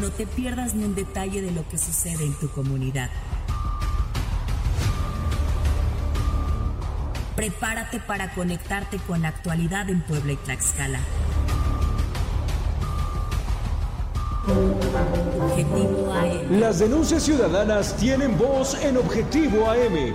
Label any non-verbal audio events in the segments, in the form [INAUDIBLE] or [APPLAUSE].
No te pierdas ni un detalle de lo que sucede en tu comunidad. Prepárate para conectarte con la actualidad en Puebla y Tlaxcala. Objetivo AM. Las denuncias ciudadanas tienen voz en Objetivo AM.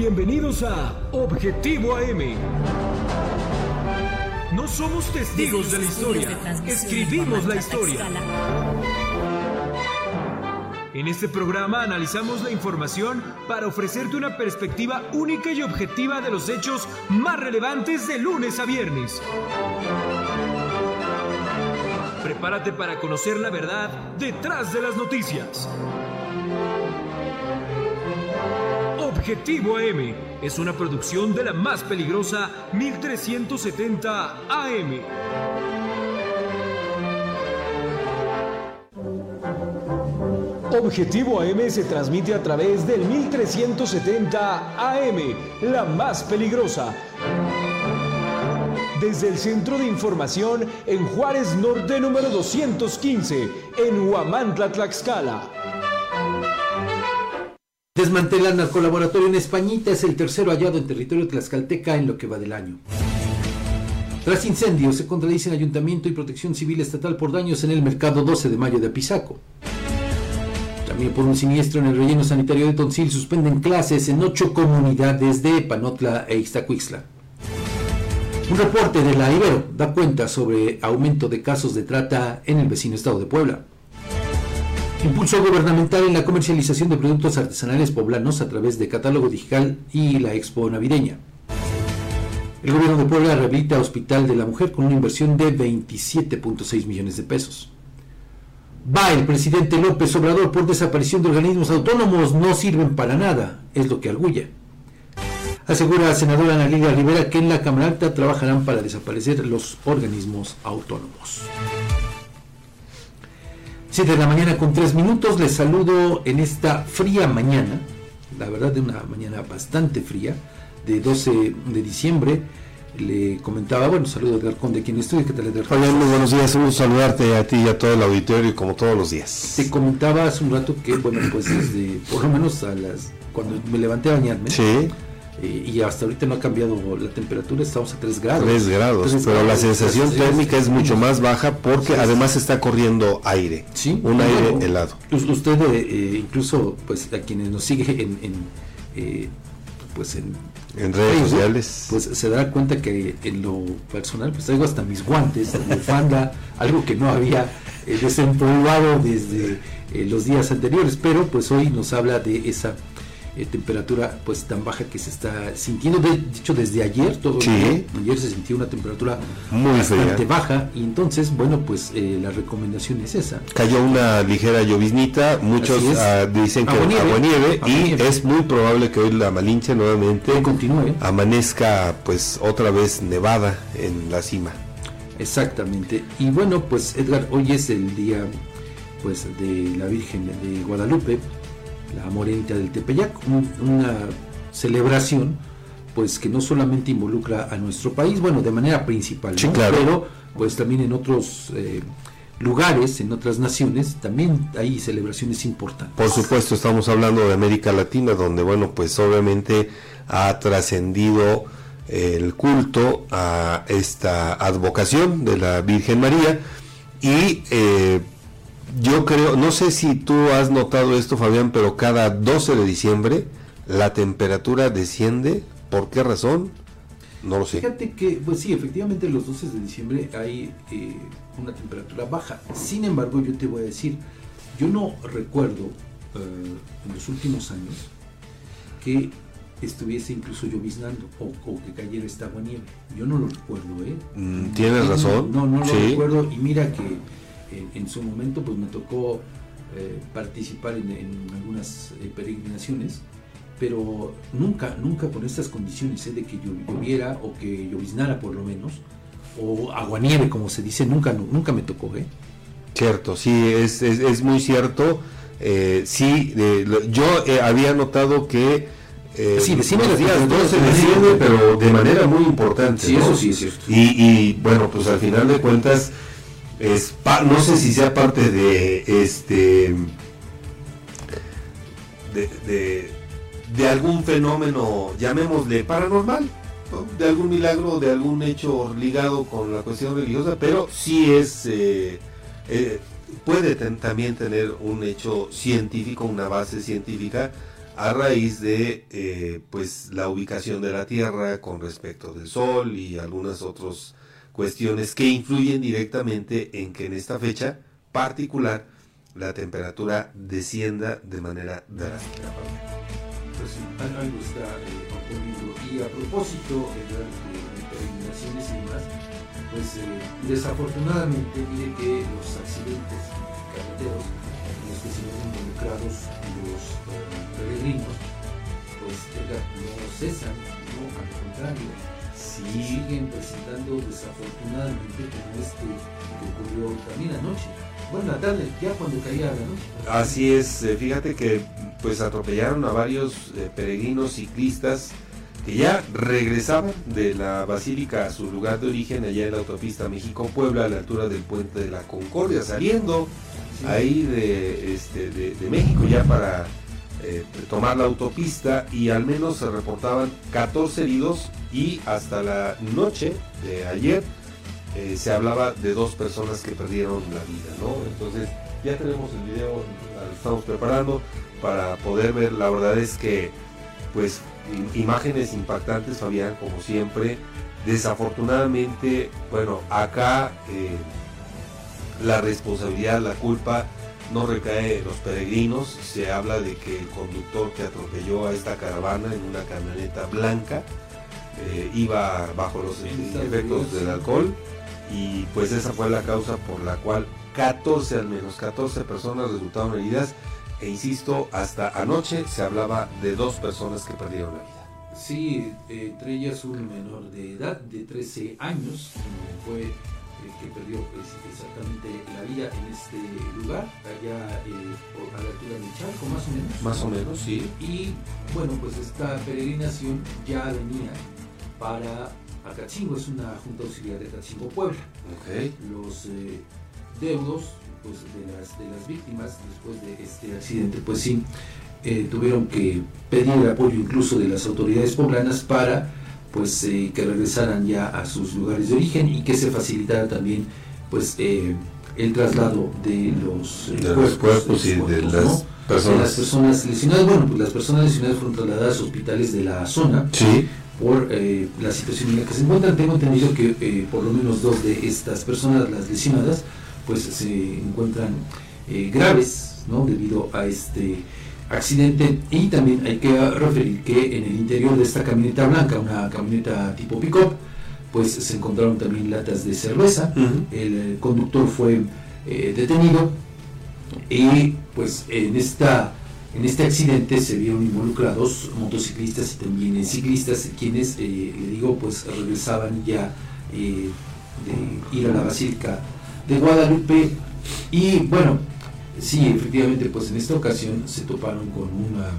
Bienvenidos a Objetivo AM. No somos testigos de la historia, escribimos la historia. En este programa analizamos la información para ofrecerte una perspectiva única y objetiva de los hechos más relevantes de lunes a viernes. Prepárate para conocer la verdad detrás de las noticias. Objetivo AM es una producción de la más peligrosa 1370 AM. Objetivo AM se transmite a través del 1370 AM, la más peligrosa. Desde el Centro de Información en Juárez Norte número 215, en Huamantla, Tlaxcala. Desmantelan al colaboratorio en Españita, es el tercero hallado en territorio tlaxcalteca en lo que va del año. Tras incendios, se contradicen Ayuntamiento y Protección Civil Estatal por daños en el mercado 12 de mayo de Apizaco. También por un siniestro en el relleno sanitario de Tonsil suspenden clases en ocho comunidades de Panotla e Ixtacuixtla. Un reporte de la Ibero da cuenta sobre aumento de casos de trata en el vecino estado de Puebla. Impulso gubernamental en la comercialización de productos artesanales poblanos a través de catálogo digital y la expo navideña. El gobierno de Puebla rehabilita Hospital de la Mujer con una inversión de 27.6 millones de pesos. Va el presidente López Obrador por desaparición de organismos autónomos, no sirven para nada, es lo que argulla. Asegura la senadora Ana Lilia Rivera que en la Cámara Alta trabajarán para desaparecer los organismos autónomos. 7 de la mañana con 3 minutos, les saludo en esta fría mañana, la verdad de una mañana bastante fría, de 12 de diciembre. Le comentaba, bueno, saludo a Edgar Conde, quien estudia, ¿qué tal Edgar? Fabián, muy buenos días, un saludarte a ti y a todo el auditorio como todos los días. Te comentaba hace un rato que, bueno, pues desde por lo menos a las, cuando me levanté a bañarme, Sí, eh, y hasta ahorita no ha cambiado la temperatura, estamos a 3 grados. 3 grados, pero la sensación térmica es mucho más baja porque Sí. además está corriendo aire, Sí, un aire helado. Us- Usted, eh, eh, incluso, pues a quienes nos sigue en, en, eh, pues en En redes Facebook, sociales. pues se dará cuenta que en lo personal, pues traigo hasta mis guantes, mi bufanda, [LAUGHS] algo que no había eh, desempolvado desde los días anteriores, pero pues hoy nos habla de esa eh, temperatura pues tan baja que se está sintiendo, de, dicho desde ayer, todo el día. ayer se sintió una temperatura Muy bastante fría. baja y entonces, bueno, pues eh, la recomendación es esa. Cayó una ligera lloviznita, muchos ah, dicen que Aguanieve. aguanieve y es muy probable que hoy la Malinche nuevamente Que continúe. amanezca pues otra vez nevada en la cima. Exactamente. Y bueno, pues Edgar, hoy es el día pues de la Virgen de Guadalupe, la morenita del Tepeyac, un- una celebración pues que no solamente involucra a nuestro país, bueno, de manera principal, Sí, ¿no? claro. pero pues también en otros eh, lugares, en otras naciones, también hay celebraciones importantes. Por supuesto, estamos hablando de América Latina, donde, bueno, pues obviamente ha trascendido el culto a esta advocación de la Virgen María. Y eh, yo creo, no sé si tú has notado esto, Fabián, pero cada 12 de diciembre la temperatura desciende. ¿Por qué razón? No lo sé. Fíjate que, pues sí, efectivamente los 12 de diciembre hay eh, una temperatura baja. Sin embargo, yo te voy a decir, yo no recuerdo eh, en los últimos años que estuviese incluso lloviznando o, que cayera esta agua nieve. Yo no lo recuerdo, ¿eh? Mm, tienes razón. No, no, lo recuerdo y mira que en, su momento pues me tocó eh, participar en, algunas eh, peregrinaciones, pero nunca, nunca con estas condiciones ¿eh? de que lloviera o que lloviznara por lo menos, o aguanieve como se dice, nunca, nunca me tocó, ¿eh? Cierto, sí, es, es, es muy cierto. sí, yo había notado que eh, sí, decime los días 12 desciende, pero de manera muy importante. Sí, eso sí es cierto. Y, y, bueno, pues al final de cuentas, es no sé si sea parte de este de, de, algún fenómeno, llamémosle paranormal, de algún milagro, de algún hecho ligado con la cuestión religiosa, pero sí es, eh, eh, puede también tener un hecho científico, una base científica a raíz de eh, pues la ubicación de la Tierra con respecto del Sol y algunas otras cuestiones que influyen directamente en que en esta fecha particular la temperatura descienda de manera drástica. Pues algo está eh, ocurriendo. Y a propósito de, de peregrinaciones y demás, pues eh, desafortunadamente mire que los accidentes carreteros en los que se ven involucrados los peregrinos, pues no cesan, no al contrario, siguen presentando desafortunadamente como este que ocurrió también anoche. Bueno, la tarde, ya cuando caía la noche. Así es, eh, fíjate que pues atropellaron a varios eh, peregrinos ciclistas que ya regresaban de la basílica a su lugar de origen allá en la autopista México-Puebla a la altura del puente de la Concordia, saliendo ahí de, este, de México ya para eh, tomar la autopista y al menos se reportaban 14 heridos y hasta la noche de ayer eh, se hablaba de dos personas que perdieron la vida, ¿no? Entonces ya tenemos el video, lo estamos preparando para poder ver, la verdad es que pues imágenes impactantes Fabián como siempre, desafortunadamente, bueno, acá eh, la responsabilidad, la culpa no recae en los peregrinos. Se habla de que el conductor que atropelló a esta caravana en una camioneta blanca eh, iba bajo los efectos del alcohol y pues esa fue la causa por la cual 14 al menos 14 personas resultaron heridas e insisto, hasta anoche se hablaba de dos personas que perdieron la vida. Sí, entre ellas un menor de edad de 13 años, fue que perdió pues, exactamente la vida en este lugar, allá eh, a la altura del Chalco, más o menos. Más o menos, sí. Y bueno, pues esta peregrinación ya venía para Acachingo, es una junta auxiliar de Acachingo, Puebla. Okay. Los eh, deudos pues, de, las, de las víctimas después de este accidente, pues sí, eh, tuvieron que pedir el apoyo incluso de las autoridades poblanas para pues eh, que regresaran ya a sus lugares de origen y que se facilitara también pues eh, el traslado de los, eh, cuerpos, y de, las, personas. lesionadas. Bueno, pues las personas lesionadas fueron trasladadas a hospitales de la zona por la situación en la que se encuentran. Tengo entendido que por lo menos dos de estas personas, las lesionadas, pues se encuentran graves, ¿no? Debido a este accidente. Y también hay que referir que en el interior de esta camioneta blanca, una camioneta tipo pick-up, pues se encontraron también latas de cerveza, el conductor fue eh, detenido y pues en, esta, en este accidente se vieron involucrados motociclistas y también ciclistas quienes, eh, le digo, pues regresaban ya eh, de ir a la Basílica de Guadalupe. Y bueno, Sí, efectivamente, pues en esta ocasión se toparon con una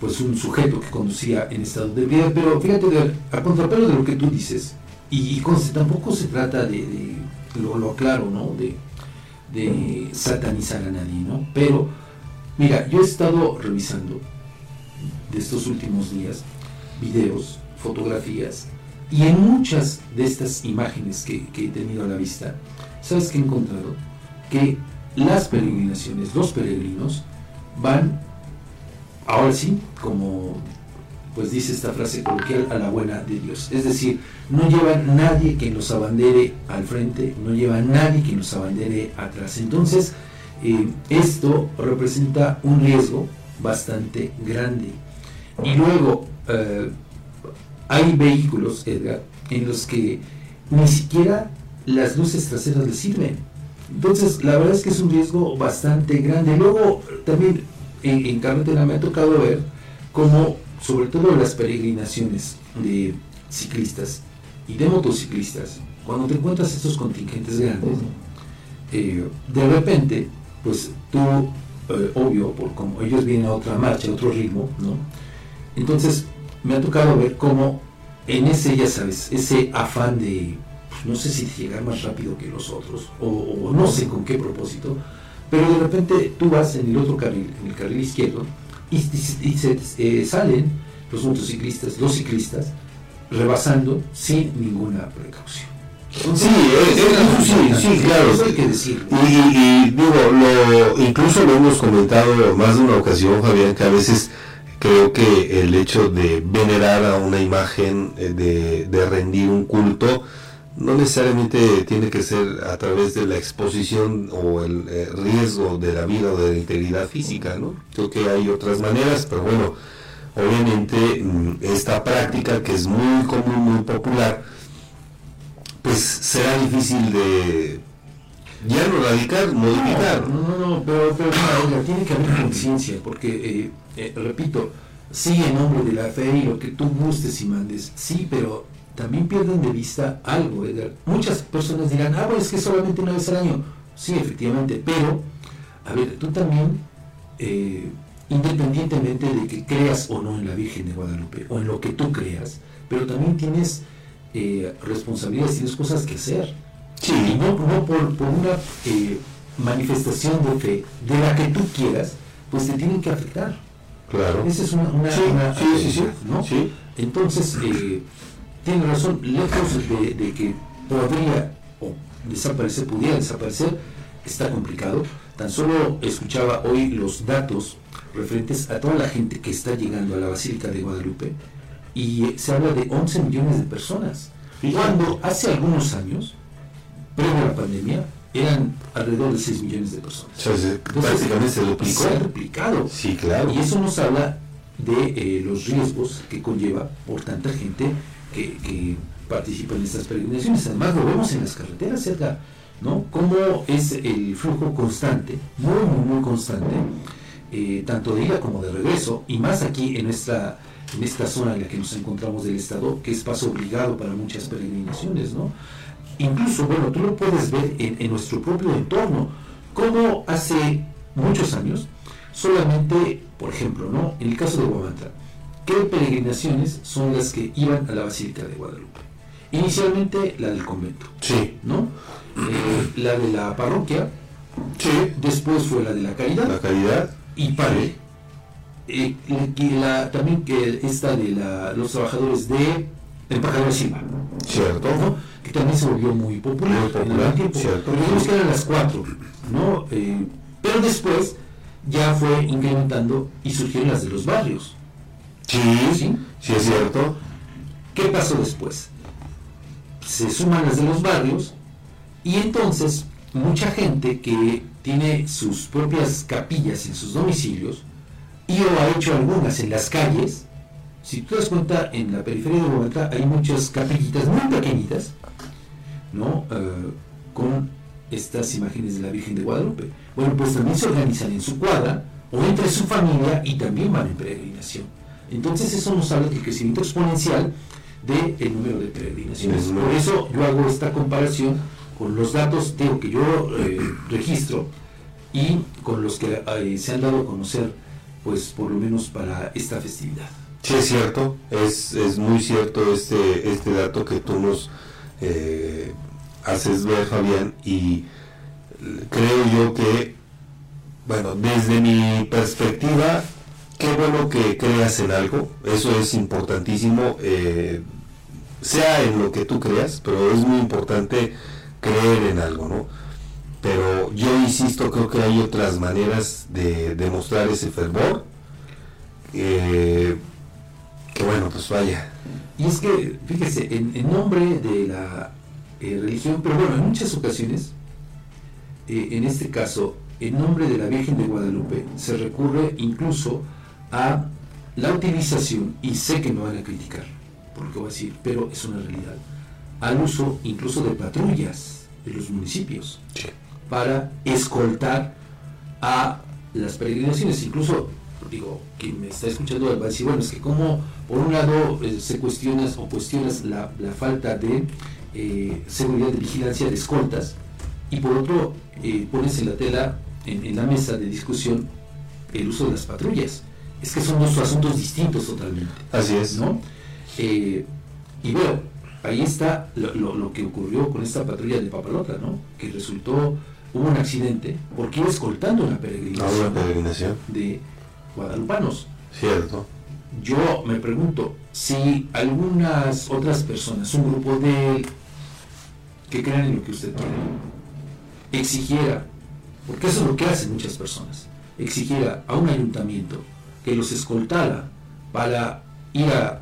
pues un sujeto que conducía en estado de vida, pero fíjate, a contrapelo de lo que tú dices, y, tampoco se trata de, lo, aclaro, ¿no? De, de satanizar a nadie, ¿no? Pero, mira, yo he estado revisando de estos últimos días videos, fotografías, y en muchas de estas imágenes que, que he tenido a la vista, ¿sabes qué he encontrado? Que las peregrinaciones, los peregrinos, van, ahora sí, como pues dice esta frase coloquial, a la buena de Dios. Es decir, no llevan nadie que nos abandere al frente, no lleva nadie que nos abandere atrás. Entonces, eh, esto representa un riesgo bastante grande. Y luego eh, hay vehículos, Edgar, en los que ni siquiera las luces traseras le sirven. Entonces, la verdad es que es un riesgo bastante grande. Luego, también en, en carretera me ha tocado ver cómo, sobre todo las peregrinaciones de ciclistas y de motociclistas, cuando te encuentras estos contingentes grandes, eh, de repente, pues tú, eh, obvio, por como ellos vienen a otra marcha, a otro ritmo, ¿no? Entonces, me ha tocado ver cómo en ese, ya sabes, ese afán de, no sé si llegar más rápido que los otros, o, o no sé con qué propósito, pero de repente tú vas en el otro carril, en el carril izquierdo, y, se eh, salen los motociclistas, los ciclistas, rebasando sin ninguna precaución. Sí, eso sí, sí, claro. Eso hay que decirlo. Y, y- y digo, lo, incluso lo hemos comentado más de una ocasión, Fabián, que a veces creo que el hecho de venerar a una imagen, eh, de, de rendir un culto, no necesariamente tiene que ser a través de la exposición o el eh, riesgo de la vida o de la integridad física, ¿no? Creo que hay otras maneras, pero bueno, obviamente mm, esta práctica que es muy común, muy popular, pues será difícil de ya no radicar, modificar. No, no, no, pero, pero tiene que haber conciencia, porque, eh, eh, repito, sí en nombre de la fe y lo que tú gustes y mandes, sí, pero también pierden de vista algo, Edgar. Muchas personas dirán, ah, bueno, es que solamente una vez al año. Sí, efectivamente, pero, a ver, tú también, eh, independientemente de que creas o no en la Virgen de Guadalupe, o en lo que tú creas, pero también tienes eh, responsabilidades, tienes cosas que hacer. Sí. Y no, no por, por una eh, manifestación de fe de la que tú quieras, pues te tienen que afectar. Claro. Esa es una, una, Sí, sí, ¿no? Entonces, eh, tiene razón, lejos de, de que podría o desaparecer, pudiera desaparecer, está complicado. Tan solo escuchaba hoy los datos referentes a toda la gente que está llegando a la Basílica de Guadalupe y se habla de 11 millones de personas. Cuando hace algunos años, previo a la pandemia, eran alrededor de 6 millones de personas. O sea, se- Entonces, prácticamente se duplicó. Se ha duplicado. Sí, claro. Y eso nos habla de eh, los riesgos que conlleva por tanta gente que, que participa en estas peregrinaciones. Además, lo vemos en las carreteras, cerca, ¿no? Cómo es el flujo constante, muy, muy, muy constante, eh, tanto de ida como de regreso, y más aquí en nuestra en esta zona en la que nos encontramos del Estado, que es paso obligado para muchas peregrinaciones, ¿no? Incluso, bueno, tú lo puedes ver en, nuestro propio entorno, como hace muchos años, solamente, por ejemplo, ¿no? En el caso de Guamantla, ¿qué peregrinaciones son las que iban a la Basílica de Guadalupe? Inicialmente la del convento, Sí, ¿no? Eh, la de la parroquia, sí. después fue la de la caridad La calidad. y padre. Eh, y- la- también que esta de la- los trabajadores de Embajador Silva, Cierto. ¿no? que también se volvió muy popular, Muy popular, en algún tiempo. cierto. Digamos que eran las cuatro, ¿no? Eh, pero después ya fue incrementando y surgieron las de los barrios. Sí, Sí. sí, es cierto. ¿Qué pasó después? Se suman las de los barrios y entonces mucha gente que tiene sus propias capillas en sus domicilios y o ha hecho algunas en las calles, si tú das cuenta, en la periferia de Bogotá hay muchas capillitas muy pequeñitas, ¿no? Eh, con estas imágenes de la Virgen de Guadalupe. Bueno, pues también se organizan en su cuadra o entre su familia y también van en peregrinación. Entonces eso nos habla del crecimiento exponencial del número de peregrinaciones. Por eso yo hago esta comparación con los datos digo, que yo eh, registro y con los que eh, se han dado a conocer, pues por lo menos para esta festividad. Sí, es cierto. Es, es muy cierto este, este dato que tú nos eh, haces ver, Fabián. Y creo yo que, bueno, desde mi perspectiva, qué bueno que creas en algo. Eso es importantísimo. eh, sea en lo que tú creas, pero es muy importante creer en algo, ¿no? Pero yo insisto, creo que hay otras maneras de demostrar ese fervor. eh, que bueno, pues vaya. Y es que, fíjese, en, nombre de la eh, religión, pero bueno, en muchas ocasiones, eh, en este caso, en nombre de la Virgen de Guadalupe, se recurre incluso a la utilización, y sé que me van a criticar por lo que voy a decir, pero es una realidad, al uso incluso de patrullas de los municipios para escoltar a las peregrinaciones. Incluso, digo, quien me está escuchando va a decir, bueno, es que como por un lado eh, se cuestionas o cuestionas la, falta de eh, seguridad de vigilancia de escoltas y por otro eh, pones en la tela, en, la mesa de discusión, el uso de las patrullas. Es que son dos asuntos distintos totalmente. Así es. ¿no? y bueno, ahí está lo, que ocurrió con esta patrulla de Papalota, ¿no? Que resultó, hubo un accidente porque iba escoltando una peregrinación, una peregrinación. de guadalupanos. Cierto. Yo me pregunto si algunas otras personas, un grupo de que creen en lo que usted quiere, exigiera, porque eso es lo que hacen muchas personas, exigiera a un ayuntamiento que los escoltara para ir a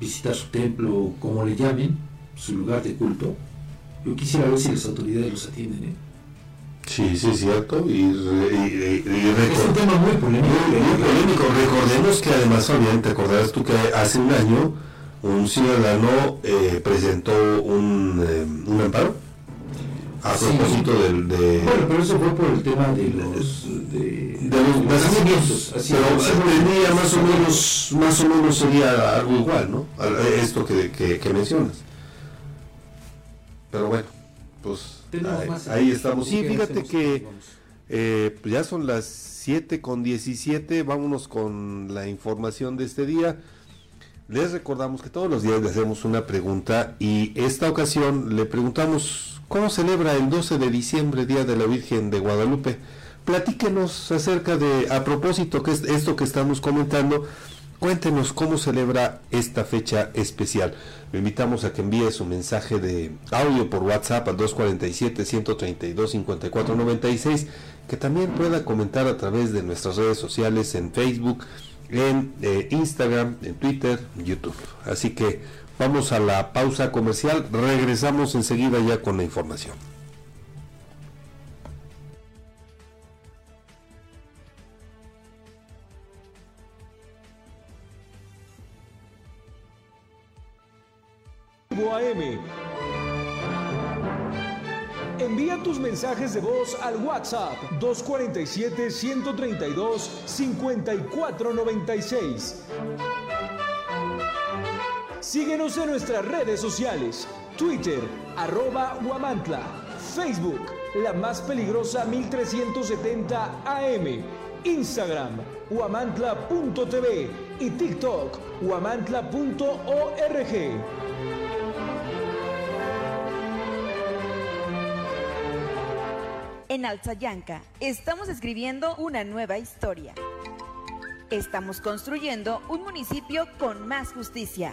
visitar su templo, como le llamen, su lugar de culto, yo quisiera ver si las autoridades los atienden. ¿eh? Sí, sí, es cierto. Y, es un tema muy polémico. Recordemos que además, obviamente, acordarás tú que hace un año un ciudadano eh, presentó un, eh, un amparo a propósito del de bueno pero eso fue por el tema de los de, de los nacimientos. pero tenía más o menos más o menos sería algo igual no esto que, que, mencionas. Pero bueno pues ahí, estamos. Sí fíjate que eh, pues ya son las 7 con 17 vámonos con la información de este día. Les recordamos que todos los días le hacemos una pregunta y esta ocasión le preguntamos ¿Cómo celebra el 12 de diciembre, Día de la Virgen de Guadalupe? Platíquenos acerca de, a propósito que es esto que estamos comentando, cuéntenos cómo celebra esta fecha especial. Le invitamos a que envíe su mensaje de audio por WhatsApp al 247-132-5496, que también pueda comentar a través de nuestras redes sociales en Facebook, en eh, Instagram, en Twitter, YouTube. Así que Vamos a la pausa comercial, regresamos enseguida ya con la información. Envía tus mensajes de voz al WhatsApp 247 132 5496. Síguenos en nuestras redes sociales, Twitter, arroba Huamantla, Facebook, la más peligrosa 1370 AM, Instagram, huamantla.tv y TikTok, huamantla.org. En Alzayanca estamos escribiendo una nueva historia. Estamos construyendo un municipio con más justicia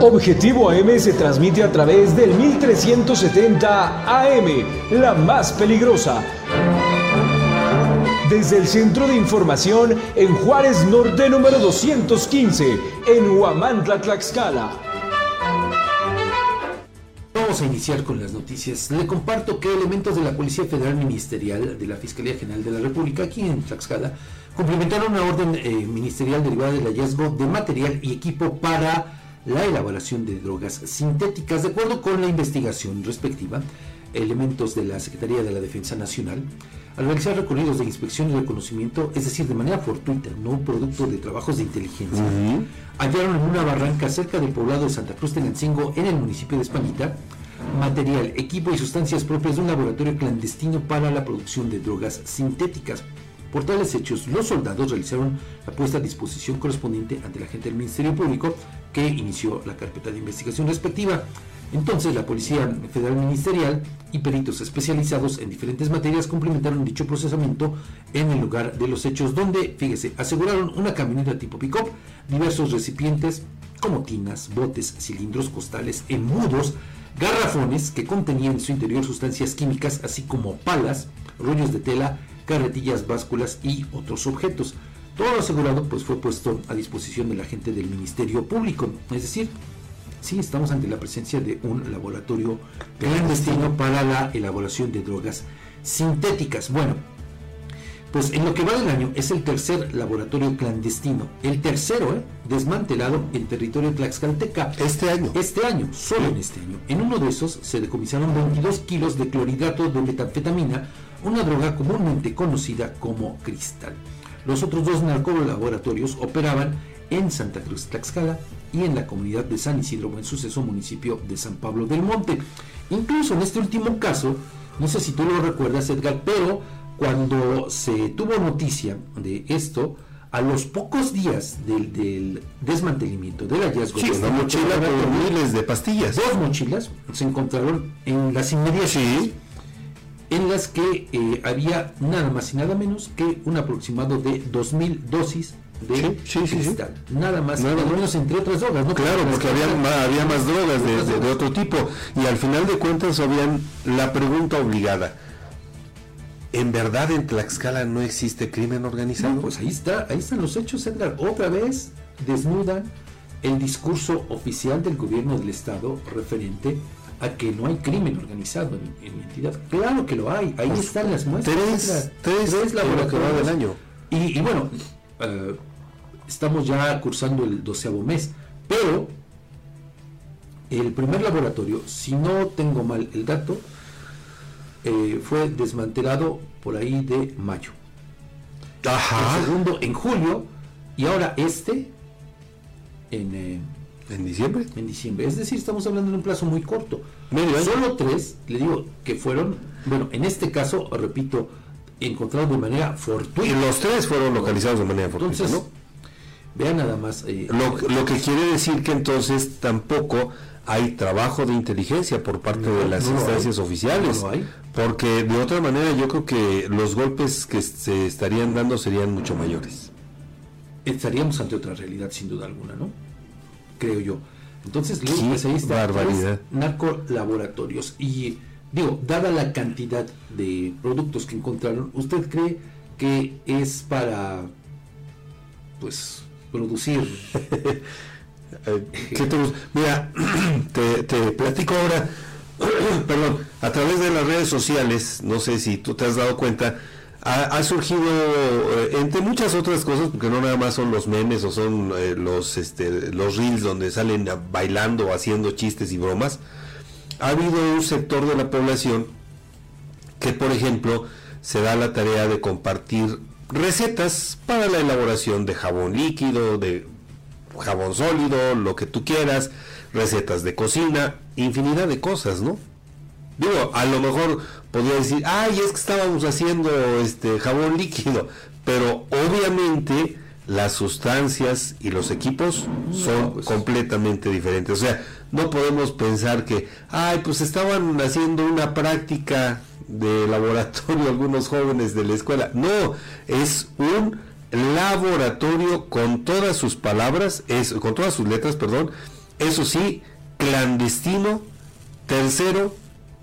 Objetivo AM se transmite a través del 1370 AM, la más peligrosa. Desde el Centro de Información en Juárez Norte número 215, en Huamantla, Tlaxcala. Vamos a iniciar con las noticias. Le comparto que elementos de la Policía Federal Ministerial de la Fiscalía General de la República aquí en Tlaxcala cumplimentaron una orden eh, ministerial derivada del hallazgo de material y equipo para la elaboración de drogas sintéticas. De acuerdo con la investigación respectiva, elementos de la Secretaría de la Defensa Nacional, al realizar recorridos de inspección y reconocimiento, es decir, de manera fortuita, no producto de trabajos de inteligencia, hallaron en una barranca cerca del poblado de Santa Cruz de Lancingo, en el municipio de Españita, material, equipo y sustancias propias de un laboratorio clandestino para la producción de drogas sintéticas. Por tales hechos, los soldados realizaron la puesta a disposición correspondiente ante la gente del Ministerio Público que inició la carpeta de investigación respectiva. Entonces, la Policía Federal Ministerial y peritos especializados en diferentes materias complementaron dicho procesamiento en el lugar de los hechos, donde, fíjese, aseguraron una camioneta tipo pick-up, diversos recipientes como tinas, botes, cilindros, costales, emudos, garrafones que contenían en su interior sustancias químicas, así como palas, rollos de tela, carretillas, básculas y otros objetos. Todo lo asegurado pues fue puesto a disposición de la gente del Ministerio Público, es decir, sí estamos ante la presencia de un laboratorio clandestino para la elaboración de drogas sintéticas. Bueno, pues en lo que va del año es el tercer laboratorio clandestino, el tercero, ¿eh? desmantelado en territorio tlaxcalteca. Este año. Este año, solo en este año. En uno de esos se decomisaron 22 kilos de clorhidrato de metanfetamina, una droga comúnmente conocida como cristal. Los otros dos narcolaboratorios operaban en Santa Cruz Tlaxcala y en la comunidad de San Isidro Buen Suceso, municipio de San Pablo del Monte. Incluso en este último caso, no sé si tú lo recuerdas Edgar, pero cuando se tuvo noticia de esto, a los pocos días del, desmantelamiento del hallazgo sí, de una mochila con miles de pastillas. Dos mochilas se encontraron en las inmediaciones en las que eh, había nada más y nada menos que un aproximado de 2.000 dosis de Sí, sí, sí, cristal. Nada más y Nada más. menos entre otras drogas, ¿no? Claro, porque había, ma- había más drogas de, de- de otro tipo. Y al final de cuentas habían la pregunta obligada. ¿En verdad en Tlaxcala no existe crimen organizado? No, pues ahí está, ahí están los hechos, Edgar. Otra vez desnudan el discurso oficial del gobierno del estado referente a que no hay crimen organizado en, en la entidad. Claro que lo hay, ahí están las muestras. tres- tres va del año. Y, y bueno, eh, estamos ya cursando el doceavo mes, pero el primer laboratorio, si no tengo mal el dato, eh, fue desmantelado por ahí de mayo. Ajá. El segundo en julio y ahora este en, eh, ¿En diciembre? en diciembre. Es decir, estamos hablando de un plazo muy corto. Medio año. Solo tres, le digo, que fueron, bueno, en este caso, repito, encontrados de manera Y fortuita. los tres fueron localizados de manera fortuita, Entonces, ¿no? vean nada más. eh, Lo, lo que quiere decir que entonces tampoco hay trabajo de inteligencia por parte de las no instancias hay. oficiales. No. Porque de otra manera yo creo que los golpes que se estarían dando serían mucho mayores. estaríamos ante otra realidad sin duda alguna, ¿no? Creo yo. Entonces, Qué pues tres Narcolaboratorios. Y digo, dada la cantidad de productos que encontraron, ¿usted cree que es para, pues, producir? [LAUGHS] Eh, ¿qué te gusta? Mira, [CLEARS THROAT] te, te platico ahora, [CLEARS THROAT] perdón, a través de las redes sociales, no sé si tú te has dado cuenta, ha, surgido, eh, entre muchas otras cosas, porque no nada más son los memes o son eh, los, este, los reels donde salen bailando o haciendo chistes y bromas, ha habido un sector de la población que, por ejemplo, se da la tarea de compartir recetas para la elaboración de jabón líquido, de jabón sólido, lo que tú quieras, recetas de cocina, infinidad de cosas, ¿no? Digo, a lo mejor podría decir, ay, es que estábamos haciendo este jabón líquido, pero obviamente las sustancias y los equipos son pues. completamente diferentes. O sea, no podemos pensar que, ay, pues estaban haciendo una práctica de laboratorio [LAUGHS] algunos jóvenes de la escuela. No, es un laboratorio con todas sus palabras, es, con todas sus letras, perdón, eso sí, clandestino, tercero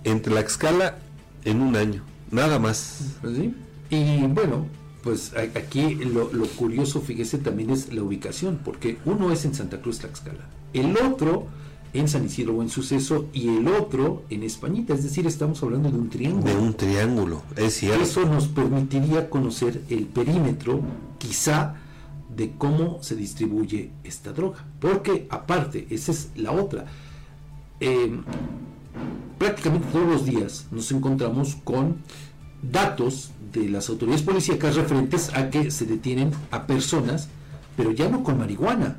en Tlaxcala en un año, nada más. Sí. Y bueno, pues aquí lo, lo curioso, fíjese, también es la ubicación, porque uno es en Santa Cruz, Tlaxcala, el otro en San Isidro Buen Suceso y el otro en Españita, es decir, estamos hablando de un triángulo. De un triángulo, es cierto. Eso nos permitiría conocer el perímetro, quizá, de cómo se distribuye esta droga. Porque aparte, esa es la otra. eh, prácticamente todos los días nos encontramos con datos de las autoridades policíacas referentes a que se detienen a personas, pero ya no con marihuana,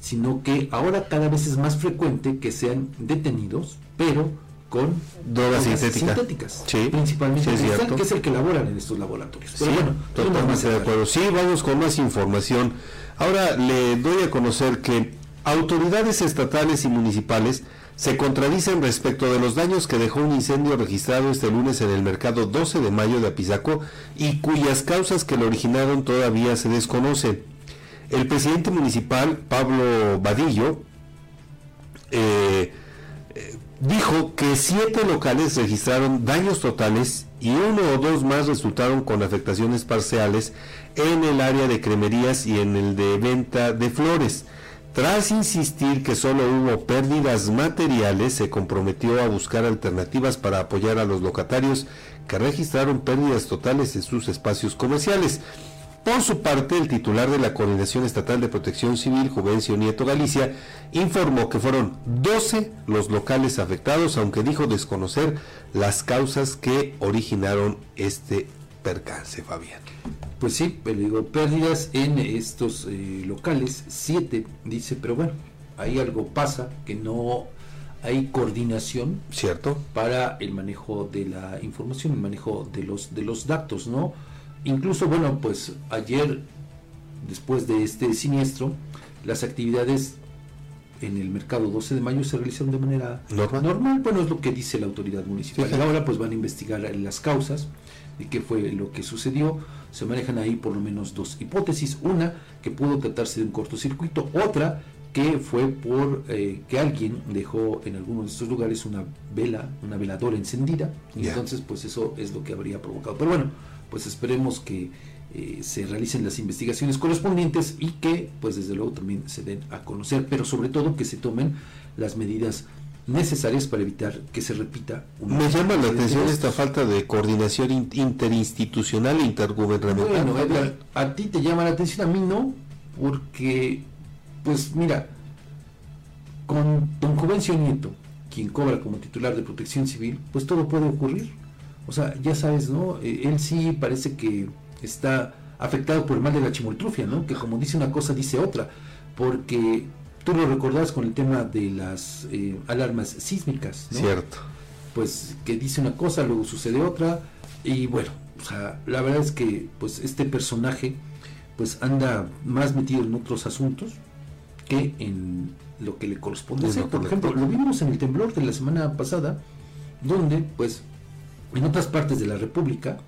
sino que ahora cada vez es más frecuente que sean detenidos, pero con drogas sintéticas. Sí, principalmente sí, cristal, que es el que elaboran en estos laboratorios. Pero Sí, bueno, totalmente de acuerdo. Sí, vamos con más información. Ahora le doy a conocer que autoridades estatales y municipales se contradicen respecto de los daños que dejó un incendio registrado este lunes en el mercado 12 de mayo de Apizaco y cuyas causas que lo originaron todavía se desconocen. El presidente municipal, Pablo Vadillo, eh, eh, dijo que siete locales registraron daños totales y uno o dos más resultaron con afectaciones parciales en el área de cremerías y en el de venta de flores. Tras insistir que solo hubo pérdidas materiales, se comprometió a buscar alternativas para apoyar a los locatarios que registraron pérdidas totales en sus espacios comerciales. Por su parte, el titular de la Coordinación Estatal de Protección Civil, Juvencio Nieto Galicia, informó que fueron 12 los locales afectados, aunque dijo desconocer las causas que originaron este percance, Fabián. Pues sí, pero digo, pérdidas en estos eh, locales, siete, dice, pero bueno, ahí algo pasa, que no hay coordinación ¿Cierto? para el manejo de la información, el manejo de los, de los datos, ¿no? Incluso, bueno, pues ayer, después de este siniestro, las actividades en el mercado 12 de mayo se realizaron de manera Normal. bueno, es lo que dice la autoridad municipal. Sí, sí. Ahora pues van a investigar las causas de qué fue lo que sucedió. Se manejan ahí por lo menos dos hipótesis. Una, que pudo tratarse de un cortocircuito. Otra, que fue por eh, que alguien dejó en alguno de estos lugares una vela, una veladora encendida. Y entonces pues eso es lo que habría provocado. Pero bueno, pues esperemos que eh, se realicen las investigaciones correspondientes y que pues desde luego también se den a conocer, pero sobre todo que se tomen las medidas necesarias para evitar que se repita una Me llama la atención esta falta de coordinación in- interinstitucional e intergubernamental. Bueno, Edgar, a ti te llama la atención, a mí no, porque, pues mira, con don Juvencio Nieto, quien cobra como titular de protección civil, pues todo puede ocurrir. O sea, ya sabes, ¿no? Eh, él sí parece que está afectado por el mal de la chimoltrufia, ¿no? Que como dice una cosa, dice otra, porque tú lo recordás con el tema de las eh, alarmas sísmicas, ¿no? Cierto. pues que dice una cosa, luego sucede otra, y bueno, o sea, la verdad es que pues este personaje pues anda más metido en otros asuntos que en lo que le corresponde hacer. Por ejemplo, lo vimos en el temblor de la semana pasada, donde pues en otras partes de la República,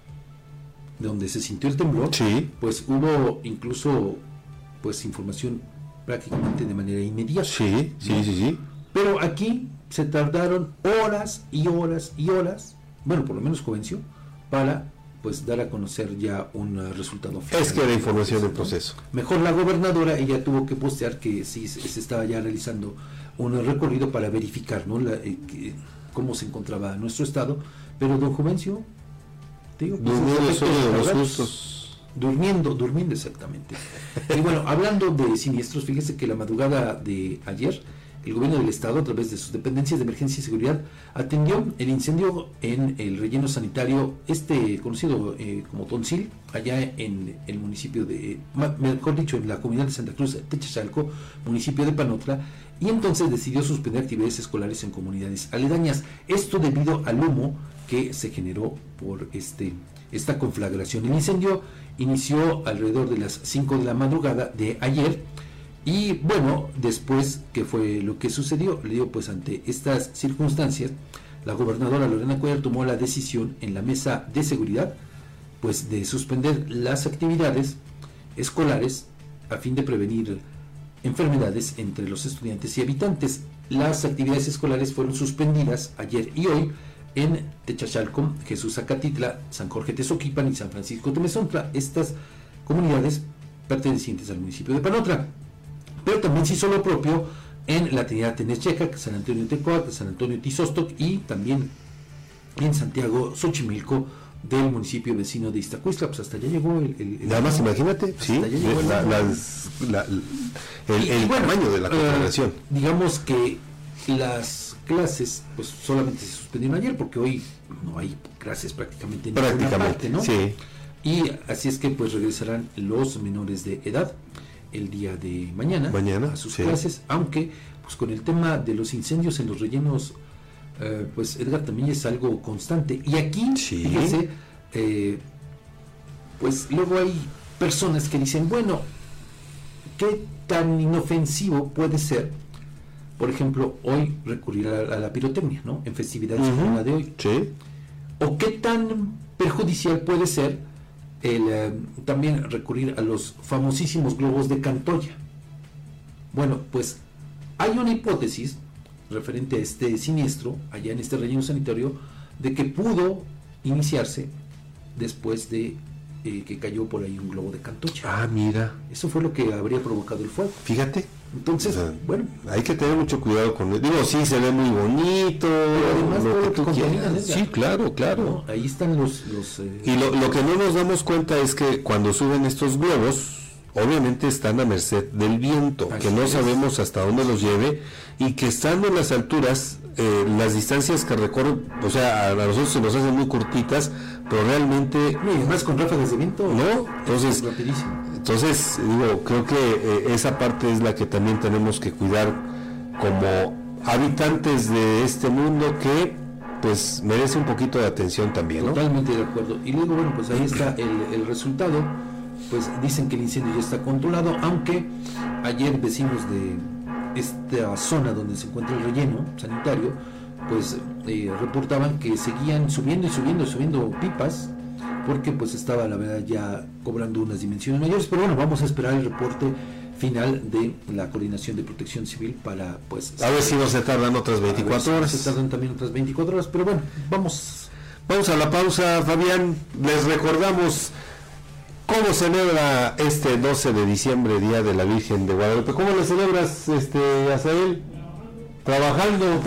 donde se sintió el temblor, Sí. pues hubo incluso pues información prácticamente de manera inmediata. Sí, sí, sí, sí. Pero aquí se tardaron horas y horas y horas, bueno, por lo menos Juvencio, para pues dar a conocer ya un uh, resultado final. Es que era información en proceso. Mejor la gobernadora, ella tuvo que postear que sí se, se estaba ya realizando un recorrido para verificar ¿no? La, eh, que- cómo se encontraba nuestro estado, pero don Juvencio, te digo, pues, de los tardados. Durmiendo, durmiendo exactamente. Y bueno, hablando de siniestros, fíjese que la madrugada de ayer, el gobierno del estado, a través de sus dependencias de emergencia y seguridad, atendió el incendio en el relleno sanitario, este conocido eh, como Tonsil, allá en el municipio de, mejor dicho, en la comunidad de Santa Cruz, Techachalco, municipio de Panotla, y entonces decidió suspender actividades escolares en comunidades aledañas. Esto debido al humo que se generó por este esta conflagración. El incendio inició alrededor de las 5 de la madrugada de ayer y bueno, después que fue lo que sucedió, le digo pues ante estas circunstancias, la gobernadora Lorena Cuellar tomó la decisión en la mesa de seguridad pues de suspender las actividades escolares a fin de prevenir enfermedades entre los estudiantes y habitantes. Las actividades escolares fueron suspendidas ayer y hoy en Techachalco, Jesús Acatitla, San Jorge Tezoquipan y San Francisco Temezontla, estas comunidades pertenecientes al municipio de Panotra. Pero también se hizo lo propio en la Trinidad Tenecheca, San Antonio Tecoac, San Antonio Tizostoc y también en Santiago Xochimilco del municipio vecino de Iztacuistla, pues hasta allá llegó el... el- el- Nada más imagínate, sí, el la- agua. las- la- el, Y- el y bueno, tamaño de la eh, conflagración. digamos que las clases pues solamente se suspendieron ayer porque hoy no hay clases prácticamente en Prácticamente, parte, ¿no? sí. Y así es que pues regresarán los menores de edad el día de mañana, Mañana, a sus sí. clases, aunque pues con el tema de los incendios en los rellenos eh, pues Edgar también es algo constante. Y aquí, fíjese, eh, pues luego hay personas que dicen, bueno, ¿qué tan inofensivo puede ser, por ejemplo, hoy recurrir a, la pirotecnia, ¿no? En festividades como la de hoy. ¿O qué tan perjudicial puede ser el eh, también recurrir a los famosísimos globos de Cantoya? Bueno, pues hay una hipótesis referente a este siniestro allá en este relleno sanitario de que pudo iniciarse después de eh, que cayó por ahí un globo de cantocha. Ah, mira. Eso fue lo que habría provocado el fuego. Fíjate. Entonces, bueno. Hay que tener mucho cuidado con él. Digo, sí, se ve muy bonito. además, lo que Sí, claro, claro. ahí están los... Eh, y lo, lo que no nos damos cuenta es que cuando suben estos globos, obviamente están a merced del viento, que no sabemos hasta dónde los lleve y que estando en las alturas, eh, las distancias que recorren, o sea, a nosotros se nos hacen muy cortitas, pero realmente... No, más con ráfagas de viento. No, entonces... Entonces, digo, creo que eh, esa parte es la que también tenemos que cuidar como habitantes de este mundo que pues merece un poquito de atención también. Totalmente de acuerdo. Y luego, bueno, pues ahí está el, el resultado pues dicen que el incendio ya está controlado, aunque ayer vecinos de esta zona donde se encuentra el relleno sanitario, pues eh, reportaban que seguían subiendo y subiendo y subiendo pipas, porque pues estaba la verdad ya cobrando unas dimensiones mayores, pero bueno, vamos a esperar el reporte final de la Coordinación de Protección Civil para pues... A ver si no se tardan otras 24 horas. Se tardan también otras 24 horas, pero bueno, vamos... Vamos a la pausa, Fabián. Les recordamos ¿Cómo celebra este 12 de diciembre, Día de la Virgen de Guadalupe? ¿Cómo lo celebras, este, Azael? Trabajando.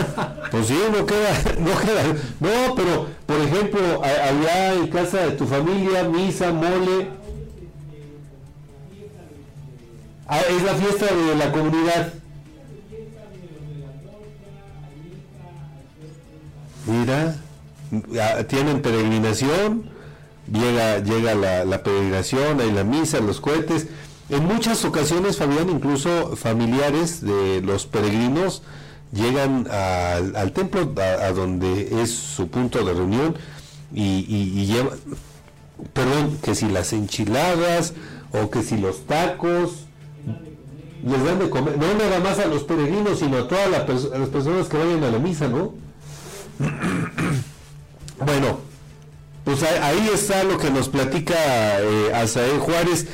Pues sí, no queda, [LAUGHS] no queda. No, pero, por ejemplo, allá en casa de tu familia, misa, mole. Ah, es la fiesta de la comunidad. Mira, tienen peregrinación llega, llega la, peregrinación, hay la misa, los cohetes. En muchas ocasiones, Fabián, incluso familiares de los peregrinos llegan al, templo, a, donde es su punto de reunión, y, llevan, perdón, que si las enchiladas o que si los tacos les dan de comer, no nada más a los peregrinos, sino a todas las personas que vayan a la misa, ¿no? [CLEARS THROAT] bueno, pues ahí está lo que nos platica eh, Azael Juárez.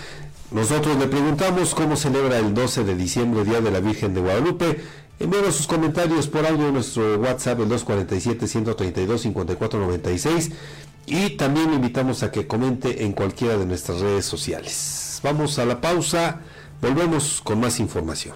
Nosotros le preguntamos cómo celebra el 12 de diciembre, Día de la Virgen de Guadalupe. Envíenos sus comentarios por audio en nuestro WhatsApp, el 247-132-5496. Y también le invitamos a que comente en cualquiera de nuestras redes sociales. Vamos a la pausa, volvemos con más información.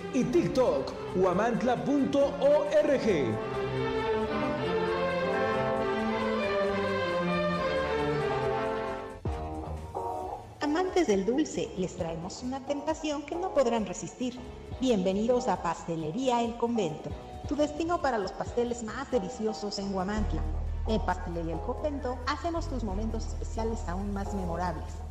y TikTok, huamantla.org. Amantes del dulce, les traemos una tentación que no podrán resistir. Bienvenidos a Pastelería El Convento, tu destino para los pasteles más deliciosos en Huamantla. En Pastelería El Convento hacemos tus momentos especiales aún más memorables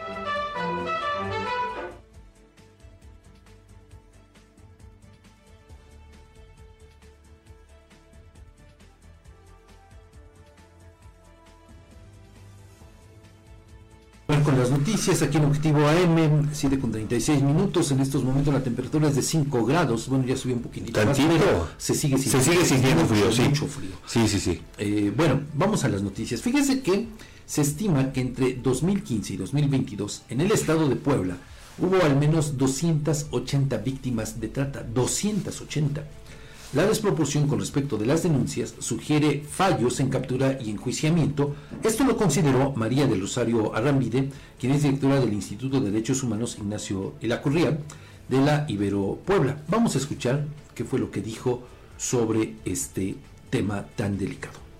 Noticias aquí en Objetivo AM, 7 con 36 minutos. En estos momentos la temperatura es de 5 grados. Bueno, ya subió un poquitito ¿Tantito? más, se sigue Se sigue sintiendo mucho, frío, sí. Mucho frío. Sí, sí, sí. Eh, bueno, vamos a las noticias. Fíjese que se estima que entre 2015 y 2022 en el estado de Puebla hubo al menos 280 víctimas de trata. 280. La desproporción con respecto de las denuncias sugiere fallos en captura y enjuiciamiento. Esto lo consideró María del Rosario Arrambide, quien es directora del Instituto de Derechos Humanos Ignacio Elacurría de la Ibero Puebla. Vamos a escuchar qué fue lo que dijo sobre este tema tan delicado.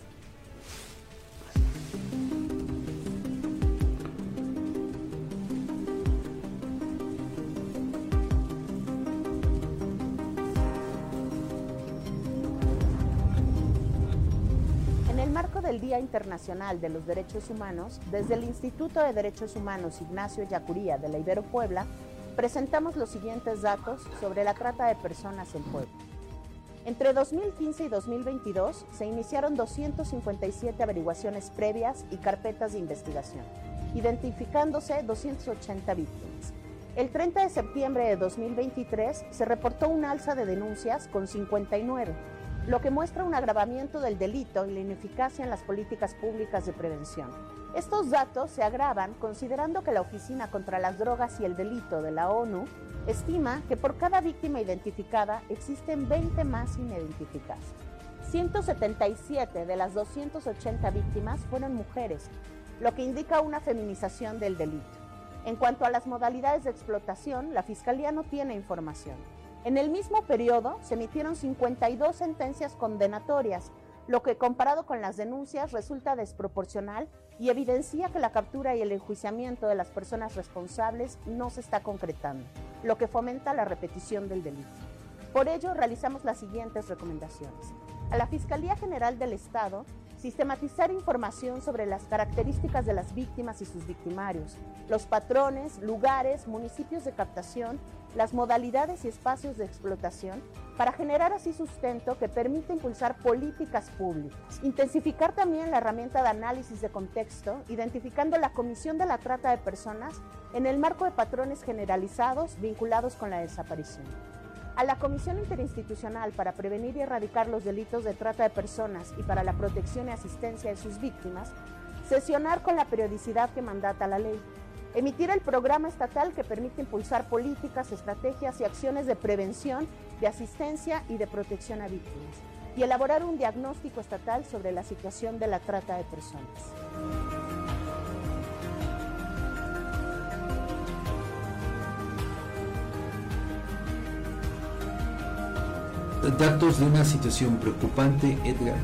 Día Internacional de los Derechos Humanos, desde el Instituto de Derechos Humanos Ignacio Yacuría de la Ibero Puebla, presentamos los siguientes datos sobre la trata de personas en Puebla. Entre 2015 y 2022 se iniciaron 257 averiguaciones previas y carpetas de investigación, identificándose 280 víctimas. El 30 de septiembre de 2023 se reportó un alza de denuncias con 59, lo que muestra un agravamiento del delito y la ineficacia en las políticas públicas de prevención. Estos datos se agravan considerando que la Oficina contra las Drogas y el Delito de la ONU estima que por cada víctima identificada existen 20 más sin identificar. 177 de las 280 víctimas fueron mujeres, lo que indica una feminización del delito. En cuanto a las modalidades de explotación, la Fiscalía no tiene información. En el mismo periodo se emitieron 52 sentencias condenatorias, lo que comparado con las denuncias resulta desproporcional y evidencia que la captura y el enjuiciamiento de las personas responsables no se está concretando, lo que fomenta la repetición del delito. Por ello, realizamos las siguientes recomendaciones. A la Fiscalía General del Estado, sistematizar información sobre las características de las víctimas y sus victimarios, los patrones, lugares, municipios de captación, las modalidades y espacios de explotación, para generar así sustento que permita impulsar políticas públicas. Intensificar también la herramienta de análisis de contexto, identificando la comisión de la trata de personas en el marco de patrones generalizados vinculados con la desaparición a la Comisión Interinstitucional para Prevenir y Erradicar los Delitos de Trata de Personas y para la Protección y Asistencia de sus Víctimas, sesionar con la periodicidad que mandata la ley, emitir el programa estatal que permite impulsar políticas, estrategias y acciones de prevención, de asistencia y de protección a víctimas, y elaborar un diagnóstico estatal sobre la situación de la trata de personas. Datos de una situación preocupante, Edgar,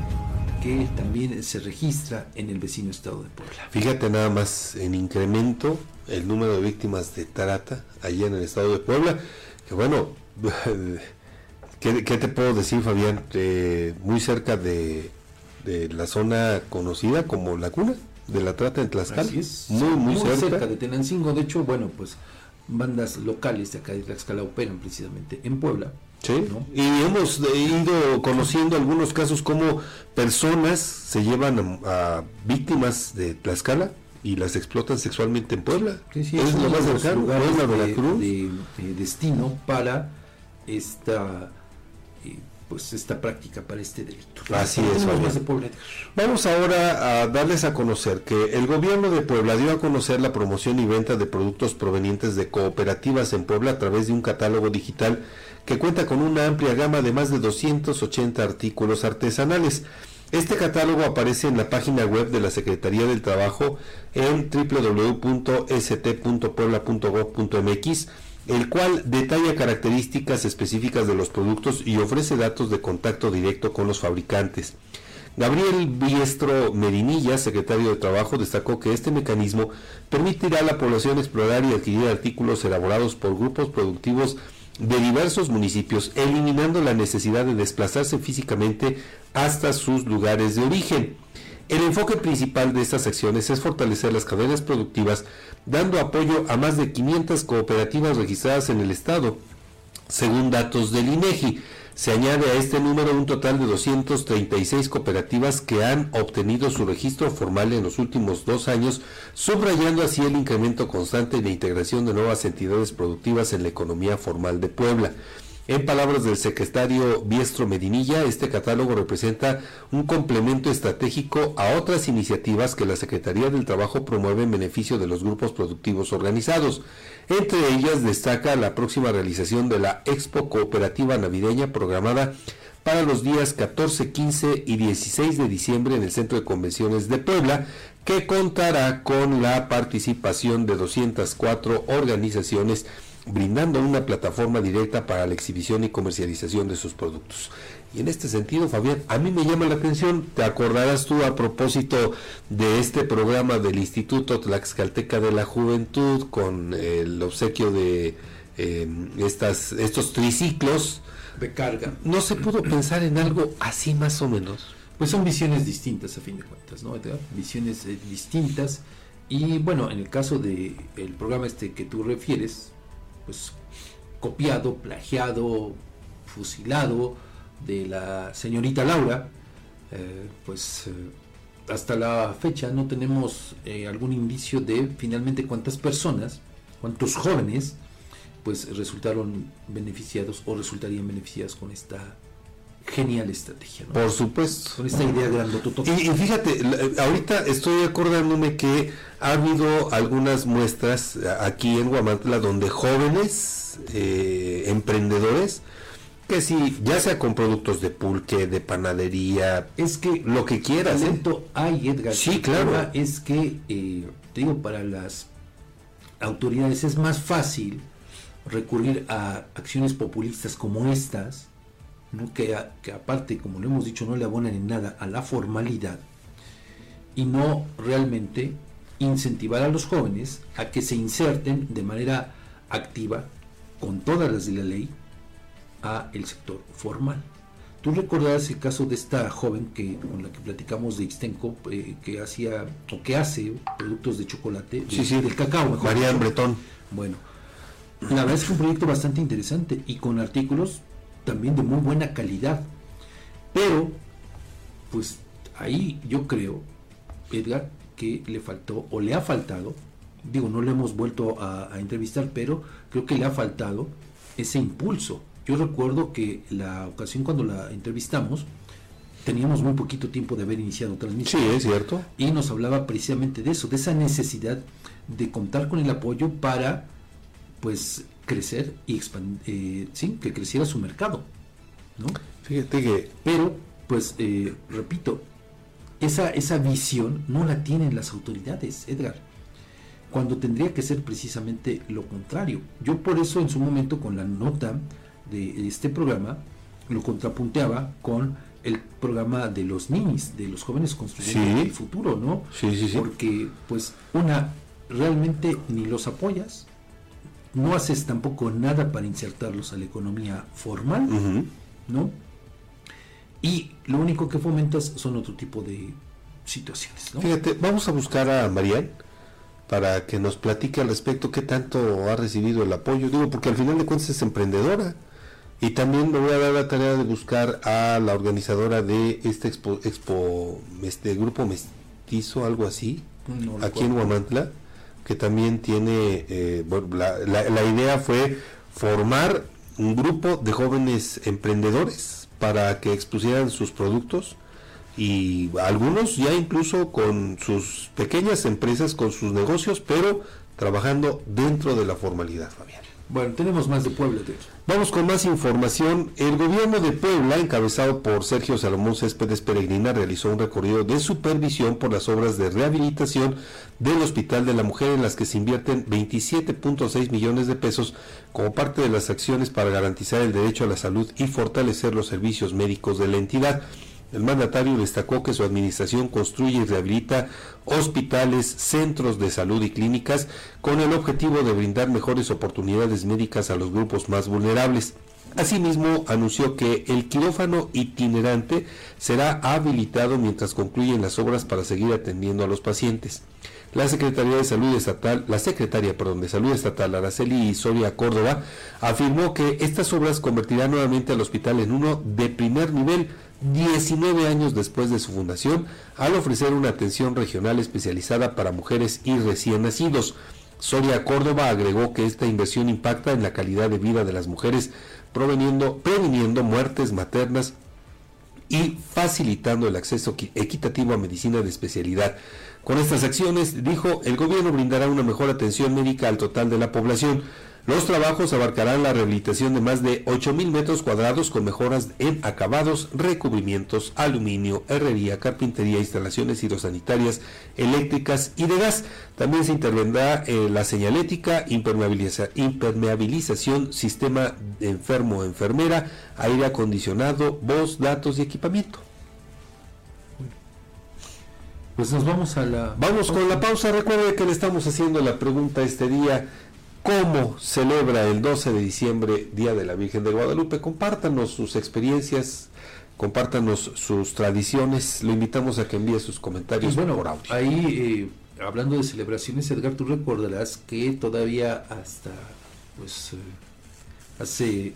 que también se registra en el vecino estado de Puebla. Fíjate nada más en incremento el número de víctimas de trata allá en el estado de Puebla, que bueno, [LAUGHS] ¿qué, qué te puedo decir Fabián? Eh, muy cerca de, de, la zona conocida como la cuna de la trata en Tlaxcala. Es, muy, muy, muy cerca. cerca de Tenancingo, de hecho, bueno, pues bandas locales de acá de Tlaxcala operan precisamente en Puebla. Sí, ¿no? y hemos ido conociendo algunos casos como personas se llevan a, a víctimas de Tlaxcala y las explotan sexualmente en Puebla. Sí, sí, es lo más cercano, Puebla, de, Veracruz. de, de, destino para esta eh, pues esta práctica para este delito. Así es, Vamos ahora a darles a conocer que el gobierno de Puebla dio a conocer la promoción y venta de productos provenientes de cooperativas en Puebla a través de un catálogo digital que cuenta con una amplia gama de más de 280 artículos artesanales. Este catálogo aparece en la página web de la Secretaría del Trabajo en www.st.puebla.gov.mx el cual detalla características específicas de los productos y ofrece datos de contacto directo con los fabricantes. Gabriel Biestro Medinilla, secretario de Trabajo, destacó que este mecanismo permitirá a la población explorar y adquirir artículos elaborados por grupos productivos de diversos municipios, eliminando la necesidad de desplazarse físicamente hasta sus lugares de origen. El enfoque principal de estas acciones es fortalecer las cadenas productivas, dando apoyo a más de 500 cooperativas registradas en el Estado, según datos del INEGI. Se añade a este número un total de 236 cooperativas que han obtenido su registro formal en los últimos dos años, subrayando así el incremento constante de integración de nuevas entidades productivas en la economía formal de Puebla. En palabras del secretario Biestro Medinilla, este catálogo representa un complemento estratégico a otras iniciativas que la Secretaría del Trabajo promueve en beneficio de los grupos productivos organizados. Entre ellas destaca la próxima realización de la Expo Cooperativa Navideña programada para los días 14, 15 y 16 de diciembre en el Centro de Convenciones de Puebla, que contará con la participación de 204 organizaciones brindando una plataforma directa para la exhibición y comercialización de sus productos. Y en este sentido, Fabián, a mí me llama la atención, te acordarás tú a propósito de este programa del Instituto Tlaxcalteca de la Juventud con el obsequio de em, estas, estos triciclos. De carga. ¿No se pudo pensar en algo así más o menos? Pues son visiones distintas a fin de cuentas, ¿no? Visiones eh, distintas. Y bueno, en el caso del el programa este que tú refieres, pues copiado, plagiado, fusilado de la señorita Laura, eh, pues eh, hasta la fecha no tenemos eh, algún indicio de finalmente cuántas personas, cuántos jóvenes, pues resultaron beneficiados o resultarían beneficiados con esta genial estrategia. Por supuesto. Con esta idea Y, y fíjate, ahorita estoy acordándome que ha habido algunas muestras aquí en Guamantla donde jóvenes emprendedores que sí, ya sea con productos de pulque, de panadería, es que lo que quieras. ¿eh? hay, Edgar. Sí, claro. Es que, eh, te digo, para las autoridades es más fácil recurrir a acciones populistas como estas, que, que aparte, como lo hemos dicho, no le abonan en nada a la formalidad y no realmente incentivar a los jóvenes a que se inserten de manera activa, con todas las de la ley, a el sector formal. Tú recordarás el caso de esta joven que con la que platicamos de Ixtenco, eh, que hacía o que hace productos de chocolate, sí, sí, del cacao, mejor. María Bretón. Bueno, la verdad es que un proyecto bastante interesante y con artículos también de muy buena calidad. Pero, pues ahí yo creo, Edgar, que le faltó o le ha faltado, digo, no le hemos vuelto a, entrevistar, pero creo que le ha faltado ese impulso. Yo recuerdo que la ocasión cuando la entrevistamos, teníamos muy poquito tiempo de haber iniciado transmisión. Sí, es cierto. Y nos hablaba precisamente de eso, de esa necesidad de contar con el apoyo para, pues, crecer y expandir, eh, sí, que creciera su mercado, ¿no? Fíjate que... Pero, pues, eh, repito, esa, esa visión no la tienen las autoridades, Edgar, cuando tendría que ser precisamente lo contrario. Yo por eso en su momento con la nota de este programa lo contrapunteaba con el programa de los ninis, de los jóvenes construyendo el futuro, ¿no? Sí, sí, sí. Porque, pues, una, realmente ni los apoyas, no haces tampoco nada para insertarlos a la economía formal, ¿no? y lo único que fomentas son otro tipo de situaciones. Fíjate, vamos a buscar a Marian para que nos platique al respecto qué tanto ha recibido el apoyo. Digo, porque al final de cuentas es emprendedora. Y también me voy a dar la tarea de buscar a la organizadora de este expo, expo este grupo mestizo, algo así, aquí en Huamantla, que también tiene, eh, la idea fue formar un grupo de jóvenes emprendedores para que expusieran sus productos y algunos ya incluso con sus pequeñas empresas, con sus negocios, pero trabajando dentro de la formalidad, Fabián. Bueno, tenemos más de Puebla. De Vamos con más información. El gobierno de Puebla, encabezado por Sergio Salomón Céspedes Peregrina, realizó un recorrido de supervisión por las obras de rehabilitación del Hospital de la Mujer en las que se invierten 27.6 millones de pesos como parte de las acciones para garantizar el derecho a la salud y fortalecer los servicios médicos de la entidad. El mandatario destacó que su administración construye y rehabilita hospitales, centros de salud y clínicas con el objetivo de brindar mejores oportunidades médicas a los grupos más vulnerables. Asimismo, anunció que el quirófano itinerante será habilitado mientras concluyen las obras para seguir atendiendo a los pacientes. La Secretaría de Salud Estatal, la Secretaria, perdón, de Salud Estatal, Araceli Soria Córdoba, afirmó que estas obras convertirán nuevamente al hospital en uno de primer nivel 19 años después de su fundación, al ofrecer una atención regional especializada para mujeres y recién nacidos. Soria Córdoba agregó que esta inversión impacta en la calidad de vida de las mujeres, previniendo muertes maternas y facilitando el acceso equitativo a medicina de especialidad. Con estas acciones, dijo, el gobierno brindará una mejor atención médica al total de la población. Los trabajos abarcarán la rehabilitación de más de 8.000 metros cuadrados con mejoras en acabados, recubrimientos, aluminio, herrería, carpintería, instalaciones hidrosanitarias, eléctricas y de gas. También se intervendrá en la señalética, impermeabilización, sistema de enfermo-enfermera, aire acondicionado, voz, datos y equipamiento. Pues nos vamos a la... Vamos con la pausa. Recuerde que le estamos haciendo la pregunta este día cómo celebra el 12 de diciembre Día de la Virgen de Guadalupe. Compártanos sus experiencias, compártanos sus tradiciones. Lo invitamos a que envíe sus comentarios bueno, por audio. Ahí, eh, hablando de celebraciones, Edgar, tú recordarás que todavía hasta, pues, eh, hace,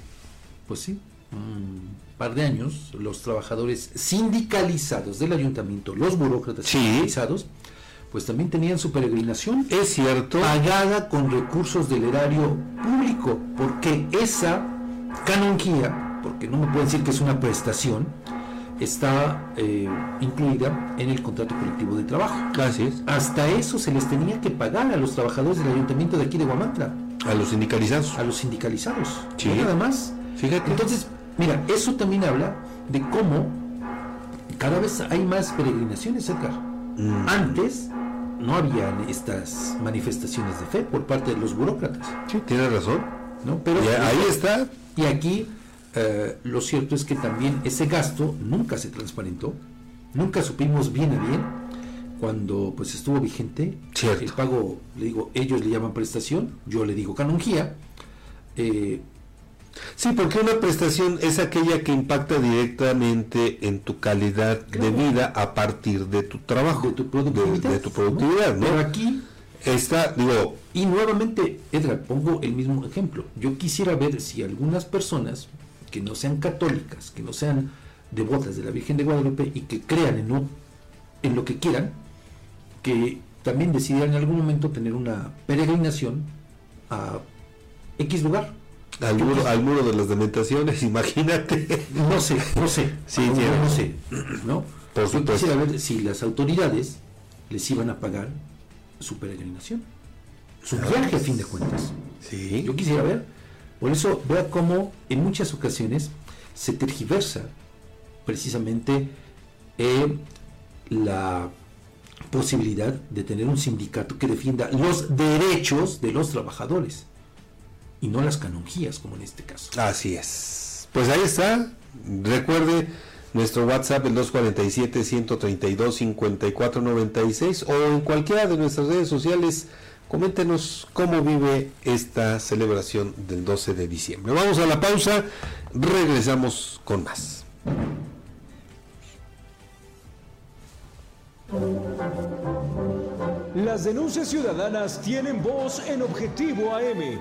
pues sí, un par de años, los trabajadores sindicalizados del ayuntamiento, los burócratas sindicalizados, pues también tenían su peregrinación. Es cierto. Pagada con recursos del erario público, porque esa canonjía, porque no me pueden decir que es una prestación, está eh, incluida en el contrato colectivo de trabajo. Así es. Hasta eso se les tenía que pagar a los trabajadores del ayuntamiento de aquí de Guamantla. A los sindicalizados. A los sindicalizados. Sí. nada más. Fíjate. Entonces, mira, eso también habla de cómo cada vez hay más peregrinaciones, Edgar. Mm. Antes no había estas manifestaciones de fe por parte de los burócratas. Sí, tiene razón. ¿no? Pero ahí está. Y aquí eh, lo cierto es que también ese gasto nunca se transparentó, nunca supimos bien a bien cuando pues estuvo vigente Cierto. el pago, le digo, ellos le llaman prestación, yo le digo canonjía. Eh, Sí, porque una prestación es aquella que impacta directamente en tu calidad de vida a partir de tu trabajo, de tu productividad. De, tu productividad ¿no? Pero aquí está, digo... Y nuevamente, Edgar, pongo el mismo ejemplo. Yo quisiera ver si algunas personas que no sean católicas, que no sean devotas de la Virgen de Guadalupe y que crean en, en lo que quieran, que también decidieran en algún momento tener una peregrinación a X lugar al muro, al muro de las dementaciones, [LAUGHS] imagínate. No sé, no sé. Sí, no, no sé. ¿no? Por Yo quisiera ver si las autoridades les iban a pagar su peregrinación, su viaje a fin de cuentas. Sí. Yo quisiera ver. Por eso vea cómo en muchas ocasiones se tergiversa precisamente eh, la posibilidad de tener un sindicato que defienda los derechos de los trabajadores y no las canonjías, como en este caso. Así es. Pues ahí está. Recuerde nuestro WhatsApp el 247-132-5496 o en cualquiera de nuestras redes sociales. Coméntenos cómo vive esta celebración del 12 de diciembre. Vamos a la pausa, regresamos con más. Las denuncias ciudadanas tienen voz en Objetivo AM.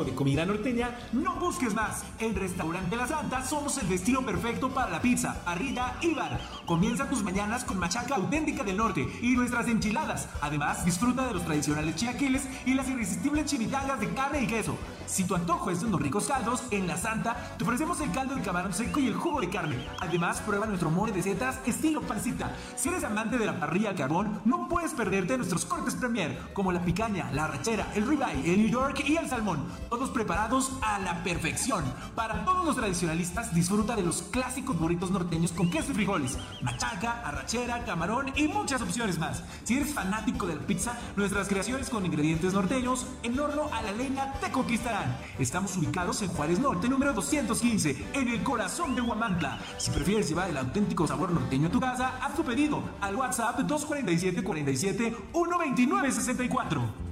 De comida norteña, no busques más. En Restaurante La Santa somos el destino perfecto para la pizza, parrilla y bar. Comienza tus mañanas con machaca auténtica del norte y nuestras enchiladas. Además, disfruta de los tradicionales chilaquiles y las irresistibles chimichangas de carne y queso. Si tu antojo es de unos ricos caldos, en La Santa te ofrecemos el caldo de camarón seco y el jugo de carne. Además, prueba nuestro mole de setas estilo pancita. Si eres amante de la parrilla a carbón, no puedes perderte nuestros cortes premier, como la picaña, la rachera, el ribeye, el New York y el salmón. Todos preparados a la perfección. Para todos los tradicionalistas, disfruta de los clásicos burritos norteños con queso y frijoles, machaca, arrachera, camarón y muchas opciones más. Si eres fanático de la pizza, nuestras creaciones con ingredientes norteños en horno a la leña te conquistarán. Estamos ubicados en Juárez Norte, número 215, en el corazón de Huamantla. Si prefieres llevar el auténtico sabor norteño a tu casa, haz tu pedido al WhatsApp 247 47 129 64.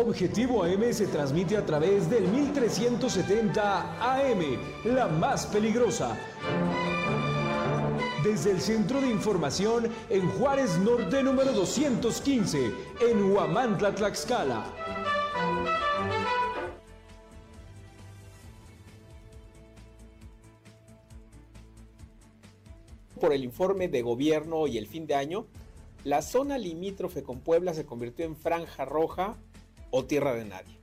Objetivo AM se transmite a través del 1370 AM, la más peligrosa. Desde el Centro de Información en Juárez Norte número 215, en Huamantla, Tlaxcala. Por el informe de gobierno y el fin de año, la zona limítrofe con Puebla se convirtió en franja roja o tierra de nadie.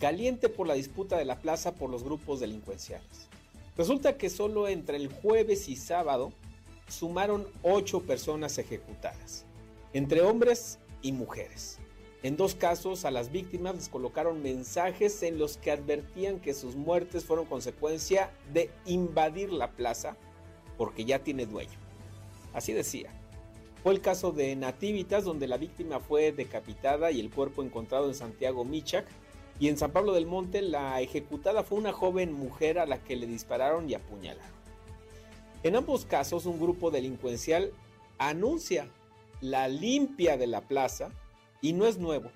Caliente por la disputa de la plaza por los grupos delincuenciales. Resulta que solo entre el jueves y sábado sumaron ocho personas ejecutadas, entre hombres y mujeres. En dos casos a las víctimas les colocaron mensajes en los que advertían que sus muertes fueron consecuencia de invadir la plaza porque ya tiene dueño. Así decía. Fue el caso de Nativitas, donde la víctima fue decapitada y el cuerpo encontrado en Santiago Michac. Y en San Pablo del Monte, la ejecutada fue una joven mujer a la que le dispararon y apuñalaron. En ambos casos, un grupo delincuencial anuncia la limpia de la plaza y no es nuevo.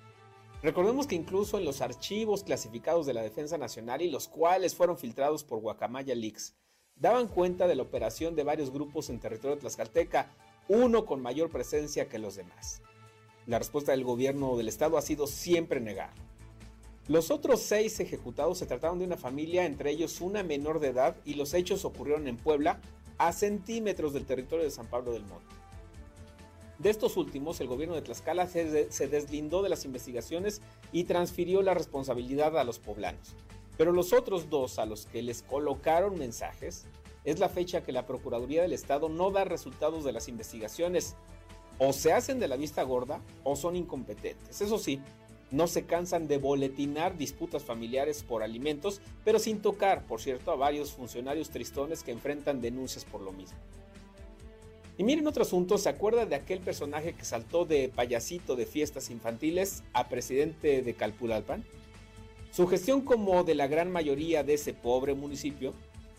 Recordemos que incluso en los archivos clasificados de la Defensa Nacional y los cuales fueron filtrados por Guacamaya Leaks, daban cuenta de la operación de varios grupos en territorio tlaxcalteca, uno con mayor presencia que los demás. La respuesta del gobierno del estado ha sido siempre negar. Los otros seis ejecutados se trataron de una familia, entre ellos una menor de edad, y los hechos ocurrieron en Puebla, a centímetros del territorio de San Pablo del Monte. De estos últimos, el gobierno de Tlaxcala se, deslindó de las investigaciones y transfirió la responsabilidad a los poblanos. Pero los otros dos a los que les colocaron mensajes es la fecha que la Procuraduría del Estado no da resultados de las investigaciones. O se hacen de la vista gorda o son incompetentes. Eso sí, no se cansan de boletinar disputas familiares por alimentos, pero sin tocar, por cierto, a varios funcionarios tristones que enfrentan denuncias por lo mismo. Y miren otro asunto, ¿se acuerda de aquel personaje que saltó de payasito de fiestas infantiles a presidente de Calpulalpan? Su gestión como de la gran mayoría de ese pobre municipio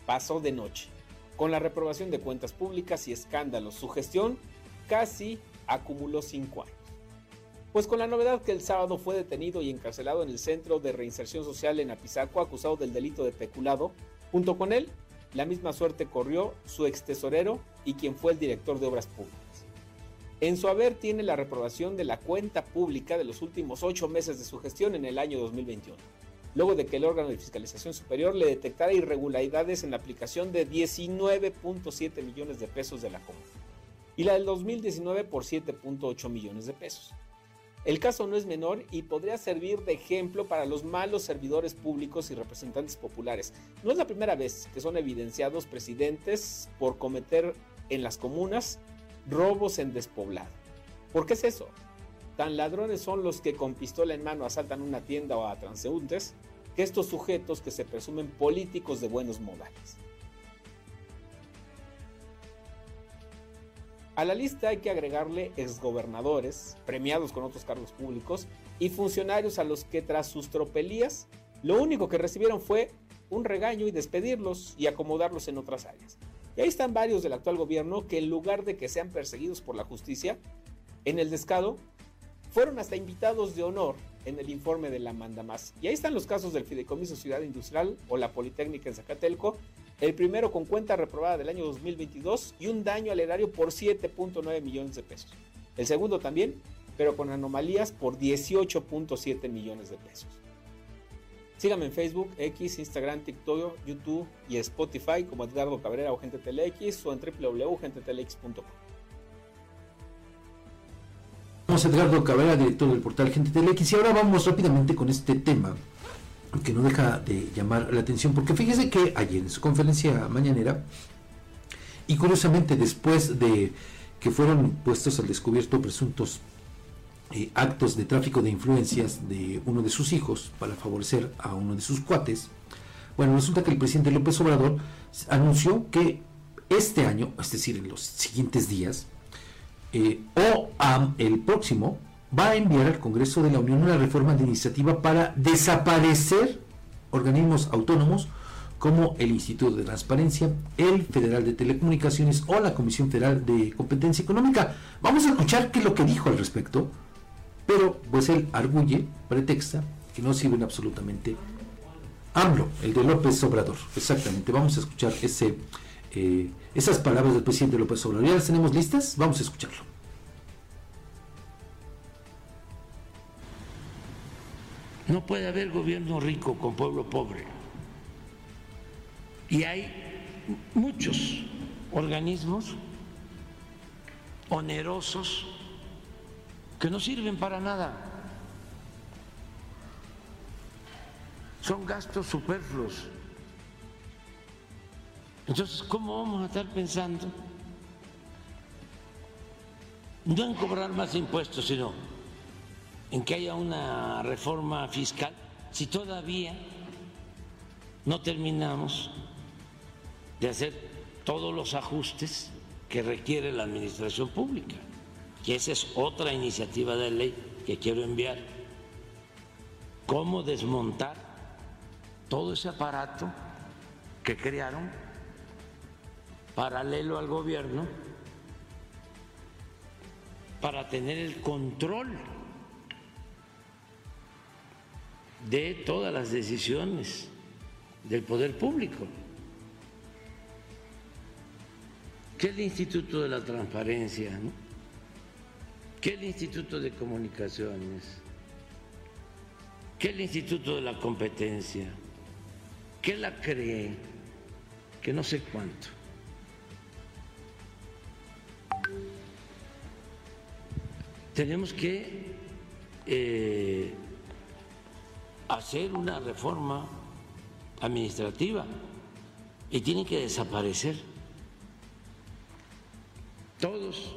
pasó de noche. Con la reprobación de cuentas públicas y escándalos, su gestión casi acumuló cinco años. Pues con la novedad que el sábado fue detenido y encarcelado en el Centro de Reinserción Social en Apizaco acusado del delito de peculado, junto con él, la misma suerte corrió su ex tesorero y quien fue el director de obras públicas. En su haber tiene la reprobación de la cuenta pública de los últimos ocho meses de su gestión en el año 2021, luego de que el órgano de fiscalización superior le detectara irregularidades en la aplicación de 19.7 millones de pesos de la compra, y la del 2019 por 7.8 millones de pesos. El caso no es menor y podría servir de ejemplo para los malos servidores públicos y representantes populares. No es la primera vez que son evidenciados presidentes por cometer en las comunas robos en despoblado. ¿Por qué es eso? Tan ladrones son los que con pistola en mano asaltan una tienda o a transeúntes que estos sujetos que se presumen políticos de buenos modales. A la lista hay que agregarle exgobernadores, premiados con otros cargos públicos, y funcionarios a los que tras sus tropelías, lo único que recibieron fue un regaño y despedirlos y acomodarlos en otras áreas. Y ahí están varios del actual gobierno que en lugar de que sean perseguidos por la justicia, en el descado, fueron hasta invitados de honor en el informe de la Manda Más. Y ahí están los casos del Fideicomiso Ciudad Industrial o la Politécnica en Zacatelco, el primero con cuenta reprobada del año 2022 y un daño al erario por 7.9 millones de pesos. El segundo también, pero con anomalías por 18.7 millones de pesos. Síganme en Facebook, X, Instagram, TikTok, YouTube y Spotify como Edgardo Cabrera o Gente TeleX o en www.gentetelex.com. Somos Edgardo Cabrera, director del portal Gente Telex y ahora vamos rápidamente con este tema que no deja de llamar la atención, porque fíjese que ayer en su conferencia mañanera, y curiosamente después de que fueron puestos al descubierto presuntos eh, actos de tráfico de influencias de uno de sus hijos para favorecer a uno de sus cuates, bueno, resulta que el presidente López Obrador anunció que este año, es decir, en los siguientes días, eh, o el próximo, va a enviar al Congreso de la Unión una reforma de iniciativa para desaparecer organismos autónomos como el Instituto de Transparencia, el Federal de Telecomunicaciones o la Comisión Federal de Competencia Económica. Vamos a escuchar qué es lo que dijo al respecto, pero pues él arguye, pretexta, que no sirven absolutamente AMLO, el de López Obrador. Exactamente, vamos a escuchar ese, eh, esas palabras del presidente López Obrador. ¿Ya las tenemos listas? Vamos a escucharlo. No puede haber gobierno rico con pueblo pobre. Y hay muchos organismos onerosos que no sirven para nada. Son gastos superfluos. Entonces, ¿cómo vamos a estar pensando no en cobrar más impuestos, sino en que haya una reforma fiscal. Si todavía no terminamos de hacer todos los ajustes que requiere la administración pública, que esa es otra iniciativa de ley que quiero enviar. Cómo desmontar todo ese aparato que crearon paralelo al gobierno para tener el control de todas las decisiones del poder público. ¿Qué es el Instituto de la Transparencia? ¿no? ¿Qué es el Instituto de Comunicaciones? ¿Qué es el Instituto de la Competencia? ¿Qué la cree? Que no sé cuánto. Tenemos que eh, hacer una reforma administrativa y tienen que desaparecer todos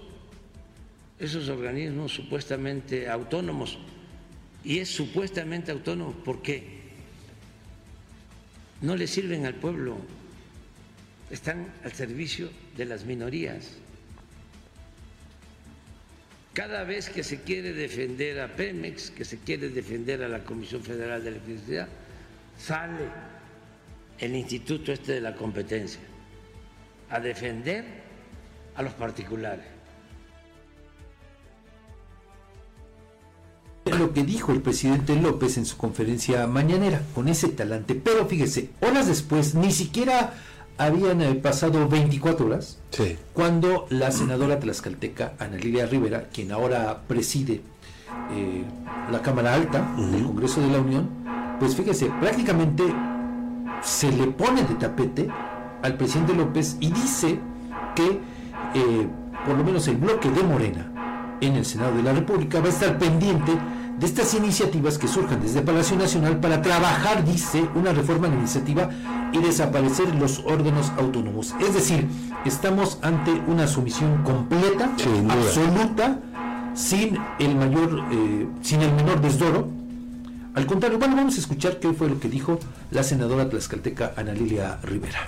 esos organismos supuestamente autónomos. Y es supuestamente autónomo porque no le sirven al pueblo, están al servicio de las minorías. Cada vez que se quiere defender a Pemex, que se quiere defender a la Comisión Federal de Electricidad, sale el Instituto este de la Competencia a defender a los particulares. lo que dijo el presidente López en su conferencia mañanera, con ese talante. Pero fíjese, horas después, ni siquiera habían eh, pasado 24 horas cuando la senadora tlaxcalteca Ana Lilia Rivera, quien ahora preside eh, la Cámara Alta del Congreso de la Unión, pues fíjese, prácticamente se le pone de tapete al presidente López y dice que eh, por lo menos el bloque de Morena en el Senado de la República va a estar pendiente de estas iniciativas que surjan desde Palacio Nacional para trabajar, dice, una reforma administrativa y desaparecer los órganos autónomos. Es decir, estamos ante una sumisión completa, absoluta, sin el mayor, eh, sin el menor desdoro. Al contrario, bueno, vamos a escuchar qué fue lo que dijo la senadora tlaxcalteca Ana Lilia Rivera.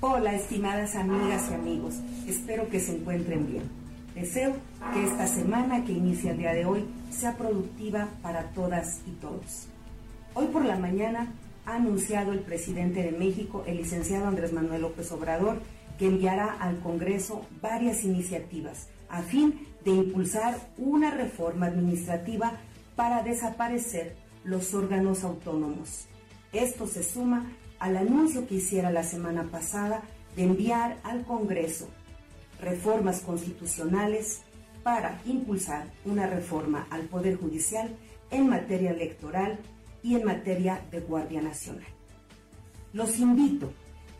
Hola, estimadas amigas y amigos. Espero que se encuentren bien. Deseo que esta semana que inicia el día de hoy sea productiva para todas y todos. Hoy por la mañana ha anunciado el presidente de México, el licenciado Andrés Manuel López Obrador, que enviará al Congreso varias iniciativas a fin de impulsar una reforma administrativa para desaparecer los órganos autónomos. Esto se suma al anuncio que hiciera la semana pasada de enviar al Congreso reformas constitucionales para impulsar una reforma al Poder Judicial en materia electoral y en materia de Guardia Nacional. Los invito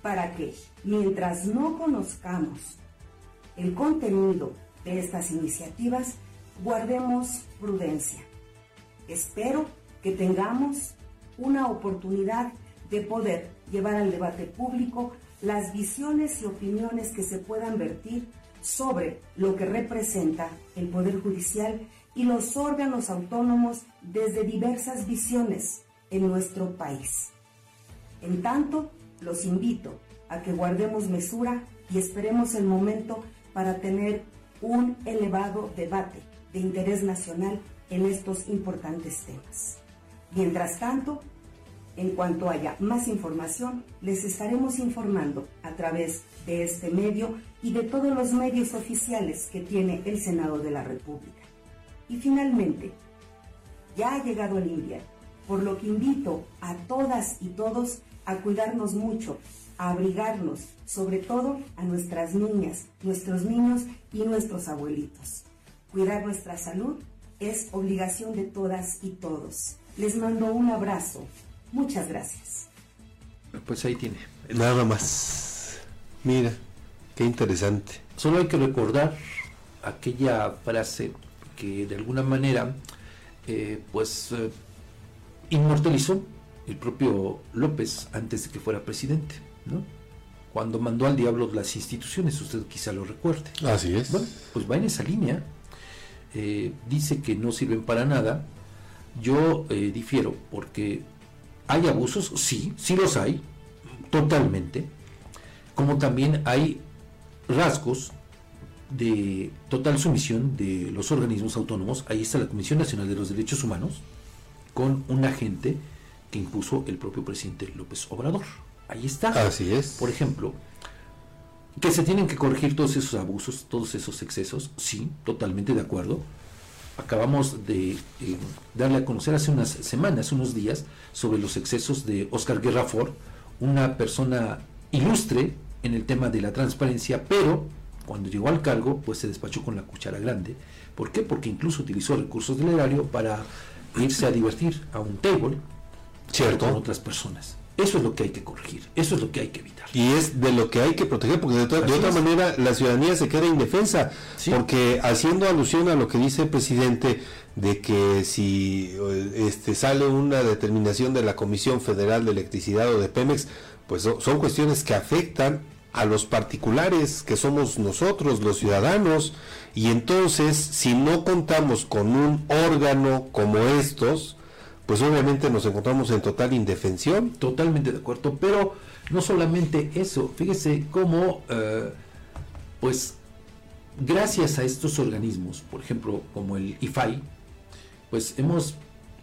para que, mientras no conozcamos el contenido de estas iniciativas, guardemos prudencia. Espero que tengamos una oportunidad de poder llevar al debate público las visiones y opiniones que se puedan vertir sobre lo que representa el Poder Judicial y los órganos autónomos desde diversas visiones en nuestro país. En tanto, los invito a que guardemos mesura y esperemos el momento para tener un elevado debate de interés nacional en estos importantes temas. Mientras tanto, en cuanto haya más información, les estaremos informando a través de este medio y de todos los medios oficiales que tiene el Senado de la República. Y finalmente, ya ha llegado el invierno, por lo que invito a todas y todos a cuidarnos mucho, a abrigarnos, sobre todo a nuestras niñas, nuestros niños y nuestros abuelitos. Cuidar nuestra salud es obligación de todas y todos. Les mando un abrazo Muchas gracias. Pues ahí tiene. Nada más. Mira, qué interesante. Solo hay que recordar aquella frase que de alguna manera eh, pues eh, inmortalizó el propio López antes de que fuera presidente, ¿no? Cuando mandó al diablo las instituciones, usted quizá lo recuerde. Así es. Bueno, pues va en esa línea. Eh, dice que no sirven para nada. Yo difiero porque ¿Hay abusos? Sí, sí los hay, totalmente. Como también hay rasgos de total sumisión de los organismos autónomos. Ahí está la Comisión Nacional de los Derechos Humanos con un agente que impuso el propio presidente López Obrador. Ahí está. Así es. Por ejemplo, que se tienen que corregir todos esos abusos, todos esos excesos, sí, totalmente de acuerdo acabamos de eh, darle a conocer hace unas semanas, unos días, sobre los excesos de Oscar Guerra Ford, una persona ilustre en el tema de la transparencia, pero cuando llegó al cargo, pues se despachó con la cuchara grande. ¿Por qué? Porque incluso utilizó recursos del erario para irse a divertir a un table ¿Cierto? con otras personas. Eso es lo que hay que corregir, eso es lo que hay que evitar. Y es de lo que hay que proteger, porque de, otra manera la ciudadanía se queda indefensa, Sí. porque haciendo alusión a lo que dice el presidente de que si eh, este sale una determinación de la Comisión Federal de Electricidad o de Pemex, pues so- son cuestiones que afectan a los particulares que somos nosotros, los ciudadanos, y entonces si no contamos con un órgano como estos, pues obviamente nos encontramos en total indefensión. Totalmente de acuerdo, pero no solamente eso, fíjese cómo, eh, pues, gracias a estos organismos, por ejemplo, como el IFAI, pues hemos,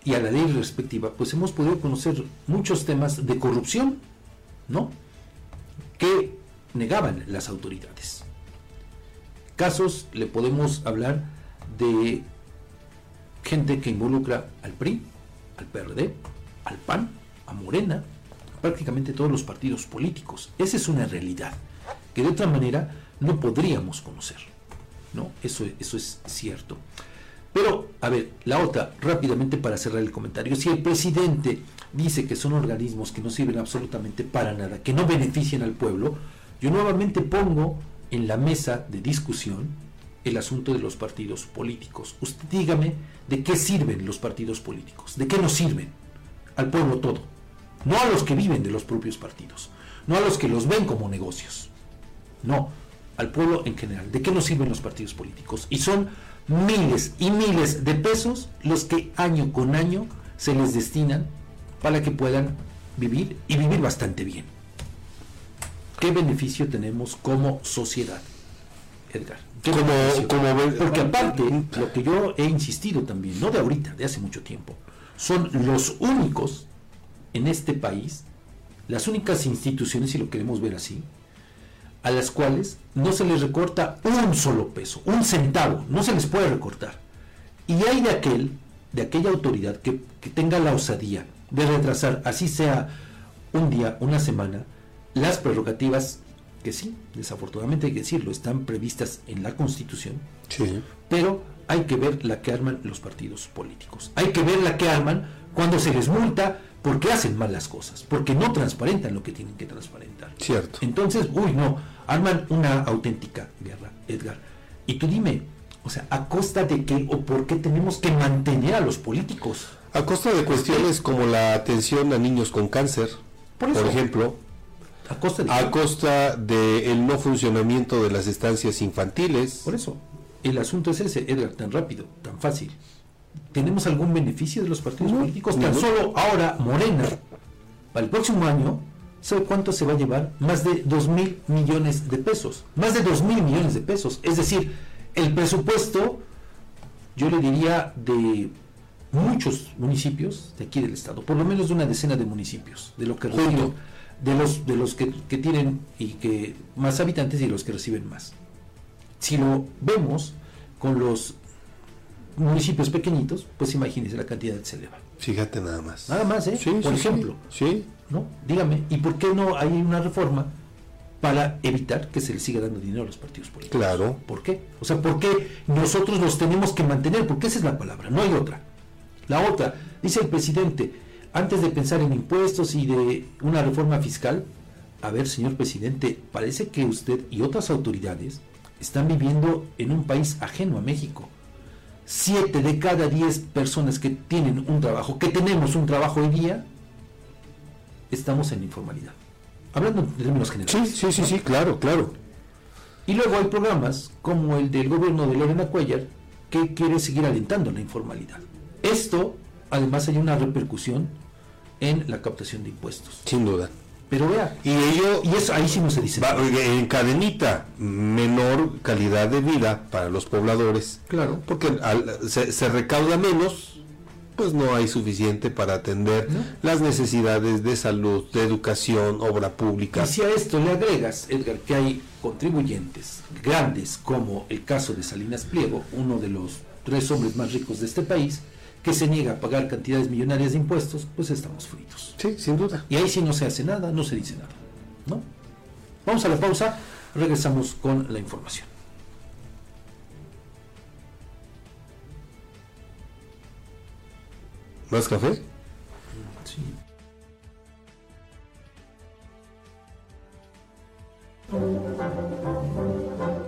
y a la ley respectiva, pues hemos podido conocer muchos temas de corrupción, ¿no? Que negaban las autoridades. Casos, le podemos hablar de gente que involucra al PRI, al PRD, al PAN, a Morena, prácticamente todos los partidos políticos. Esa es una realidad que de otra manera no podríamos conocer. ¿no? Eso, eso es cierto. Pero, a ver, la otra, rápidamente para cerrar el comentario, si el presidente dice que son organismos que no sirven absolutamente para nada, que no benefician al pueblo, yo nuevamente pongo en la mesa de discusión el asunto de los partidos políticos. Usted dígame de qué sirven los partidos políticos, de qué nos sirven al pueblo todo, no a los que viven de los propios partidos, no a los que los ven como negocios, no, al pueblo en general. ¿De qué nos sirven los partidos políticos? Y son miles y miles de pesos los que año con año se les destinan para que puedan vivir y vivir bastante bien. ¿Qué beneficio tenemos como sociedad, Edgar? ¿Qué Como- como Porque aparte, lo que yo he insistido también, no de ahorita, de hace mucho tiempo, son los únicos en este país, las únicas instituciones, si lo queremos ver así, a las cuales no se les recorta un solo peso, un centavo, no se les puede recortar. Y hay de aquel, de aquella autoridad que, que tenga la osadía de retrasar, así sea un día, una semana, las prerrogativas que sí, desafortunadamente hay que decirlo, están previstas en la Constitución, Sí. pero hay que ver la que arman los partidos políticos. Hay que ver la que arman cuando se les multa porque hacen mal las cosas, porque no transparentan lo que tienen que transparentar. Cierto. Entonces, uy, no, arman una auténtica guerra, Edgar. Y tú dime, o sea, ¿a costa de qué o por qué tenemos que mantener a los políticos? A costa de cuestiones como la atención a niños con cáncer, Por por, ejemplo, ¿A costa de a del no funcionamiento de las estancias infantiles. Por eso, el asunto es ese, Edgar, tan rápido, tan fácil. ¿Tenemos algún beneficio de los partidos No, políticos? Tan solo ahora Morena, para el próximo año, ¿sabe cuánto se va a llevar? Más de 2 mil millones de pesos. Más de 2 mil millones de pesos. Es decir, el presupuesto, yo le diría, de muchos municipios de aquí del estado, por lo menos de una decena de municipios, de lo que Junto. De los, de los que, que tienen y que más habitantes y los que reciben más si lo vemos con los municipios pequeñitos, pues imagínense la cantidad que se eleva. Fíjate nada más. Nada más, ¿eh? Sí, Por sí. ejemplo, Sí. ¿no? Dígame, ¿y por qué no hay una reforma para evitar que se le siga dando dinero a los partidos políticos? Claro. ¿Por qué? O sea, ¿por qué nosotros los tenemos que mantener? Porque esa es la palabra, no hay otra. La otra, dice el presidente, antes de pensar en impuestos y de una reforma fiscal, a ver, señor presidente, parece que usted y otras autoridades están viviendo en un país ajeno a México. Siete de cada diez personas que tienen un trabajo, que tenemos un trabajo hoy día, estamos en informalidad. Hablando en términos Sí, generales. sí, sí, sí, claro, claro. Y luego hay programas como el del gobierno de Lorena Cuellar que quiere seguir alentando la informalidad. Esto, además, hay una repercusión en la captación de impuestos. Sin duda. Pero vea, Y ello y eso ahí sí no se dice. va, en cadenita menor calidad de vida para los pobladores. Claro. Porque al- se, se recauda menos, pues no hay suficiente para atender ¿No? las necesidades de salud, de educación, obra pública. Y si a esto le agregas, Edgar, que hay contribuyentes grandes, como el caso de Salinas Pliego, uno de los tres hombres más ricos de este país, que se niega a pagar cantidades millonarias de impuestos, pues estamos fritos. Sí, sin duda. Y ahí sí no se hace nada, no se dice nada. ¿no? Vamos a la pausa, regresamos con la información. ¿Más café? Sí.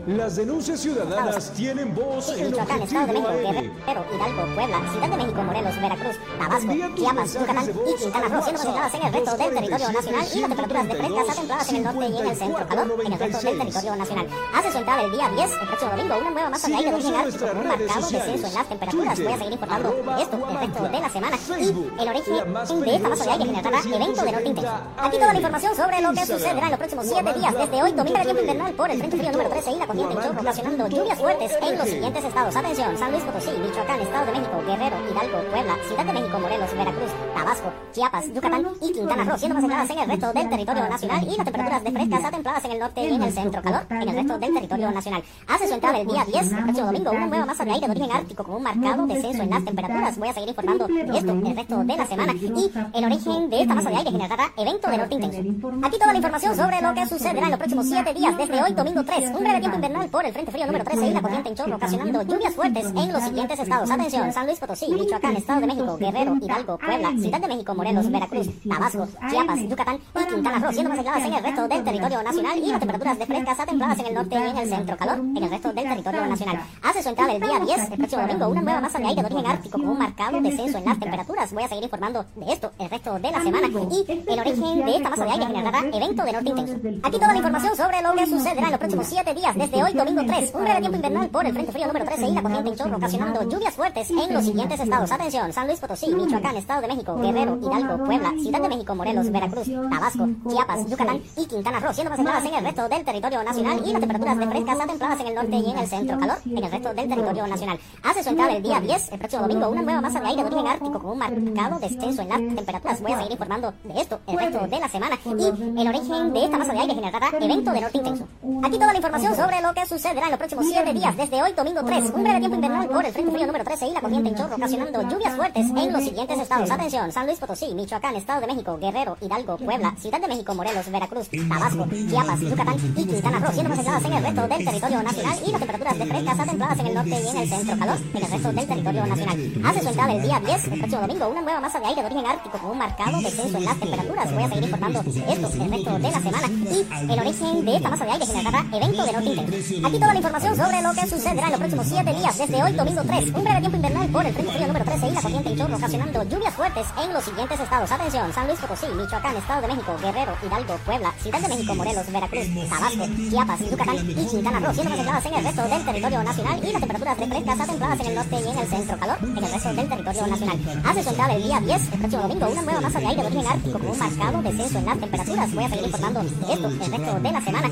Las denuncias ciudadanas tienen voz en Michoacán, Estado de México, Guerrero, Hidalgo, Puebla, Ciudad de México, Morelos, Veracruz, Tabasco, Chiapas, Yucatán y Quintana Roo, siendo presentadas en el resto del territorio nacional y las temperaturas de frescas templadas en el norte y en el centro, calor en el resto del territorio nacional. Hace su entrada el día 10, el próximo domingo, una nueva masa de aire de origen ártico con un marcado descenso en las temperaturas. Voy a seguir informando de esto el resto de la semana y el origen de esta masa de aire generará evento de norte intenso. Aquí toda la información sobre lo que sucederá en los próximos 7 días, desde hoy, domingo de tiempo invernal por el frente frío número 13 y la chorro, ocasionando lluvias fuertes en los siguientes estados. Atención, San Luis Potosí, Michoacán, Estado de México, Guerrero, Hidalgo, Puebla, Ciudad de México, Morelos, Veracruz, Tabasco, Chiapas, Yucatán y Quintana Roo, siendo más en el resto del territorio nacional y las temperaturas de frescas a templadas en el norte y en el centro, calor en el resto del territorio nacional. Hace su entrada el día 10, el próximo domingo, una nueva masa de aire de origen ártico con un marcado descenso en las temperaturas. Voy a seguir informando de esto el resto de la semana. Y el origen de esta masa de aire generará evento de norte intenso. Aquí toda la información sobre lo que sucederá en los próximos 7 días, desde hoy, domingo 3, un breve tiempo invernal por el frente frío número 13 y la corriente en chorro, ocasionando lluvias fuertes en los siguientes estados. Atención, San Luis Potosí, Michoacán, Estado de México, Guerrero, Hidalgo, Puebla, Ciudad de México, Morelos, Veracruz, Tabasco, Chiapas, Yucatán y Quintana Roo, siendo más aisladas en el resto del territorio nacional y las temperaturas de frescas a templadas en el norte y en el centro, calor en el resto del territorio nacional. Hace su entrada el día 10, el próximo domingo, una nueva masa de aire de origen ártico con un marcado descenso en las temperaturas. Voy a seguir informando de esto el resto de la semana y el origen de esta masa de aire generará evento de norte intenso. Aquí toda la información sobre lo que sucederá en los próximos 7 días, desde hoy, domingo 3, un breve tiempo invernal por el frente frío número 13 y la corriente en chorro, ocasionando lluvias fuertes en los siguientes estados. Atención, San Luis Potosí, Michoacán, Estado de México, Guerrero, Hidalgo, Puebla, Ciudad de México, Morelos, Veracruz, Tabasco, Chiapas, Yucatán y Quintana Roo, siendo más en el resto del territorio nacional y las temperaturas de frescas a templadas en el norte y en el centro, calor en el resto del territorio nacional. Hace su entrada el día 10, el próximo domingo, una nueva masa de aire de origen ártico con un marcado descenso en las temperaturas. Voy a seguir informando de esto el resto de la semana y el origen de esta masa de aire generará evento de norte intenso. Aquí toda la información sobre lo que sucederá en los próximos 7 días, desde hoy, domingo 3, un breve tiempo invernal por el frente frío número 13 y la corriente en chorro, ocasionando lluvias fuertes en los siguientes estados. Atención, San Luis Potosí, Michoacán, Estado de México, Guerrero, Hidalgo, Puebla, Ciudad de México, Morelos, Veracruz, Tabasco, Chiapas, Yucatán y Quintana Roo, siendo aisladas en el resto del territorio nacional y las temperaturas de frescas a templadas en el norte y en el centro, calor en el resto del territorio nacional. Hace su entrada el día 10, el próximo domingo, una nueva masa de aire de origen ártico con un marcado descenso en las temperaturas. Voy a seguir informando esto el resto de la semana y el origen de esta masa de aire generará evento de norte intenso. Aquí toda la información sobre lo que sucederá en los próximos 7 días, desde hoy, domingo 3, un breve tiempo invernal por el frente frío número 13 y la corriente en chorro, ocasionando lluvias fuertes en los siguientes estados. Atención, San Luis Potosí, Michoacán, Estado de México, Guerrero, Hidalgo, Puebla, Ciudad de México, Morelos, Veracruz, Tabasco, Chiapas, Yucatán y Quintana Roo, siendo más aisladas en el resto del territorio nacional y las temperaturas de frescas a templadas en el norte y en el centro, calor en el resto del territorio nacional. Hace su entrada el día 10, el próximo domingo, una nueva masa de aire de origen ártico con un marcado descenso en las temperaturas. Voy a seguir informando esto el resto de la semana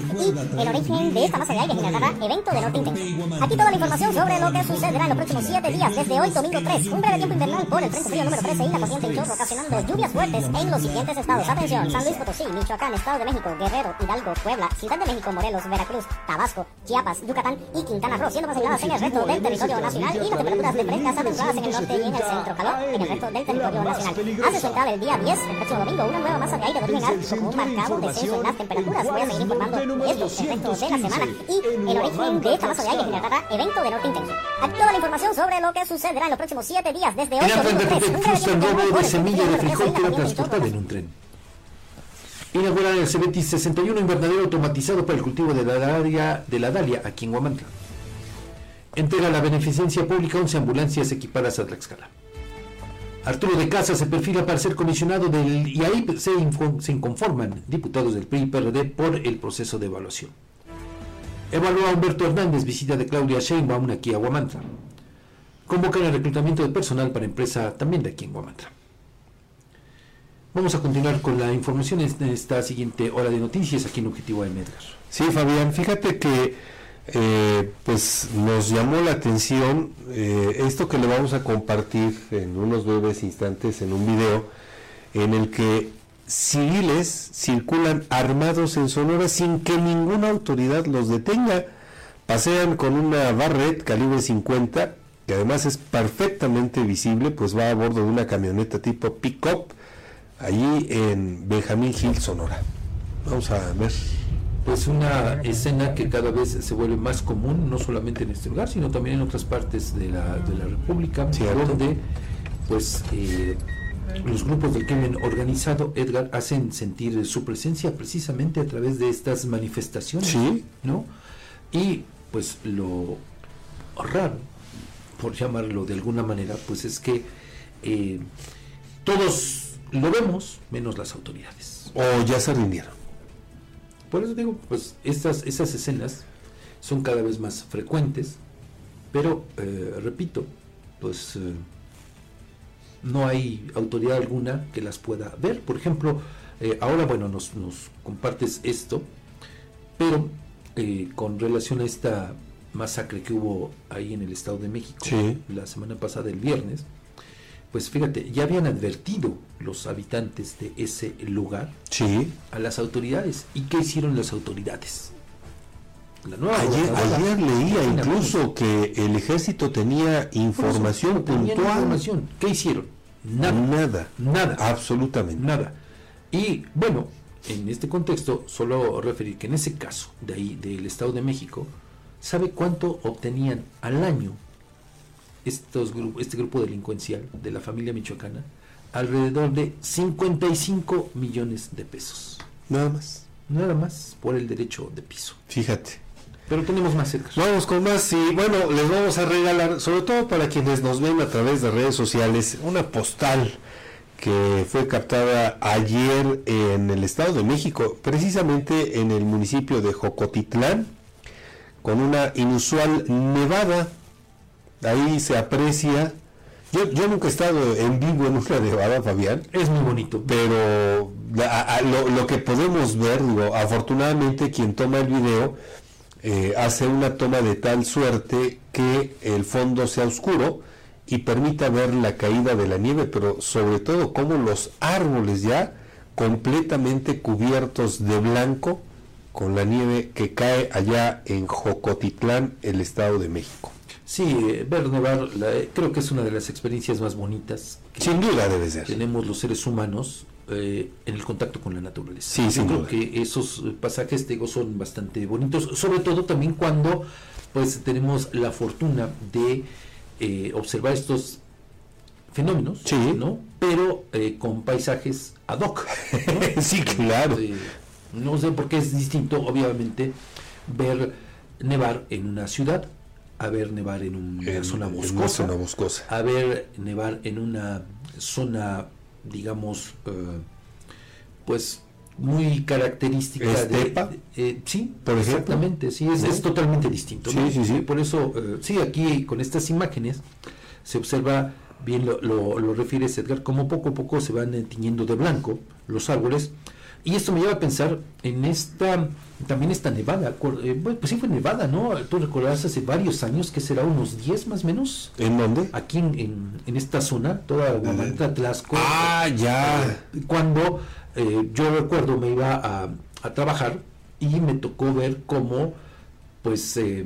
y el origen de esta masa de aire generará evento de norte intenso. Aquí toda la información sobre lo que sucederá en los próximos 7 días, desde hoy, domingo 3, un breve tiempo invernal por el frente frío número 13 y la corriente ocasionando lluvias fuertes en los siguientes estados. Atención, San Luis Potosí, Michoacán, Estado de México, Guerrero, Hidalgo, Puebla, Ciudad de México, Morelos, Veracruz, Tabasco, Chiapas, Yucatán y Quintana Roo, siendo más en el resto del territorio nacional y las temperaturas de frescas a templadas en el norte y en el centro, calor en el resto del territorio nacional. Hace su entrada el día 10, el próximo domingo, una nueva masa de aire de origen ártico con un marcado descenso en las temperaturas. Voy a seguir informando de esto el resto de la semana y el origen de esta masa de aire generará evento de norte intenso. Aquí toda la información sobre lo que sucederá en los próximos 7 días, desde hoy, domingo 3, un breve tiempo invernal por el frente frío número 13 y la corriente en chorro, transportada en un tren. Inaugurar el CBT 61 invernadero automatizado para el cultivo de la dalia, de la dalia aquí en Huamantla. Entrega la beneficencia pública 11 ambulancias equipadas a Tlaxcala. Arturo de Casa se perfila para ser comisionado del y ahí se, se inconforman diputados del PRI y PRD por el proceso de evaluación. Evalúa Humberto Hernández, visita de Claudia Sheinbaum aquí a Huamantla. Convocan el reclutamiento de personal para empresa también de aquí en Huamantla. Vamos a continuar con la información en esta siguiente hora de noticias aquí en Objetivo de Medgar. Sí, Fabián, fíjate que eh, pues nos llamó la atención eh, esto que le vamos a compartir en unos breves instantes en un video en el que civiles circulan armados en Sonora sin que ninguna autoridad los detenga. Pasean con una Barrett calibre 50, que además es perfectamente visible, pues va a bordo de una camioneta tipo pick-up, allí en Benjamín Hill, Sonora. Vamos a ver. Pues una escena que cada vez se vuelve más común, no solamente en este lugar, sino también en otras partes de la, de la República, donde pues eh, los grupos del crimen organizado, Edgar, hacen sentir su presencia precisamente a través de estas manifestaciones. Sí. ¿No? Y pues lo raro, por llamarlo de alguna manera, pues es que eh, todos lo vemos, menos las autoridades. O ya se rindieron. Por eso digo, pues estas, esas escenas son cada vez más frecuentes, pero eh, repito, pues eh, no hay autoridad alguna que las pueda ver. Por ejemplo, eh, ahora, bueno, nos, nos, compartes esto, pero con relación a esta masacre que hubo ahí en el Estado de México Sí. la semana pasada, el viernes, pues fíjate, ya habían advertido los habitantes de ese lugar Sí. a las autoridades. ¿Y qué hicieron las autoridades? La nueva Ayer, ayer leía incluso que el ejército tenía información puntual. información. ¿Qué hicieron? Nada. Nada. Nada. Absolutamente. Nada. Y bueno, en este contexto, solo referir que en ese caso de ahí, del Estado de México, ¿sabe cuánto obtenían al año estos gru- este grupo delincuencial de la familia michoacana? Alrededor de 55 millones de pesos. Nada más. Nada más por el derecho de piso. Fíjate. Pero tenemos más cerca. Vamos con más y bueno, les vamos a regalar, sobre todo para quienes nos ven a través de redes sociales, una postal que fue captada ayer en el Estado de México, precisamente en el municipio de Jocotitlán, con una inusual nevada. Ahí se aprecia. Yo, yo nunca he estado en vivo en una nevada, Fabián. Es muy bonito. Pero a- a- lo, lo que podemos ver, digo, afortunadamente quien toma el video eh, hace una toma de tal suerte que el fondo sea oscuro y permita ver la caída de la nieve, pero sobre todo como los árboles ya completamente cubiertos de blanco con la nieve que cae allá en Jocotitlán, el Estado de México. Sí, ver nevar la- creo que es una de las experiencias más bonitas que Sin duda debe ser. tenemos los seres humanos eh, en el contacto con la naturaleza. Sí, Yo sin creo duda. que esos pasajes digo, son bastante bonitos, sobre todo también cuando pues tenemos la fortuna de eh, observar estos fenómenos, Sí. ¿no? Pero eh, con paisajes ad hoc. ¿no? [LAUGHS] Sí, claro. Eh, no sé por qué es distinto, obviamente, ver nevar en una ciudad a ver nevar en una En- zona en una boscosa, zona boscosa. a ver nevar en una zona, digamos, eh, pues muy característica de- ¿Estepa? de- eh, sí, Por ejemplo. exactamente, sí, es, totalmente distinto. Sí, ¿no? sí, sí. Por eso, eh, sí, aquí con estas imágenes se observa bien lo, lo, lo refieres Edgar, como poco a poco se van eh, tiñendo de blanco los árboles. Y esto me lleva a pensar en esta, también esta nevada, eh, pues sí fue nevada, ¿no? Tú recordarás hace varios años, que será unos 10 más o menos, ¿En dónde? aquí en, en, en esta zona, toda Guamantla, Tlaxco. Ah, ya. eh, Cuando eh, yo recuerdo me iba a, a trabajar y me tocó ver cómo, pues, eh,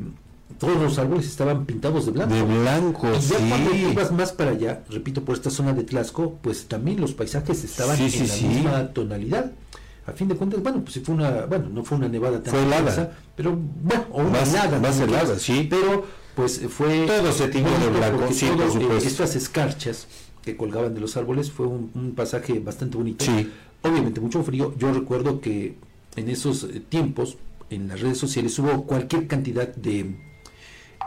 todos los árboles estaban pintados de blanco. De blanco, Y ya cuando sí. ibas más para allá, repito, por esta zona de Tlaxco, pues también los paisajes estaban Sí, en sí, la sí. misma tonalidad. A fin de cuentas, bueno, pues sí fue una, bueno, no fue una nevada tan Fue helada. pero bueno, o una Más- helada, más helada, sí. Pero pues fue Todo se tiñó de blanco, sí, todo, por eh, supuesto. estas escarchas que colgaban de los árboles fue un, un pasaje bastante bonito. Sí. Obviamente mucho frío. Yo recuerdo que en esos eh, tiempos en las redes sociales hubo cualquier cantidad de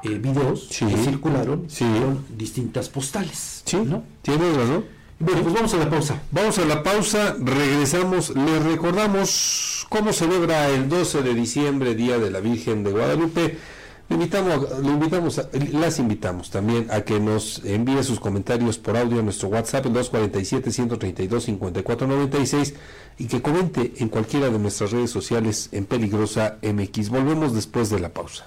eh, videos Sí. que circularon Sí. con distintas postales. Sí, ¿no? tienes razón. Bueno, pues vamos a la pausa. Vamos a la pausa, regresamos, les recordamos cómo celebra el 12 de diciembre, Día de la Virgen de Guadalupe. Le invitamos, le invitamos las invitamos también a que nos envíe sus comentarios por audio a nuestro WhatsApp, el 247-132-5496, y que comente en cualquiera de nuestras redes sociales en Peligrosa MX. Volvemos después de la pausa.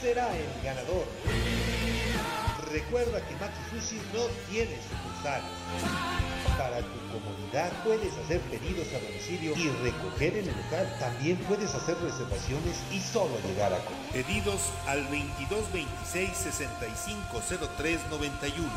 será el ganador. Recuerda que Maki Sushi no tiene sucursal. Para tu comodidad puedes hacer pedidos a domicilio y recoger en el local. También puedes hacer reservaciones y solo llegar a. Pedidos al 2226 650391.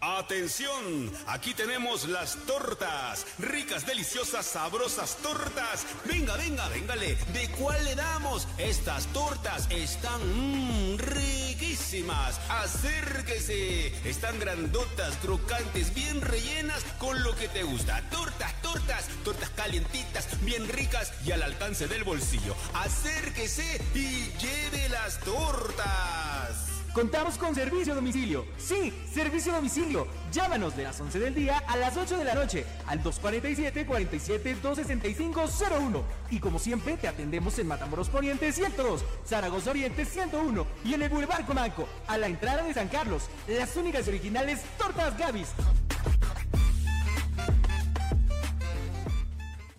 Atención, aquí tenemos las tortas, ricas, deliciosas, sabrosas tortas. Venga, venga, véngale, ¿de cuál le damos? Estas tortas están mmm, riquísimas. Acérquese, están grandotas, crocantes, bien rellenas con lo que te gusta. Tortas, tortas, tortas calientitas, bien ricas y al alcance del bolsillo. Acérquese y lleve las tortas. Contamos con servicio domicilio. Sí, servicio domicilio. Llámanos de las 11 del día a las 8 de la noche al 247-47-265-01. Y como siempre, te atendemos en Matamoros Poniente 102, Zaragoza Oriente 101 y en el Boulevard Comanco, a la entrada de San Carlos. Las únicas originales Tortas Gavis.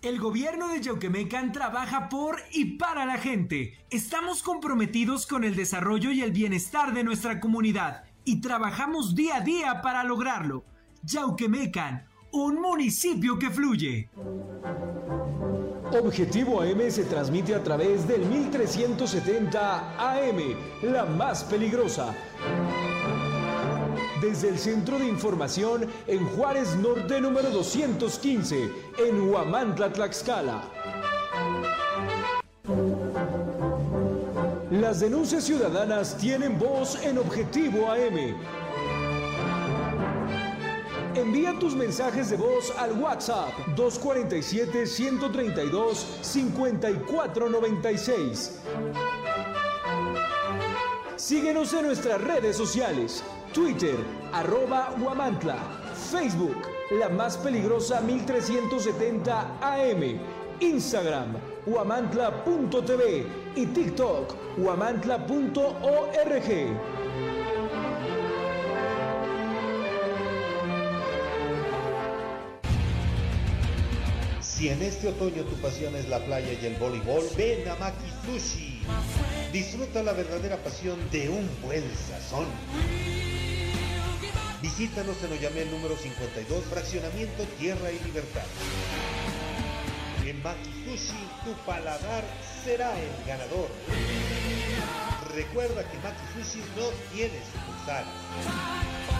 El gobierno de Yauquemecan trabaja por y para la gente. Estamos comprometidos con el desarrollo y el bienestar de nuestra comunidad y trabajamos día a día para lograrlo. Yauquemecan, un municipio que fluye. Objetivo AM se transmite a través del 1370 AM, la más peligrosa desde el Centro de Información en Juárez Norte número 215, en Huamantla, Tlaxcala. Las denuncias ciudadanas tienen voz en Objetivo AM. Envía tus mensajes de voz al WhatsApp 247-132-5496. Síguenos en nuestras redes sociales. Twitter, arroba Huamantla. Facebook, la más peligrosa 1370 AM. Instagram, huamantla.tv y TikTok, huamantla.org. Si en este otoño tu pasión es la playa y el voleibol, ven a Maki Sushi. Disfruta la verdadera pasión de un buen sazón. Visítanos en Oyamel número 52, fraccionamiento Tierra y Libertad. En Maki Sushi, tu paladar será el ganador. Recuerda que Maki Sushi no tiene sucursal.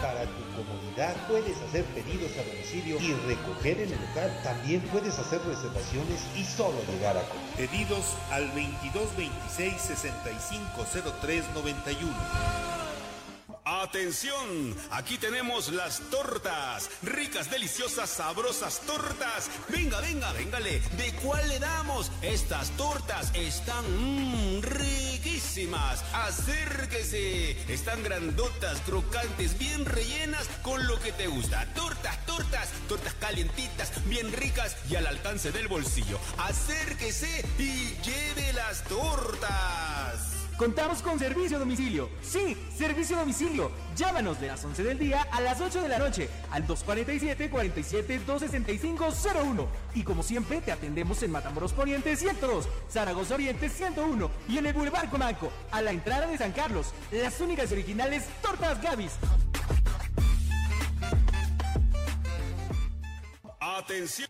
Para tu comodidad puedes hacer pedidos a domicilio y recoger en el local. También puedes hacer reservaciones y solo llegar a. Pedidos al 2226 650391. Atención, aquí tenemos las tortas, ricas, deliciosas, sabrosas tortas. Venga, venga, véngale, ¿de cuál le damos? Estas tortas están mmm, riquísimas. Acérquese, están grandotas, crocantes, bien rellenas con lo que te gusta. Tortas, tortas, tortas calientitas, bien ricas y al alcance del bolsillo. Acérquese y lleve las tortas. Contamos con servicio domicilio. Sí, servicio domicilio. Llámanos de las 11 del día a las 8 de la noche al 247-47-265-01. Y como siempre, te atendemos en Matamoros Poniente 102, Zaragoza Oriente 101 y en el Boulevard Comanco, a la entrada de San Carlos. Las únicas originales Tortas Gavis. Atención.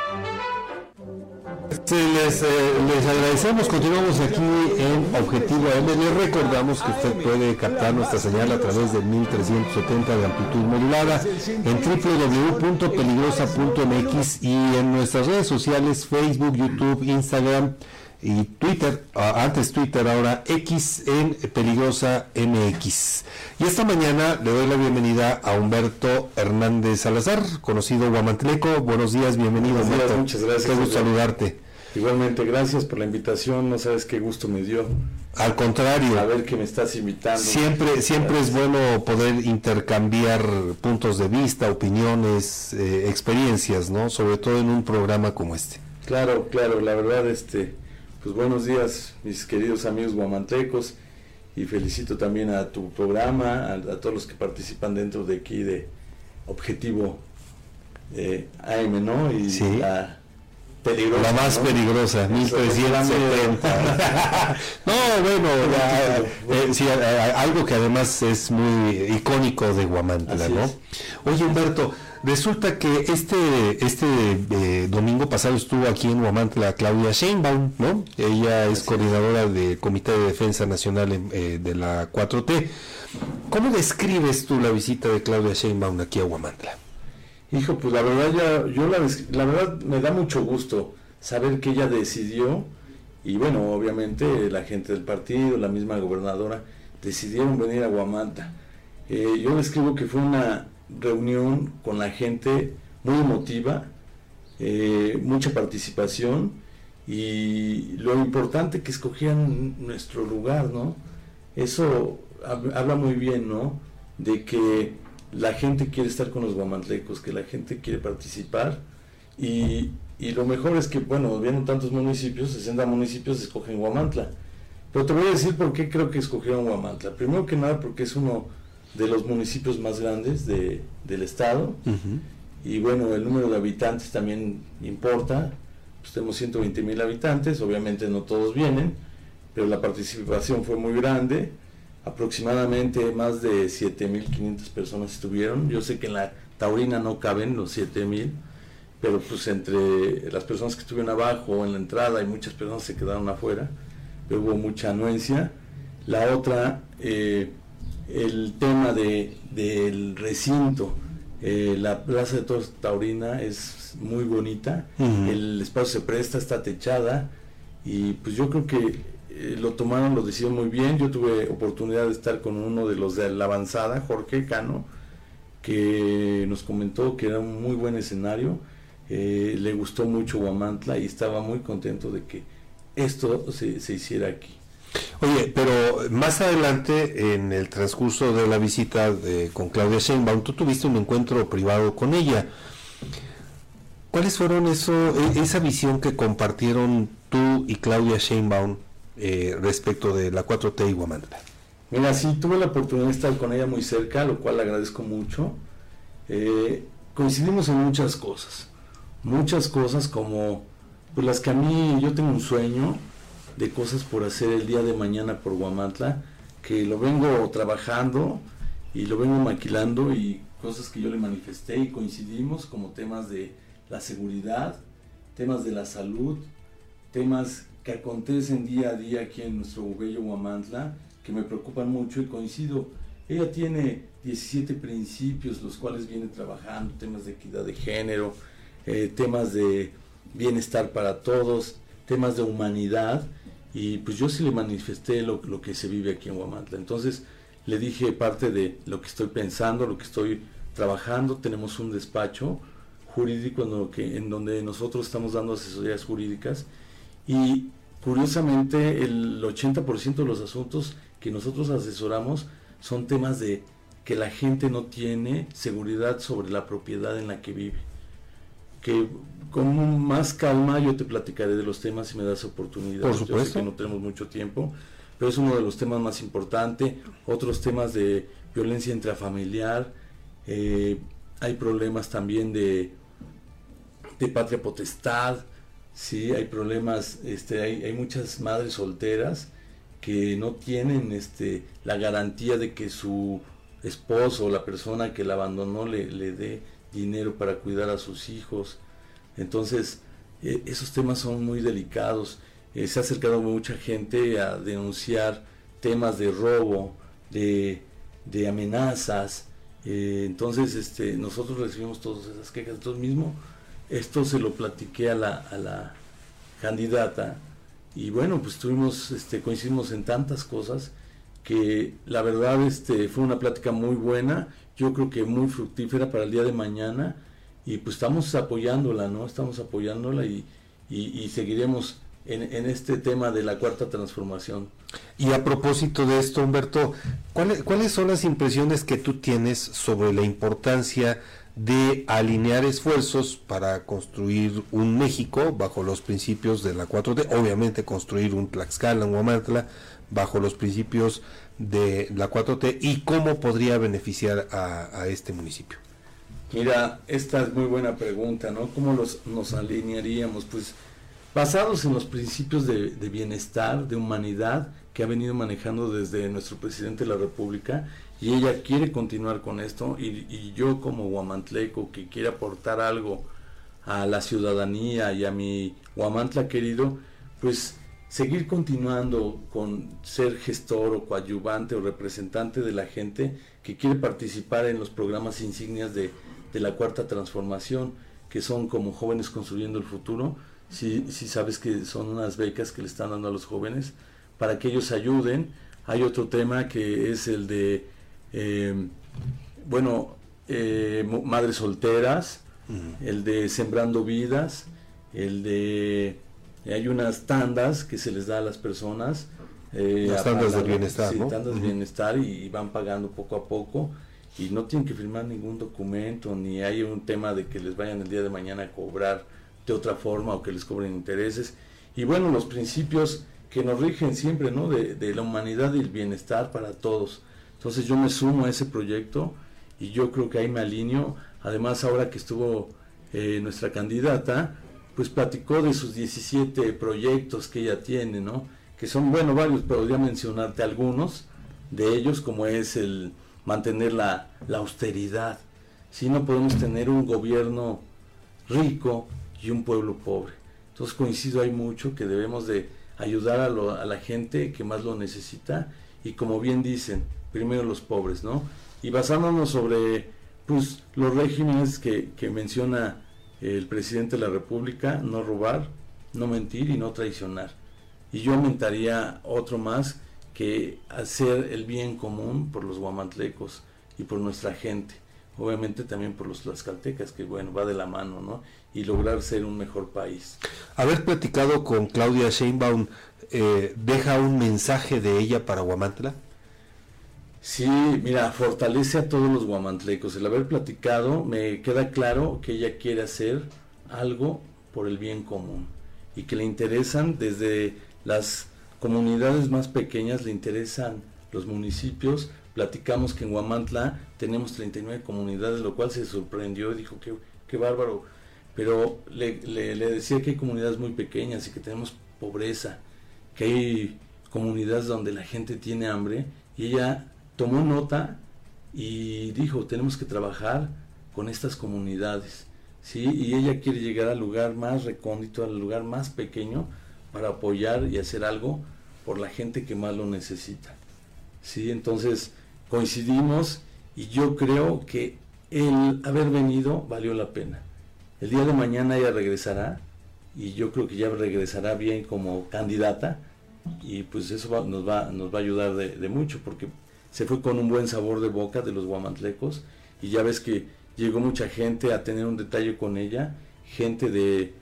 Les, eh, les, agradecemos, continuamos aquí en Objetivo AM. Les recordamos que usted puede captar nuestra señal a través de 1370 de amplitud modulada en www.peligrosa.mx y en nuestras redes sociales, Facebook, YouTube, Instagram y Twitter, antes Twitter, ahora X en Peligrosa MX. Y esta mañana le doy la bienvenida a Humberto Hernández Salazar, conocido Guamantleco. Buenos días, bienvenido Humberto. Muchas gracias. Qué gusto saludarte. Igualmente, gracias por la invitación, no sabes qué gusto me dio. Al contrario. A ver que me estás invitando. Siempre, siempre es bueno poder intercambiar puntos de vista, opiniones, eh, experiencias, ¿no? Sobre todo en un programa como este. Claro, claro, la verdad, este, pues buenos días, mis queridos amigos guamantecos, y felicito también a tu programa, a, todos los que participan dentro de aquí de Objetivo eh, AM, ¿no? Y la peligrosa. La más peligrosa, 1370. [LAUGHS] no, bueno, [LAUGHS] eh, algo que además es muy icónico de Guamantla, ¿no? Oye, Humberto, Resulta que este, este eh, domingo pasado estuvo aquí en Huamantla Claudia Sheinbaum, ¿no? Ella es coordinadora del Comité de Defensa Nacional eh, de la 4T. ¿Cómo describes tú la visita de Claudia Sheinbaum aquí a Huamantla? Hijo, pues la verdad ya, yo la, verdad me da mucho gusto saber que ella decidió, y bueno, obviamente la gente del partido, la misma gobernadora, decidieron venir a Huamantla. Eh, yo describo que fue una reunión con la gente muy emotiva, eh, mucha participación y lo importante que escogían nuestro lugar, ¿no? Eso habla muy bien, ¿no? De que la gente quiere estar con los guamantlecos, que la gente quiere participar y, y lo mejor es que, bueno, vienen tantos municipios, 60 municipios escogen Guamantla. Pero te voy a decir por qué creo que escogieron Guamantla. Primero que nada porque es uno de los municipios más grandes de, del estado. Y bueno, el número de habitantes también importa. Pues tenemos 120 mil habitantes, obviamente no todos vienen, pero la participación fue muy grande. Aproximadamente más de 7.500 personas estuvieron. Yo sé que en la Taurina no caben los 7.000, pero pues entre las personas que estuvieron abajo en la entrada y muchas personas se quedaron afuera, pero hubo mucha anuencia. La otra, eh, el tema de, del recinto. Eh, la Plaza de Toros Taurina es muy bonita, el espacio se presta, está techada y pues yo creo que eh, lo tomaron, lo decidieron muy bien. Yo tuve oportunidad de estar con uno de los de la avanzada, Jorge Cano, que nos comentó que era un muy buen escenario, eh, le gustó mucho Guamantla y estaba muy contento de que esto se, se hiciera aquí. Oye, pero más adelante, en el transcurso de la visita con Claudia Sheinbaum, tú tuviste un encuentro privado con ella. ¿Cuáles fueron eso, e, esa visión que compartieron tú y Claudia Sheinbaum eh, respecto de la 4T y Guamantla? Mira, sí, tuve la oportunidad de estar con ella muy cerca, lo cual agradezco mucho. Eh, coincidimos en muchas cosas, muchas cosas como pues, las que a mí, yo tengo un sueño, de cosas por hacer el día de mañana por Guamantla, que lo vengo trabajando y lo vengo maquilando y cosas que yo le manifesté y coincidimos como temas de la seguridad, temas de la salud, temas que acontecen día a día aquí en nuestro bello Guamantla, que me preocupan mucho y coincido. Ella tiene 17 principios los cuales viene trabajando, temas de equidad de género, eh, temas de bienestar para todos, temas de humanidad y pues yo sí le manifesté lo, que se vive aquí en Huamantla. Entonces le dije parte de lo que estoy pensando, lo que estoy trabajando. Tenemos un despacho jurídico en donde nosotros estamos dando asesorías jurídicas y curiosamente el 80% de los asuntos que nosotros asesoramos son temas de que la gente no tiene seguridad sobre la propiedad en la que vive que con más calma yo te platicaré de los temas si me das oportunidad. Por supuesto. Yo sé que no tenemos mucho tiempo, pero es uno de los temas más importantes. Otros temas de violencia intrafamiliar, eh, hay problemas también de, de patria potestad, sí, hay problemas, este, hay, hay muchas madres solteras que no tienen este, la garantía de que su esposo o la persona que la abandonó le, le dé dinero para cuidar a sus hijos. Entonces, eh, esos temas son muy delicados. Eh, se ha acercado mucha gente a denunciar temas de robo, de, amenazas. Eh, entonces, este, nosotros recibimos todas esas quejas. Entonces mismo, esto se lo platiqué a la, a la candidata y bueno, pues tuvimos, este, coincidimos en tantas cosas que la verdad este, fue una plática muy buena, yo creo que muy fructífera para el día de mañana y pues estamos apoyándola, ¿no? Estamos apoyándola y, y, seguiremos en, en, este tema de la cuarta transformación. Y a propósito de esto, Humberto, ¿cuáles, ¿cuáles son las impresiones que tú tienes sobre la importancia de alinear esfuerzos para construir un México bajo los principios de la 4T, obviamente construir un Tlaxcala, un Huamantla, bajo los principios de la 4T y cómo podría beneficiar a, este municipio? Mira, esta es muy buena pregunta, ¿no? ¿Cómo los, nos alinearíamos? Pues basados en los principios de, de bienestar, de humanidad que ha venido manejando desde nuestro presidente de la República y ella quiere continuar con esto y, yo como guamantleco que quiere aportar algo a la ciudadanía y a mi guamantla querido, pues seguir continuando con ser gestor o coadyuvante o representante de la gente que quiere participar en los programas insignias de, la cuarta transformación, que son como jóvenes construyendo el futuro, si, si sabes que son unas becas que le están dando a los jóvenes para que ellos ayuden. Hay otro tema que es el de eh, bueno, eh, madres solteras, el de sembrando vidas, el de hay unas tandas que se les da a las personas. Eh, las tandas de bienestar, tandas de bienestar y, van pagando poco a poco y no tienen que firmar ningún documento ni hay un tema de que les vayan el día de mañana a cobrar de otra forma o que les cobren intereses. Y bueno, los principios que nos rigen siempre, ¿no? De, de la humanidad y el bienestar para todos. Entonces yo me sumo a ese proyecto y yo creo que ahí me alineo. Además, ahora que estuvo eh, nuestra candidata, pues platicó de sus 17 proyectos que ella tiene, ¿no? Que son, bueno, varios, pero podría mencionarte algunos de ellos, como es el mantener la, austeridad. Si no podemos tener un gobierno rico y un pueblo pobre. Entonces coincido hay mucho que debemos de ayudar a, a la gente que más lo necesita y como bien dicen, primero los pobres, ¿no? Y basándonos sobre pues, los regímenes que, menciona el presidente de la República, no robar, no mentir y no traicionar. Y yo aumentaría otro más que hacer el bien común por los guamantlecos y por nuestra gente. Obviamente también por los tlaxcaltecas, que bueno, va de la mano, ¿no? Y lograr ser un mejor país. Haber platicado con Claudia Sheinbaum, eh, ¿deja un mensaje de ella para Guamantla? Sí, mira, fortalece a todos los guamantlecos. El haber platicado me queda claro que ella quiere hacer algo por el bien común y que le interesan desde las comunidades más pequeñas, le interesan los municipios. Platicamos que en Guamantla tenemos 39 comunidades, lo cual se sorprendió y dijo que qué bárbaro. Pero le, le, le decía que hay comunidades muy pequeñas y que tenemos pobreza, que hay comunidades donde la gente tiene hambre y ella tomó nota y dijo, tenemos que trabajar con estas comunidades, ¿sí? Y ella quiere llegar al lugar más recóndito, al lugar más pequeño, para apoyar y hacer algo por la gente que más lo necesita, ¿sí? Entonces, coincidimos y yo creo que el haber venido valió la pena. El día de mañana ella regresará y yo creo que ya regresará bien como candidata y pues eso nos, va, nos va a ayudar de, de mucho porque se fue con un buen sabor de boca de los guamantlecos y ya ves que llegó mucha gente a tener un detalle con ella, gente de,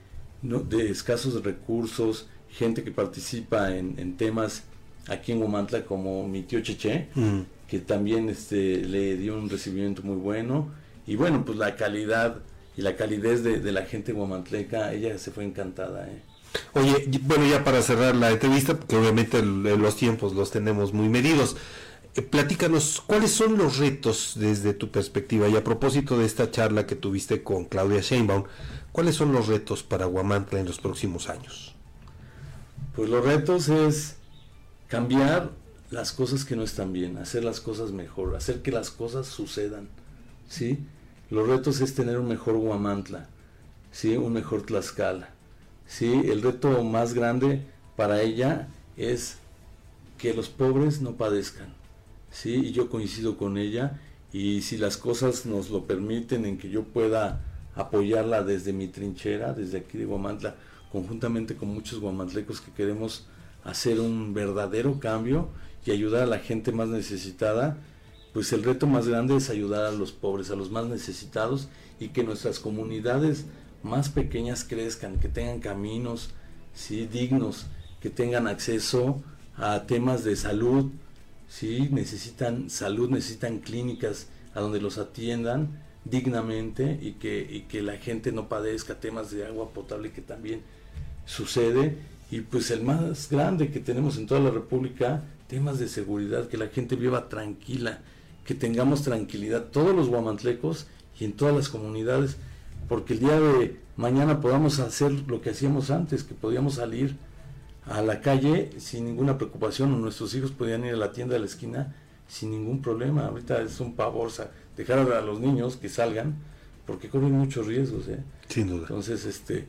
de escasos recursos, gente que participa en, temas aquí en Guamantla como mi tío Cheche, mm. que también este, le dio un recibimiento muy bueno y bueno, pues la calidad y la calidez de, la gente guamantleca, ella se fue encantada. ¿eh? Oye, bueno, ya para cerrar la entrevista, porque obviamente los tiempos los tenemos muy medidos. Eh, platícanos, ¿cuáles son los retos desde tu perspectiva? Y a propósito de esta charla que tuviste con Claudia Sheinbaum, ¿cuáles son los retos para Guamantla en los próximos años? Pues los retos es cambiar las cosas que no están bien, hacer las cosas mejor, hacer que las cosas sucedan, ¿sí? Los retos es tener un mejor Guamantla, ¿sí? Un mejor Tlaxcala, ¿sí? El reto más grande para ella es que los pobres no padezcan, ¿sí? Y yo coincido con ella y si las cosas nos lo permiten en que yo pueda apoyarla desde mi trinchera, desde aquí de Guamantla, conjuntamente con muchos guamantlecos que queremos hacer un verdadero cambio y ayudar a la gente más necesitada, pues el reto más grande es ayudar a los pobres, a los más necesitados y que nuestras comunidades más pequeñas crezcan, que tengan caminos ¿sí? dignos, que tengan acceso a temas de salud, ¿sí? necesitan salud, necesitan clínicas a donde los atiendan dignamente y que, y que la gente no padezca temas de agua potable que también sucede y pues el más grande que tenemos en toda la República, temas de seguridad, que la gente viva tranquila, que tengamos tranquilidad, todos los guamantlecos y en todas las comunidades, porque el día de mañana podamos hacer lo que hacíamos antes, que podíamos salir a la calle sin ninguna preocupación, o nuestros hijos podían ir a la tienda de la esquina sin ningún problema. Ahorita es un pavor dejar a los niños que salgan, porque corren muchos riesgos. ¿eh? Sin duda. Entonces, este,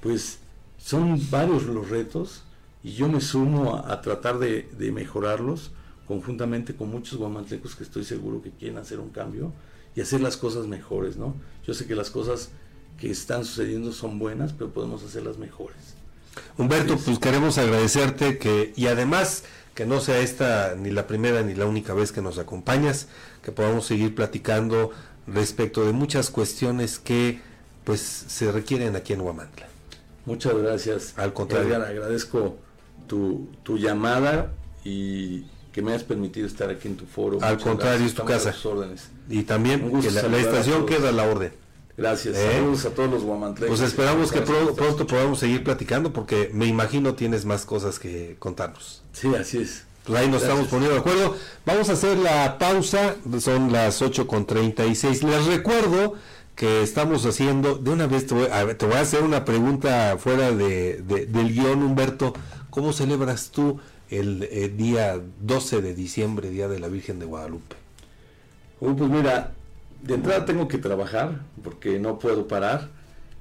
pues son varios los retos y yo me sumo a, tratar de, mejorarlos conjuntamente con muchos guamantlecos que estoy seguro que quieren hacer un cambio y hacer las cosas mejores, ¿no? Yo sé que las cosas que están sucediendo son buenas, pero podemos hacerlas mejores. Humberto, pues queremos agradecerte que, y además que no sea esta ni la primera ni la única vez que nos acompañas, que podamos seguir platicando respecto de muchas cuestiones que pues se requieren aquí en Huamantla. Muchas gracias. Al contrario. agradezco tu, tu, llamada y que me hayas permitido estar aquí en tu foro. Al contrario, es tu casa. Órdenes. Y también que la, estación queda a la orden. Gracias. ¿Eh? Saludos a todos los guamantlecos. Pues esperamos que pronto podamos seguir platicando porque me imagino tienes más cosas que contarnos. Sí, así es. Pues ahí nos estamos poniendo de acuerdo. Vamos a hacer la pausa, son las 8 con 36. Les recuerdo que estamos haciendo, de una vez te voy a, te voy a hacer una pregunta fuera de, del guion, Humberto. ¿Cómo celebras tú el, eh, día 12 de diciembre, Día de la Virgen de Guadalupe? pues mira, de entrada tengo que trabajar porque no puedo parar,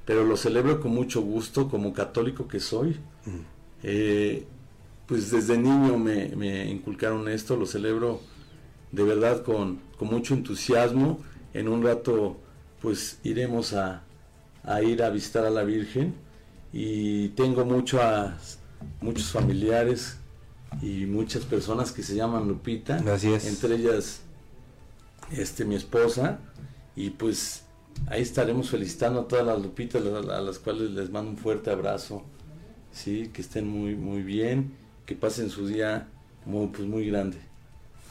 pero lo celebro con mucho gusto como católico que soy. Mm. Eh, pues desde niño me, me, inculcaron esto, lo celebro de verdad con, con mucho entusiasmo. En un rato pues iremos a, ir a visitar a la Virgen y tengo mucho muchos familiares y muchas personas que se llaman Lupita, entre ellas este mi esposa y pues ahí estaremos felicitando a todas las Lupitas a las cuales les mando un fuerte abrazo, sí, que estén muy muy bien, que pasen su día muy pues muy grande.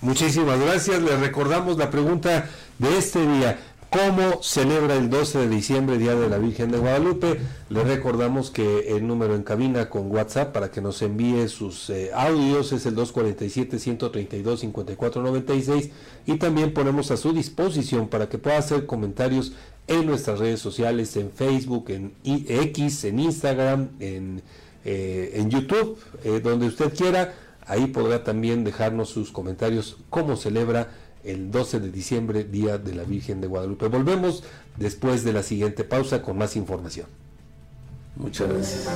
Muchísimas gracias. Les recordamos la pregunta de este día cómo celebra el 12 de diciembre, Día de la Virgen de Guadalupe. Le recordamos que el número en cabina con WhatsApp para que nos envíe sus eh, audios es el 247-132-5496 y también ponemos a su disposición para que pueda hacer comentarios en nuestras redes sociales, en Facebook, en X, en Instagram, en, eh, YouTube, eh, donde usted quiera. Ahí podrá también dejarnos sus comentarios, cómo celebra el 12 de diciembre, Día de la Virgen de Guadalupe. Volvemos después de la siguiente pausa con más información. Muchas gracias.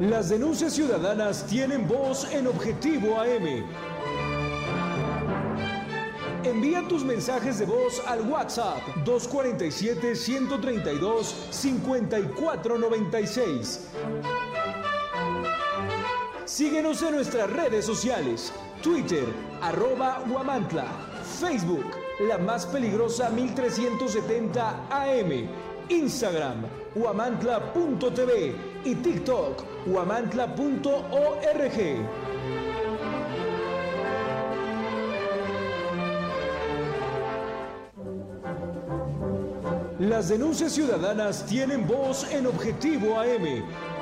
Las denuncias ciudadanas tienen voz en Objetivo AM. Envía tus mensajes de voz al WhatsApp 247-132-5496. Síguenos en nuestras redes sociales Twitter, arroba Huamantla. Facebook, la más peligrosa 1370 AM. Instagram, huamantla.tv y TikTok, huamantla.org. Las denuncias ciudadanas tienen voz en Objetivo AM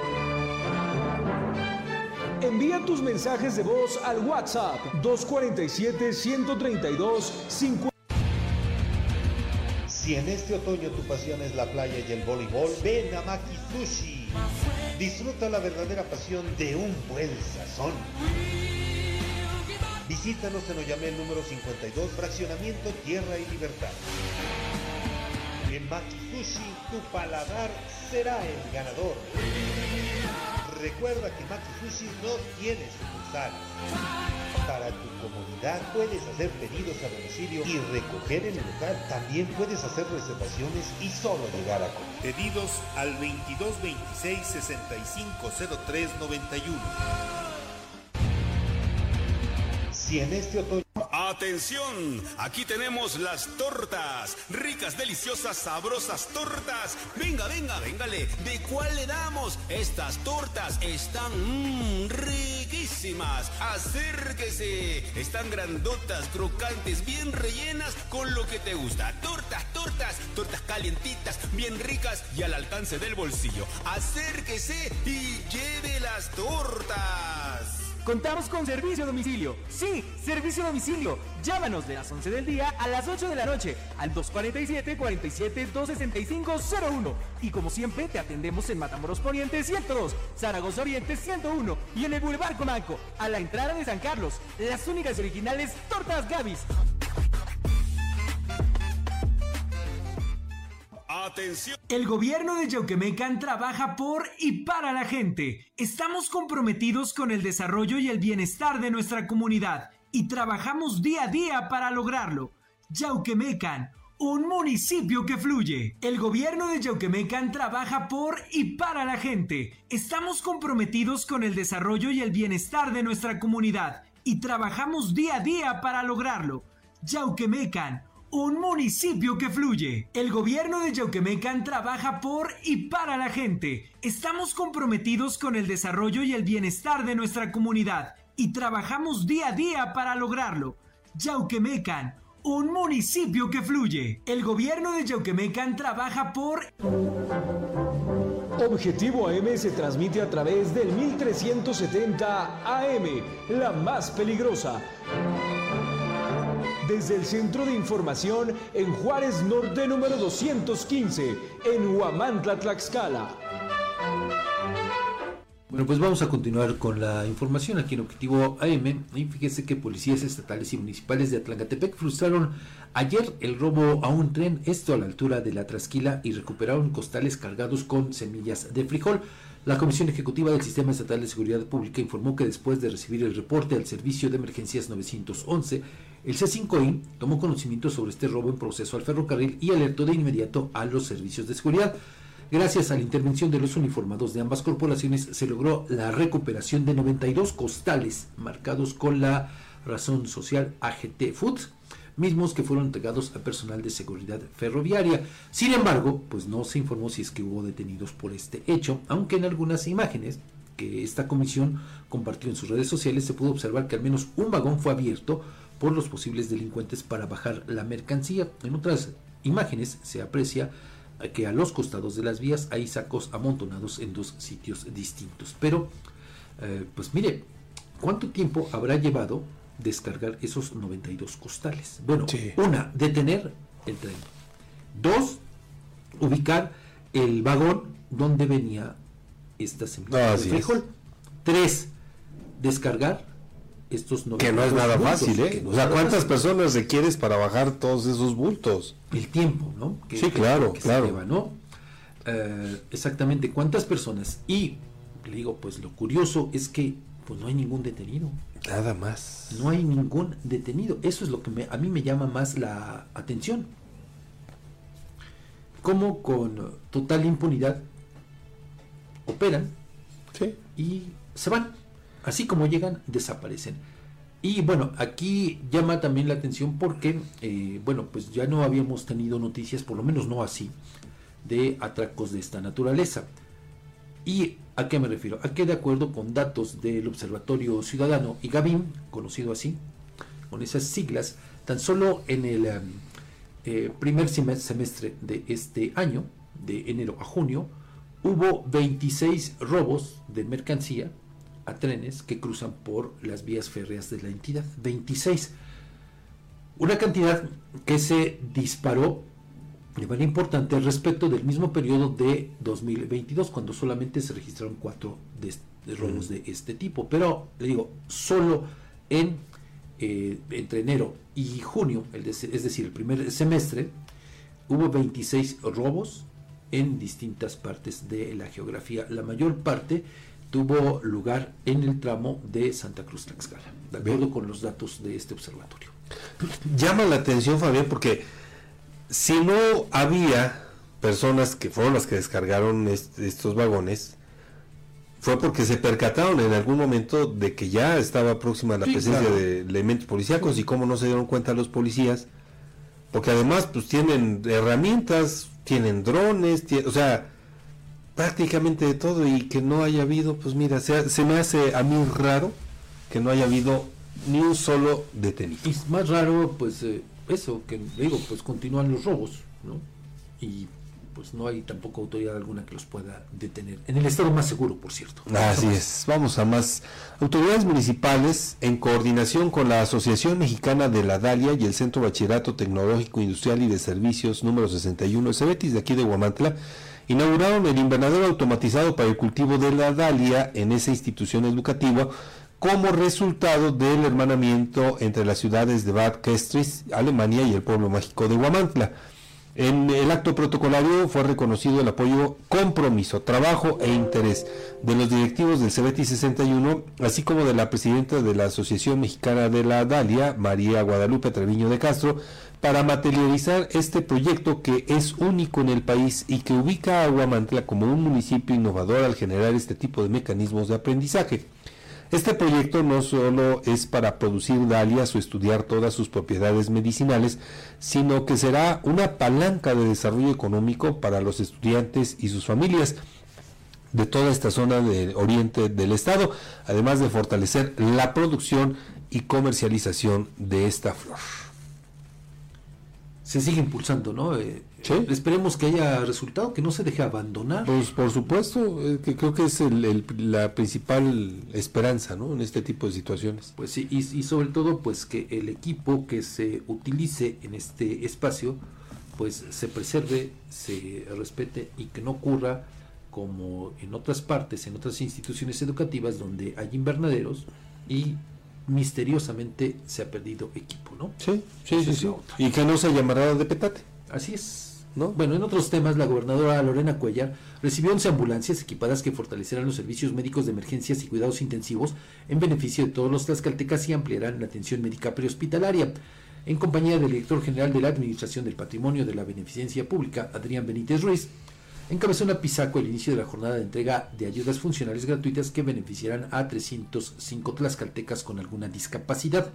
Envía tus mensajes de voz al WhatsApp 247-132-50. Si en este otoño tu pasión es la playa y el voleibol, ven a Maki Sushi. Disfruta la verdadera pasión de un buen sazón. Visítanos en Oyamel número 52, Fraccionamiento Tierra y Libertad. En Maki Sushi, tu paladar será el ganador. Recuerda que Maki Sushi no tiene sucursales. Para tu comodidad puedes hacer pedidos a domicilio y recoger en el local. También puedes hacer reservaciones y solo llegar a comer. Pedidos al 2226 650391. Si en este otoño Atención, aquí tenemos las tortas, ricas, deliciosas, sabrosas tortas. Venga, venga, véngale, ¿de cuál le damos? Estas tortas están mmm, riquísimas. Acérquese, están grandotas, crocantes, bien rellenas con lo que te gusta. Tortas, tortas, tortas calientitas, bien ricas y al alcance del bolsillo. Acérquese y lleve las tortas. Contamos con servicio a domicilio. Sí, servicio domicilio. Llámanos de las 11 del día a las 8 de la noche al 247-47-265-01. Y como siempre, te atendemos en Matamoros Poniente 102, Zaragoza Oriente 101 y en el Boulevard Comanco, a la entrada de San Carlos. Las únicas originales Tortas Gavis. Atención. El gobierno de Yauquemecan trabaja por y para la gente. Estamos comprometidos con el desarrollo y el bienestar de nuestra comunidad y trabajamos día a día para lograrlo. Yauquemecan, un municipio que fluye. El gobierno de Yauquemecan trabaja por y para la gente. Estamos comprometidos con el desarrollo y el bienestar de nuestra comunidad y trabajamos día a día para lograrlo. Yauquemecan, un municipio que fluye. El gobierno de Yauquemecan trabaja por y para la gente. Estamos comprometidos con el desarrollo y el bienestar de nuestra comunidad y trabajamos día a día para lograrlo. Yauquemecan, un municipio que fluye. El gobierno de Yauquemecan trabaja por... Objetivo AM se transmite a través del 1370 AM, la más peligrosa desde el Centro de Información en Juárez Norte número 215, en Huamantla, Tlaxcala. Bueno, pues vamos a continuar con la información aquí en Objetivo AM. Y fíjese que policías estatales y municipales de Atlangatepec frustraron ayer el robo a un tren, esto a la altura de la Trasquila, y recuperaron costales cargados con semillas de frijol. La Comisión Ejecutiva del Sistema Estatal de Seguridad Pública informó que después de recibir el reporte al Servicio de Emergencias 911, el C5I tomó conocimiento sobre este robo en proceso al ferrocarril y alertó de inmediato a los servicios de seguridad. Gracias a la intervención de los uniformados de ambas corporaciones se logró la recuperación de 92 costales marcados con la razón social AGT Foods mismos que fueron entregados a personal de seguridad ferroviaria. Sin embargo, pues no se informó si es que hubo detenidos por este hecho, aunque en algunas imágenes que esta comisión compartió en sus redes sociales se pudo observar que al menos un vagón fue abierto por los posibles delincuentes para bajar la mercancía. En otras imágenes se aprecia que a los costados de las vías hay sacos amontonados en dos sitios distintos. Pero, eh, pues mire, ¿cuánto tiempo habrá llevado descargar esos 92 costales. Bueno, una, detener el tren. Dos, ubicar el vagón donde venía esta semilla de frijol. Tres, descargar estos 92 Que no es nada fácil, ¿eh? O sea, ¿cuántas personas requieres para bajar todos esos bultos? El tiempo, ¿no? sí, claro, claro. ¿no? Eh, exactamente, ¿cuántas personas? Y le digo, pues lo curioso es que pues no hay ningún detenido. Nada más. No hay ningún detenido. Eso es lo que me, a mí me llama más la atención. Cómo con total impunidad operan y se van. Así como llegan, desaparecen. Y bueno, aquí llama también la atención porque, eh, bueno, pues ya no habíamos tenido noticias, por lo menos no así, de atracos de esta naturaleza. ¿Y a qué me refiero? A que de acuerdo con datos del Observatorio Ciudadano y Gavín, conocido así, con esas siglas, tan solo en el em, eh, primer semestre de este año, de enero a junio, hubo 26 robos de mercancía a trenes que cruzan por las vías férreas de la entidad. 26. Una cantidad que se disparó de manera importante respecto del mismo periodo de 2022, cuando solamente se registraron cuatro de, robos de este tipo. Pero, le digo, solo en eh, entre enero y junio, es decir, el primer semestre, hubo 26 robos en distintas partes de la geografía. La mayor parte tuvo lugar en el tramo de Santa Cruz Tlaxcala, de acuerdo con los datos de este observatorio. Llama la atención, Fabián, porque si no había personas que fueron las que descargaron estos vagones, fue porque se percataron en algún momento de que ya estaba próxima la presencia de elementos policíacos y cómo no se dieron cuenta los policías, porque además pues tienen herramientas, tienen drones, o sea, prácticamente de todo y que no haya habido, pues mira, se, se, me hace a mí raro que no haya habido ni un solo detenido. Y es más raro, pues eh, eso, que digo, pues continúan los robos, ¿no? Y pues no hay tampoco autoridad alguna que los pueda detener. En el estado más seguro, por cierto. Así es. Vamos a más. Autoridades municipales, en coordinación con la Asociación Mexicana de la Dalia y el Centro Bachillerato Tecnológico Industrial y de Servicios número 61, Cebetis de aquí de Guamantla, inauguraron el invernadero automatizado para el cultivo de la dalia en esa institución educativa como resultado del hermanamiento entre las ciudades de Bad Kestris, Alemania y el pueblo mágico de Guamantla. En el acto protocolario fue reconocido el apoyo, compromiso, trabajo e interés de los directivos del CBT 61, así como de la presidenta de la Asociación Mexicana de la Dalia, María Guadalupe Treviño de Castro, para materializar este proyecto que es único en el país y que ubica a Aguamantla como un municipio innovador al generar este tipo de mecanismos de aprendizaje. Este proyecto no solo es para producir dalias o estudiar todas sus propiedades medicinales, sino que será una palanca de desarrollo económico para los estudiantes y sus familias de toda esta zona del oriente del estado, además de fortalecer la producción y comercialización de esta flor. Se sigue impulsando, ¿no? Eh, Esperemos que haya resultado, que no se deje abandonar. Pues por supuesto, eh, que creo que es la principal esperanza, ¿no? En este tipo de situaciones. Pues sí, y, y, sobre todo, pues que el equipo que se utilice en este espacio, pues se preserve, se respete y que no ocurra como en otras partes, en otras instituciones educativas donde hay invernaderos y misteriosamente se ha perdido equipo, ¿no? Sí, sí, sí, sí. Y que no se llamará de petate. Así es. Bueno, en otros temas, la gobernadora Lorena Cuellar recibió 11 ambulancias equipadas que fortalecerán los servicios médicos de emergencias y cuidados intensivos en beneficio de todos los tlaxcaltecas y ampliarán la atención médica prehospitalaria. En compañía del director general de la Administración del Patrimonio de la Beneficencia Pública, Adrián Benítez Ruiz, encabezó una pisaco el inicio de la jornada de entrega de ayudas funcionales gratuitas que beneficiarán a 305 tlaxcaltecas con alguna discapacidad.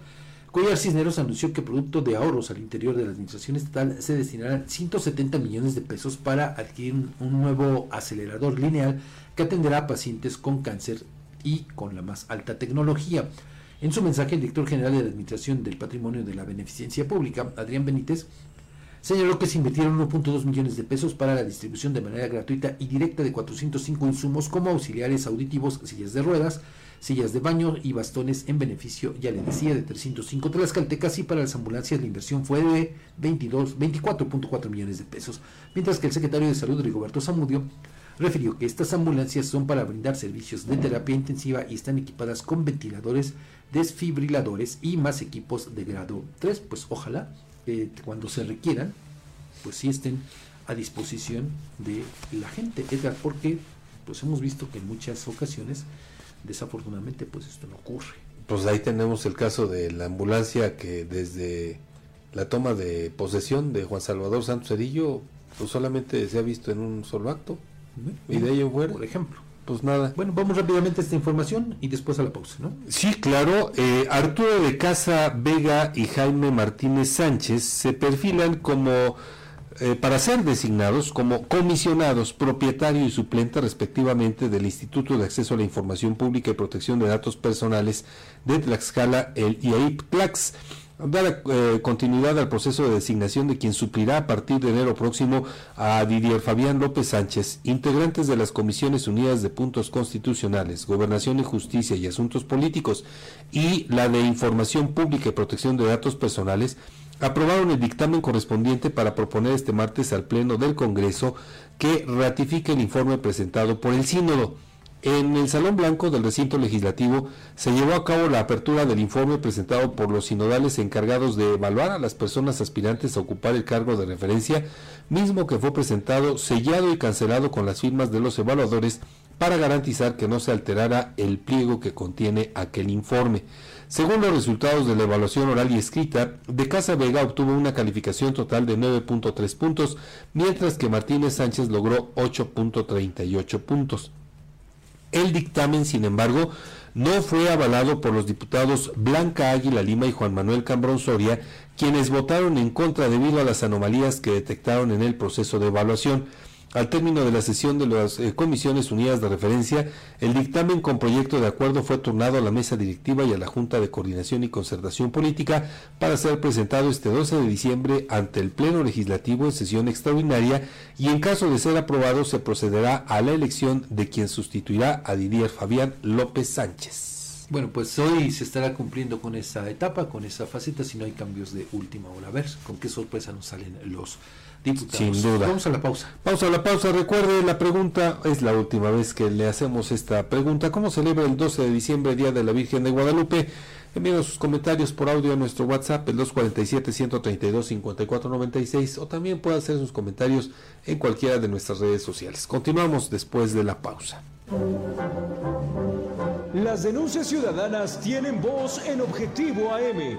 Cuellar Cisneros anunció que producto de ahorros al interior de la administración estatal se destinarán 170 millones de pesos para adquirir un nuevo acelerador lineal que atenderá a pacientes con cáncer y con la más alta tecnología. En su mensaje, el director general de la Administración del Patrimonio de la Beneficencia Pública, Adrián Benítez, señaló que se invirtieron 1.2 millones de pesos para la distribución de manera gratuita y directa de 405 insumos como auxiliares auditivos, sillas de ruedas, sillas de baño y bastones en beneficio, ya le decía, de 305 tlaxcaltecas y para las ambulancias la inversión fue de 22, 24.4 millones de pesos, mientras que el secretario de Salud, Rigoberto Zamudio, refirió que estas ambulancias son para brindar servicios de terapia intensiva y están equipadas con ventiladores, desfibriladores y más equipos de grado 3, pues ojalá eh, cuando se requieran, pues sí estén a disposición de la gente, Edgar, porque pues hemos visto que en muchas ocasiones Desafortunadamente, pues esto no ocurre. Pues ahí tenemos el caso de la ambulancia que desde la toma de posesión de Juan Salvador Santos Cedillo, pues solamente se ha visto en un solo acto. y de ello fuera. Por ejemplo. Pues nada. Bueno, vamos rápidamente a esta información y después a la pausa, ¿no? Sí, claro. Eh, Arturo de Casa Vega y Jaime Martínez Sánchez se perfilan como eh, para ser designados como comisionados, propietario y suplente respectivamente del Instituto de Acceso a la Información Pública y Protección de Datos Personales de Tlaxcala, el IAIP Tlax. Dar eh, continuidad al proceso de designación de quien suplirá a partir de enero próximo a Didier Fabián López Sánchez, integrantes de las Comisiones Unidas de Puntos Constitucionales, Gobernación y Justicia y Asuntos Políticos y la de Información Pública y Protección de Datos Personales, aprobaron el dictamen correspondiente para proponer este martes al Pleno del Congreso que ratifique el informe presentado por el Sínodo. En el Salón Blanco del recinto legislativo se llevó a cabo la apertura del informe presentado por los sinodales encargados de evaluar a las personas aspirantes a ocupar el cargo de referencia, mismo que fue presentado, sellado y cancelado con las firmas de los evaluadores para garantizar que no se alterara el pliego que contiene aquel informe. Según los resultados de la evaluación oral y escrita, de Casa Vega obtuvo una calificación total de 9.3 puntos, mientras que Martínez Sánchez logró 8.38 puntos. El dictamen, sin embargo, no fue avalado por los diputados Blanca Águila Lima y Juan Manuel Cambrón Soria, quienes votaron en contra debido a las anomalías que detectaron en el proceso de evaluación. Al término de la sesión de las eh, Comisiones Unidas de Referencia, el dictamen con proyecto de acuerdo fue turnado a la mesa directiva y a la Junta de Coordinación y Concertación Política para ser presentado este 12 de diciembre ante el Pleno Legislativo en sesión extraordinaria y en caso de ser aprobado se procederá a la elección de quien sustituirá a Didier Fabián López Sánchez. Bueno, pues hoy se estará cumpliendo con esa etapa, con esa faceta, si no hay cambios de última hora. A ver con qué sorpresa nos salen los sin duda. Vamos a la pausa. Pausa a la pausa. Recuerde, la pregunta es la última vez que le hacemos esta pregunta. ¿Cómo celebra el 12 de diciembre, Día de la Virgen de Guadalupe? Envíenos sus comentarios por audio a nuestro WhatsApp, el 247-132-5496, o también puede hacer sus comentarios en cualquiera de nuestras redes sociales. Continuamos después de la pausa. Las denuncias ciudadanas tienen voz en Objetivo AM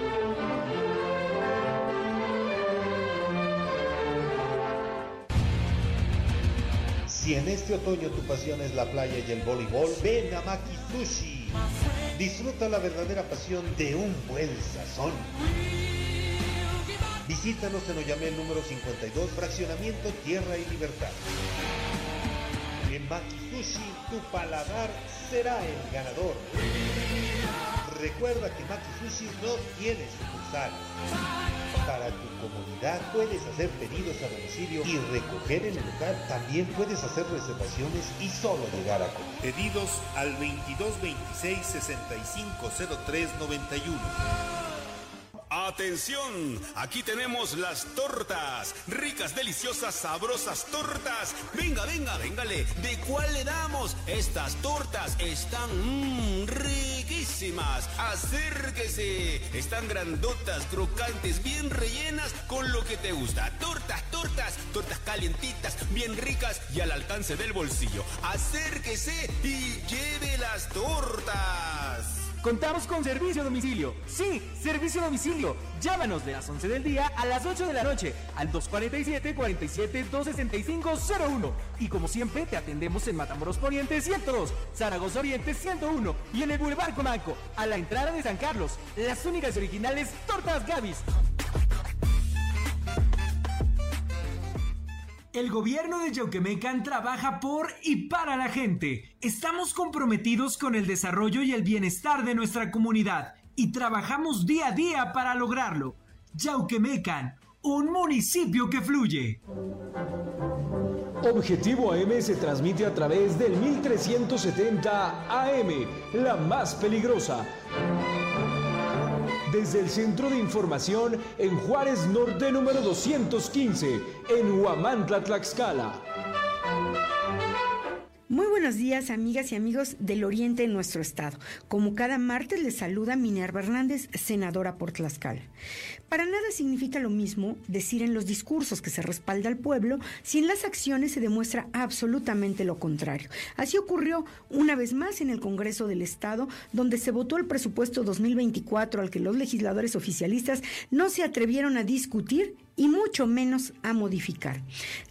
Si en este otoño tu pasión es la playa y el voleibol, ven a Maki Sushi. Disfruta la verdadera pasión de un buen sazón. Visítanos en Oyamel número 52, fraccionamiento Tierra y Libertad. En Maki Sushi, tu paladar será el ganador. Recuerda que Maki Sushi no tiene sucursal. Para tu comunidad puedes hacer pedidos a domicilio y recoger en el local. También puedes hacer reservaciones y solo llegar a comer. Pedidos al 2226 650391. Atención, aquí tenemos las tortas, ricas, deliciosas, sabrosas tortas. Venga, venga, véngale, ¿de cuál le damos? Estas tortas están mmm, riquísimas. Acérquese, están grandotas, crocantes, bien rellenas con lo que te gusta. Tortas, tortas, tortas calientitas, bien ricas y al alcance del bolsillo. Acérquese y lleve las tortas. Contamos con servicio domicilio. Sí, servicio domicilio. Llámanos de las 11 del día a las 8 de la noche al 247-47-265-01. Y como siempre, te atendemos en Matamoros Poniente 102, Zaragoza Oriente 101 y en el Boulevard Comanco, a la entrada de San Carlos. Las únicas originales Tortas Gavis. El gobierno de Yauquemecan trabaja por y para la gente. Estamos comprometidos con el desarrollo y el bienestar de nuestra comunidad y trabajamos día a día para lograrlo. Yauquemecan, un municipio que fluye. Objetivo AM se transmite a través del 1370 AM, la más peligrosa desde el Centro de Información en Juárez Norte número 215, en Huamantla, Tlaxcala. Muy buenos días, amigas y amigos del Oriente en nuestro estado. Como cada martes les saluda Minerva Hernández, senadora por Tlaxcala. Para nada significa lo mismo decir en los discursos que se respalda al pueblo si en las acciones se demuestra absolutamente lo contrario. Así ocurrió una vez más en el Congreso del Estado, donde se votó el presupuesto 2024 al que los legisladores oficialistas no se atrevieron a discutir y mucho menos a modificar.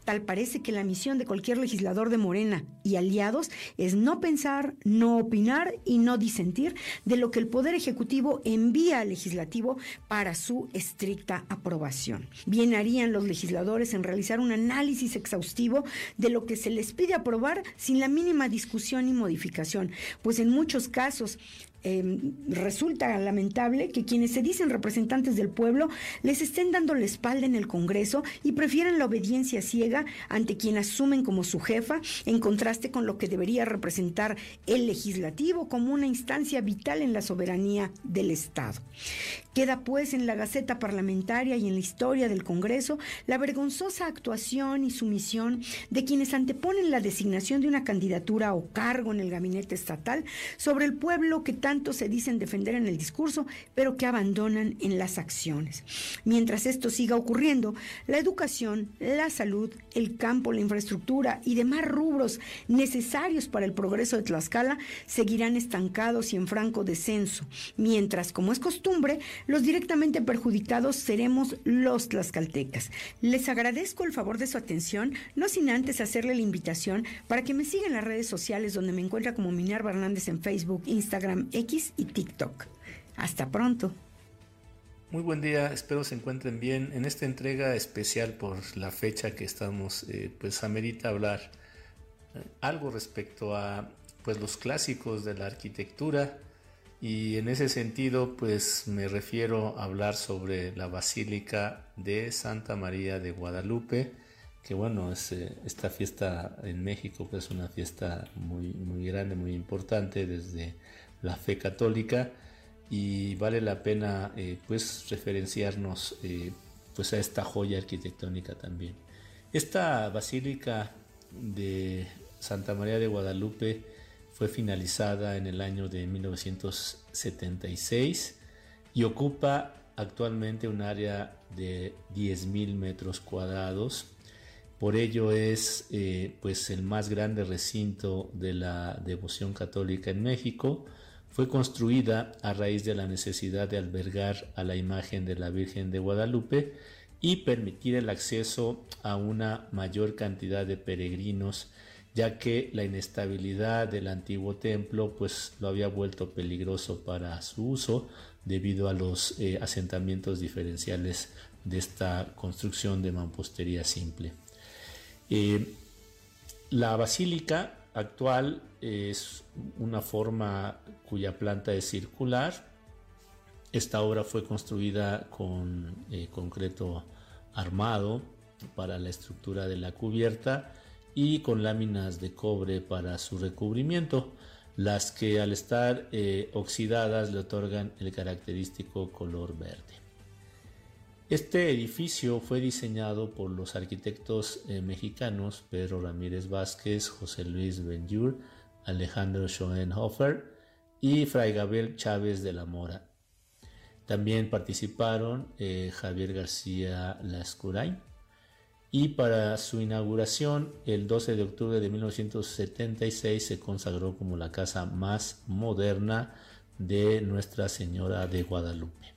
Tal parece que la misión de cualquier legislador de Morena y aliados es no pensar, no opinar y no disentir de lo que el Poder Ejecutivo envía al legislativo para su estricta aprobación. Bien harían los legisladores en realizar un análisis exhaustivo de lo que se les pide aprobar sin la mínima discusión y modificación, pues en muchos casos Em, resulta lamentable que quienes se dicen representantes del pueblo les estén dando la espalda en el Congreso y prefieran la obediencia ciega ante quien asumen como su jefa, en contraste con lo que debería representar el legislativo como una instancia vital en la soberanía del Estado. Queda pues en la Gaceta Parlamentaria y en la historia del Congreso la vergonzosa actuación y sumisión de quienes anteponen la designación de una candidatura o cargo en el gabinete estatal sobre el pueblo que tanto se dicen defender en el discurso, pero que abandonan en las acciones. Mientras esto siga ocurriendo, la educación, la salud, el campo, la infraestructura y demás rubros necesarios para el progreso de Tlaxcala seguirán estancados y en franco descenso, mientras, como es costumbre, los directamente perjudicados seremos los tlaxcaltecas. Les agradezco el favor de su atención, no sin antes hacerle la invitación para que me sigan en las redes sociales donde me encuentra como Minerva Hernández en Facebook, Instagram, X y TikTok. Hasta pronto. Muy buen día, espero se encuentren bien. En esta entrega especial por la fecha que estamos, eh, pues amerita hablar eh, algo respecto a pues los clásicos de la arquitectura y en ese sentido pues me refiero a hablar sobre la Basílica de Santa María de Guadalupe que bueno, es, eh, esta fiesta en México pues es una fiesta muy, muy grande, muy importante desde la fe católica y vale la pena eh, pues referenciarnos eh, pues a esta joya arquitectónica también. Esta basílica de Santa María de Guadalupe fue finalizada en el año de 1976 y ocupa actualmente un área de 10.000 metros cuadrados. Por ello es eh, pues el más grande recinto de la devoción católica en México fue construida a raíz de la necesidad de albergar a la imagen de la Virgen de Guadalupe y permitir el acceso a una mayor cantidad de peregrinos ya que la inestabilidad del antiguo templo pues lo había vuelto peligroso para su uso debido a los eh, asentamientos diferenciales de esta construcción de mampostería simple. Eh, la basílica actual es una forma cuya planta es circular. Esta obra fue construida con eh, concreto armado para la estructura de la cubierta y con láminas de cobre para su recubrimiento, las que al estar eh, oxidadas le otorgan el característico color verde. Este edificio fue diseñado por los arquitectos eh, mexicanos Pedro Ramírez Vázquez, José Luis Benjur, Alejandro Schoenhofer y Fray Gabriel Chávez de la Mora. También participaron eh, Javier García Lascurain y para su inauguración el 12 de octubre de 1976 se consagró como la casa más moderna de Nuestra Señora de Guadalupe.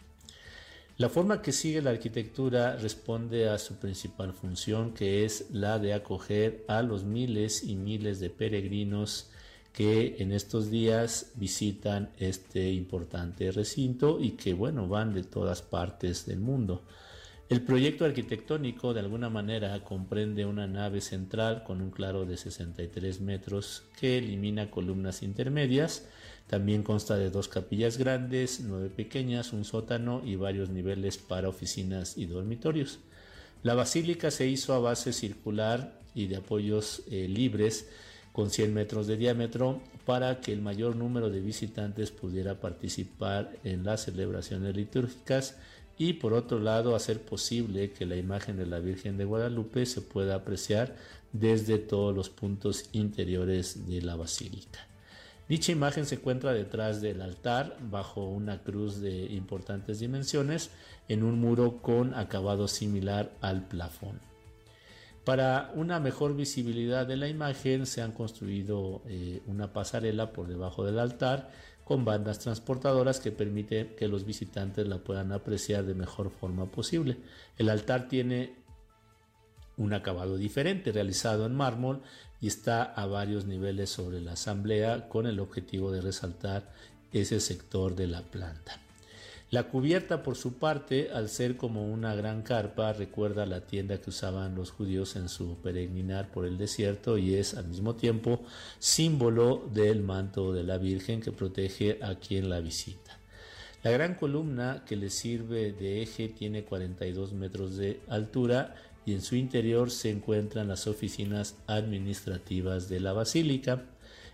La forma que sigue la arquitectura responde a su principal función, que es la de acoger a los miles y miles de peregrinos que en estos días visitan este importante recinto y que bueno van de todas partes del mundo. El proyecto arquitectónico de alguna manera comprende una nave central con un claro de 63 metros que elimina columnas intermedias. También consta de dos capillas grandes, nueve pequeñas, un sótano y varios niveles para oficinas y dormitorios. La basílica se hizo a base circular y de apoyos eh, libres con 100 metros de diámetro para que el mayor número de visitantes pudiera participar en las celebraciones litúrgicas y por otro lado hacer posible que la imagen de la Virgen de Guadalupe se pueda apreciar desde todos los puntos interiores de la basílica. Dicha imagen se encuentra detrás del altar bajo una cruz de importantes dimensiones en un muro con acabado similar al plafón. Para una mejor visibilidad de la imagen se han construido eh, una pasarela por debajo del altar con bandas transportadoras que permiten que los visitantes la puedan apreciar de mejor forma posible. El altar tiene un acabado diferente realizado en mármol y está a varios niveles sobre la asamblea con el objetivo de resaltar ese sector de la planta. La cubierta, por su parte, al ser como una gran carpa, recuerda la tienda que usaban los judíos en su peregrinar por el desierto y es al mismo tiempo símbolo del manto de la Virgen que protege a quien la visita. La gran columna que le sirve de eje tiene 42 metros de altura y en su interior se encuentran las oficinas administrativas de la basílica.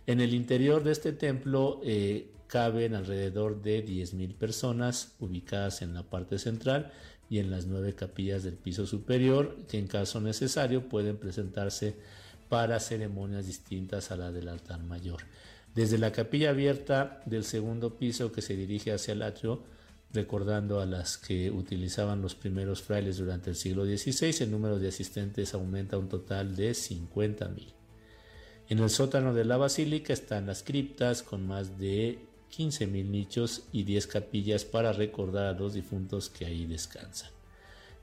En el interior de este templo eh, caben alrededor de 10.000 personas ubicadas en la parte central y en las nueve capillas del piso superior que en caso necesario pueden presentarse para ceremonias distintas a la del altar mayor. Desde la capilla abierta del segundo piso que se dirige hacia el atrio, recordando a las que utilizaban los primeros frailes durante el siglo XVI, el número de asistentes aumenta a un total de 50.000. En el sótano de la basílica están las criptas con más de 15.000 nichos y 10 capillas para recordar a los difuntos que ahí descansan.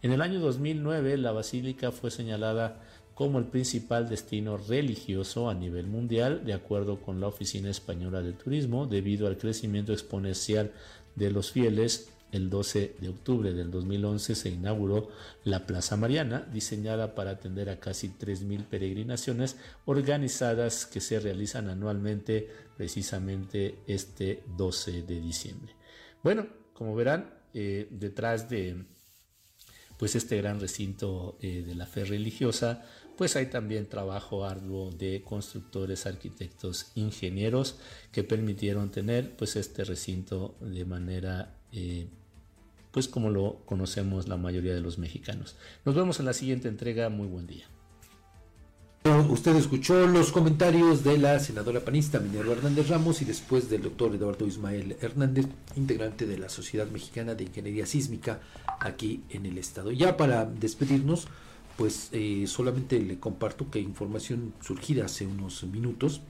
En el año 2009 la basílica fue señalada como el principal destino religioso a nivel mundial, de acuerdo con la Oficina Española de Turismo, debido al crecimiento exponencial de los fieles el 12 de octubre del 2011 se inauguró la Plaza Mariana, diseñada para atender a casi 3.000 peregrinaciones organizadas que se realizan anualmente precisamente este 12 de diciembre. Bueno, como verán, eh, detrás de pues este gran recinto eh, de la fe religiosa, pues hay también trabajo arduo de constructores, arquitectos, ingenieros que permitieron tener pues este recinto de manera eh, pues como lo conocemos la mayoría de los mexicanos. Nos vemos en la siguiente entrega. Muy buen día. Usted escuchó los comentarios de la senadora panista Minerva Hernández Ramos y después del doctor Eduardo Ismael Hernández, integrante de la Sociedad Mexicana de Ingeniería Sísmica aquí en el estado. Ya para despedirnos, pues eh, solamente le comparto que información surgida hace unos minutos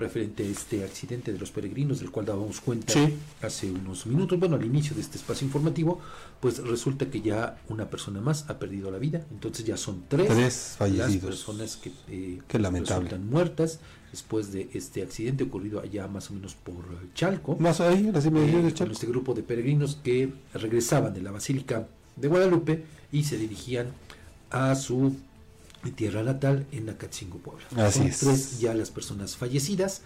referente a este accidente de los peregrinos del cual dábamos cuenta hace unos minutos, bueno, al inicio de este espacio informativo, pues resulta que ya una persona más ha perdido la vida, entonces ya son tres, fallecidos. las personas que eh, resultan muertas después de este accidente ocurrido allá más o menos por Chalco. Más ahí, las inmediaciones de eh, Chalco. este grupo de peregrinos que regresaban de la Basílica de Guadalupe y se dirigían a su mi tierra natal en Acatzingo, Puebla. Así es. tres ya las personas fallecidas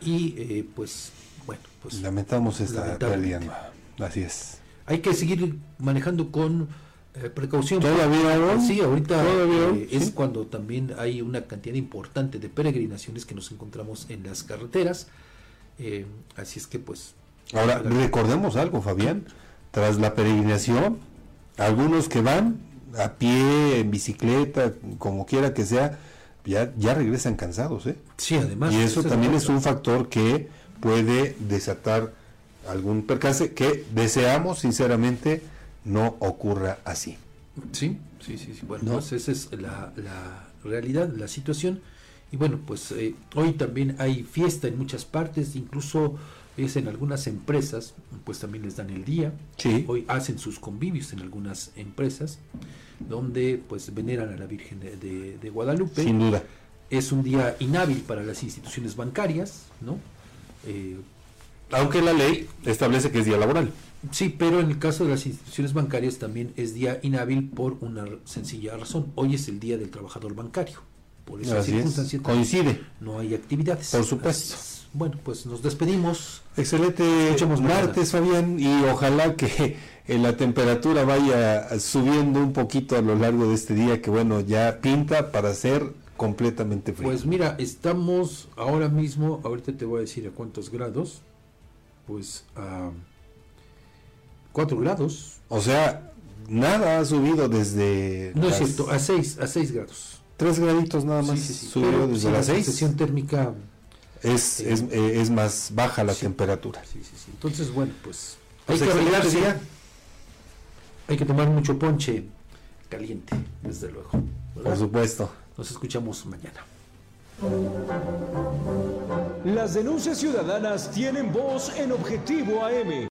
y eh, pues bueno, pues lamentamos esta pérdida. Así es. Hay que seguir manejando con eh, precaución. Todavía Sí, ahorita eh, es cuando también hay una cantidad importante de peregrinaciones que nos encontramos en las carreteras. así es que pues... Ahora, recordemos algo, Fabián. Tras la peregrinación, algunos que van a pie, en bicicleta, como quiera que sea, ya, ya regresan cansados. ¿eh? Sí, además. Y eso también es un factor que puede desatar algún percance que deseamos sinceramente no ocurra así. Sí, sí, sí. Bueno, pues esa es la, realidad, la situación. Y bueno, pues eh, hoy también hay fiesta en muchas partes, incluso es en algunas empresas, pues también les dan el día. Hoy hacen sus convivios en algunas empresas donde pues veneran a la Virgen de, Guadalupe. Sin duda. Es un día inhábil para las instituciones bancarias, ¿no? Eh, Aunque la ley establece que es día laboral. Sí, pero en el caso de las instituciones bancarias también es día inhábil por una sencilla razón. Hoy es el día del trabajador bancario. Por esa circunstancia coincide. No hay actividades. Por supuesto. Bueno, pues nos despedimos. Excelente martes, Fabián, y ojalá que eh, la temperatura vaya subiendo un poquito a lo largo de este día, que bueno, ya pinta para ser completamente frío. Pues mira, estamos ahora mismo, ahorita te voy a decir a cuántos grados, pues a 4 grados. O sea, nada ha subido desde... No es cierto, a 6 a seis grados. Tres graditos nada más subió desde las 6. La sensación térmica es, es, eh, es, más baja la temperatura. Sí, sí, sí. Entonces, bueno, pues, pues hay que arreglarse ya. Hay que tomar mucho ponche caliente, desde luego. Por supuesto. Nos escuchamos mañana. Las denuncias ciudadanas tienen voz en Objetivo AM.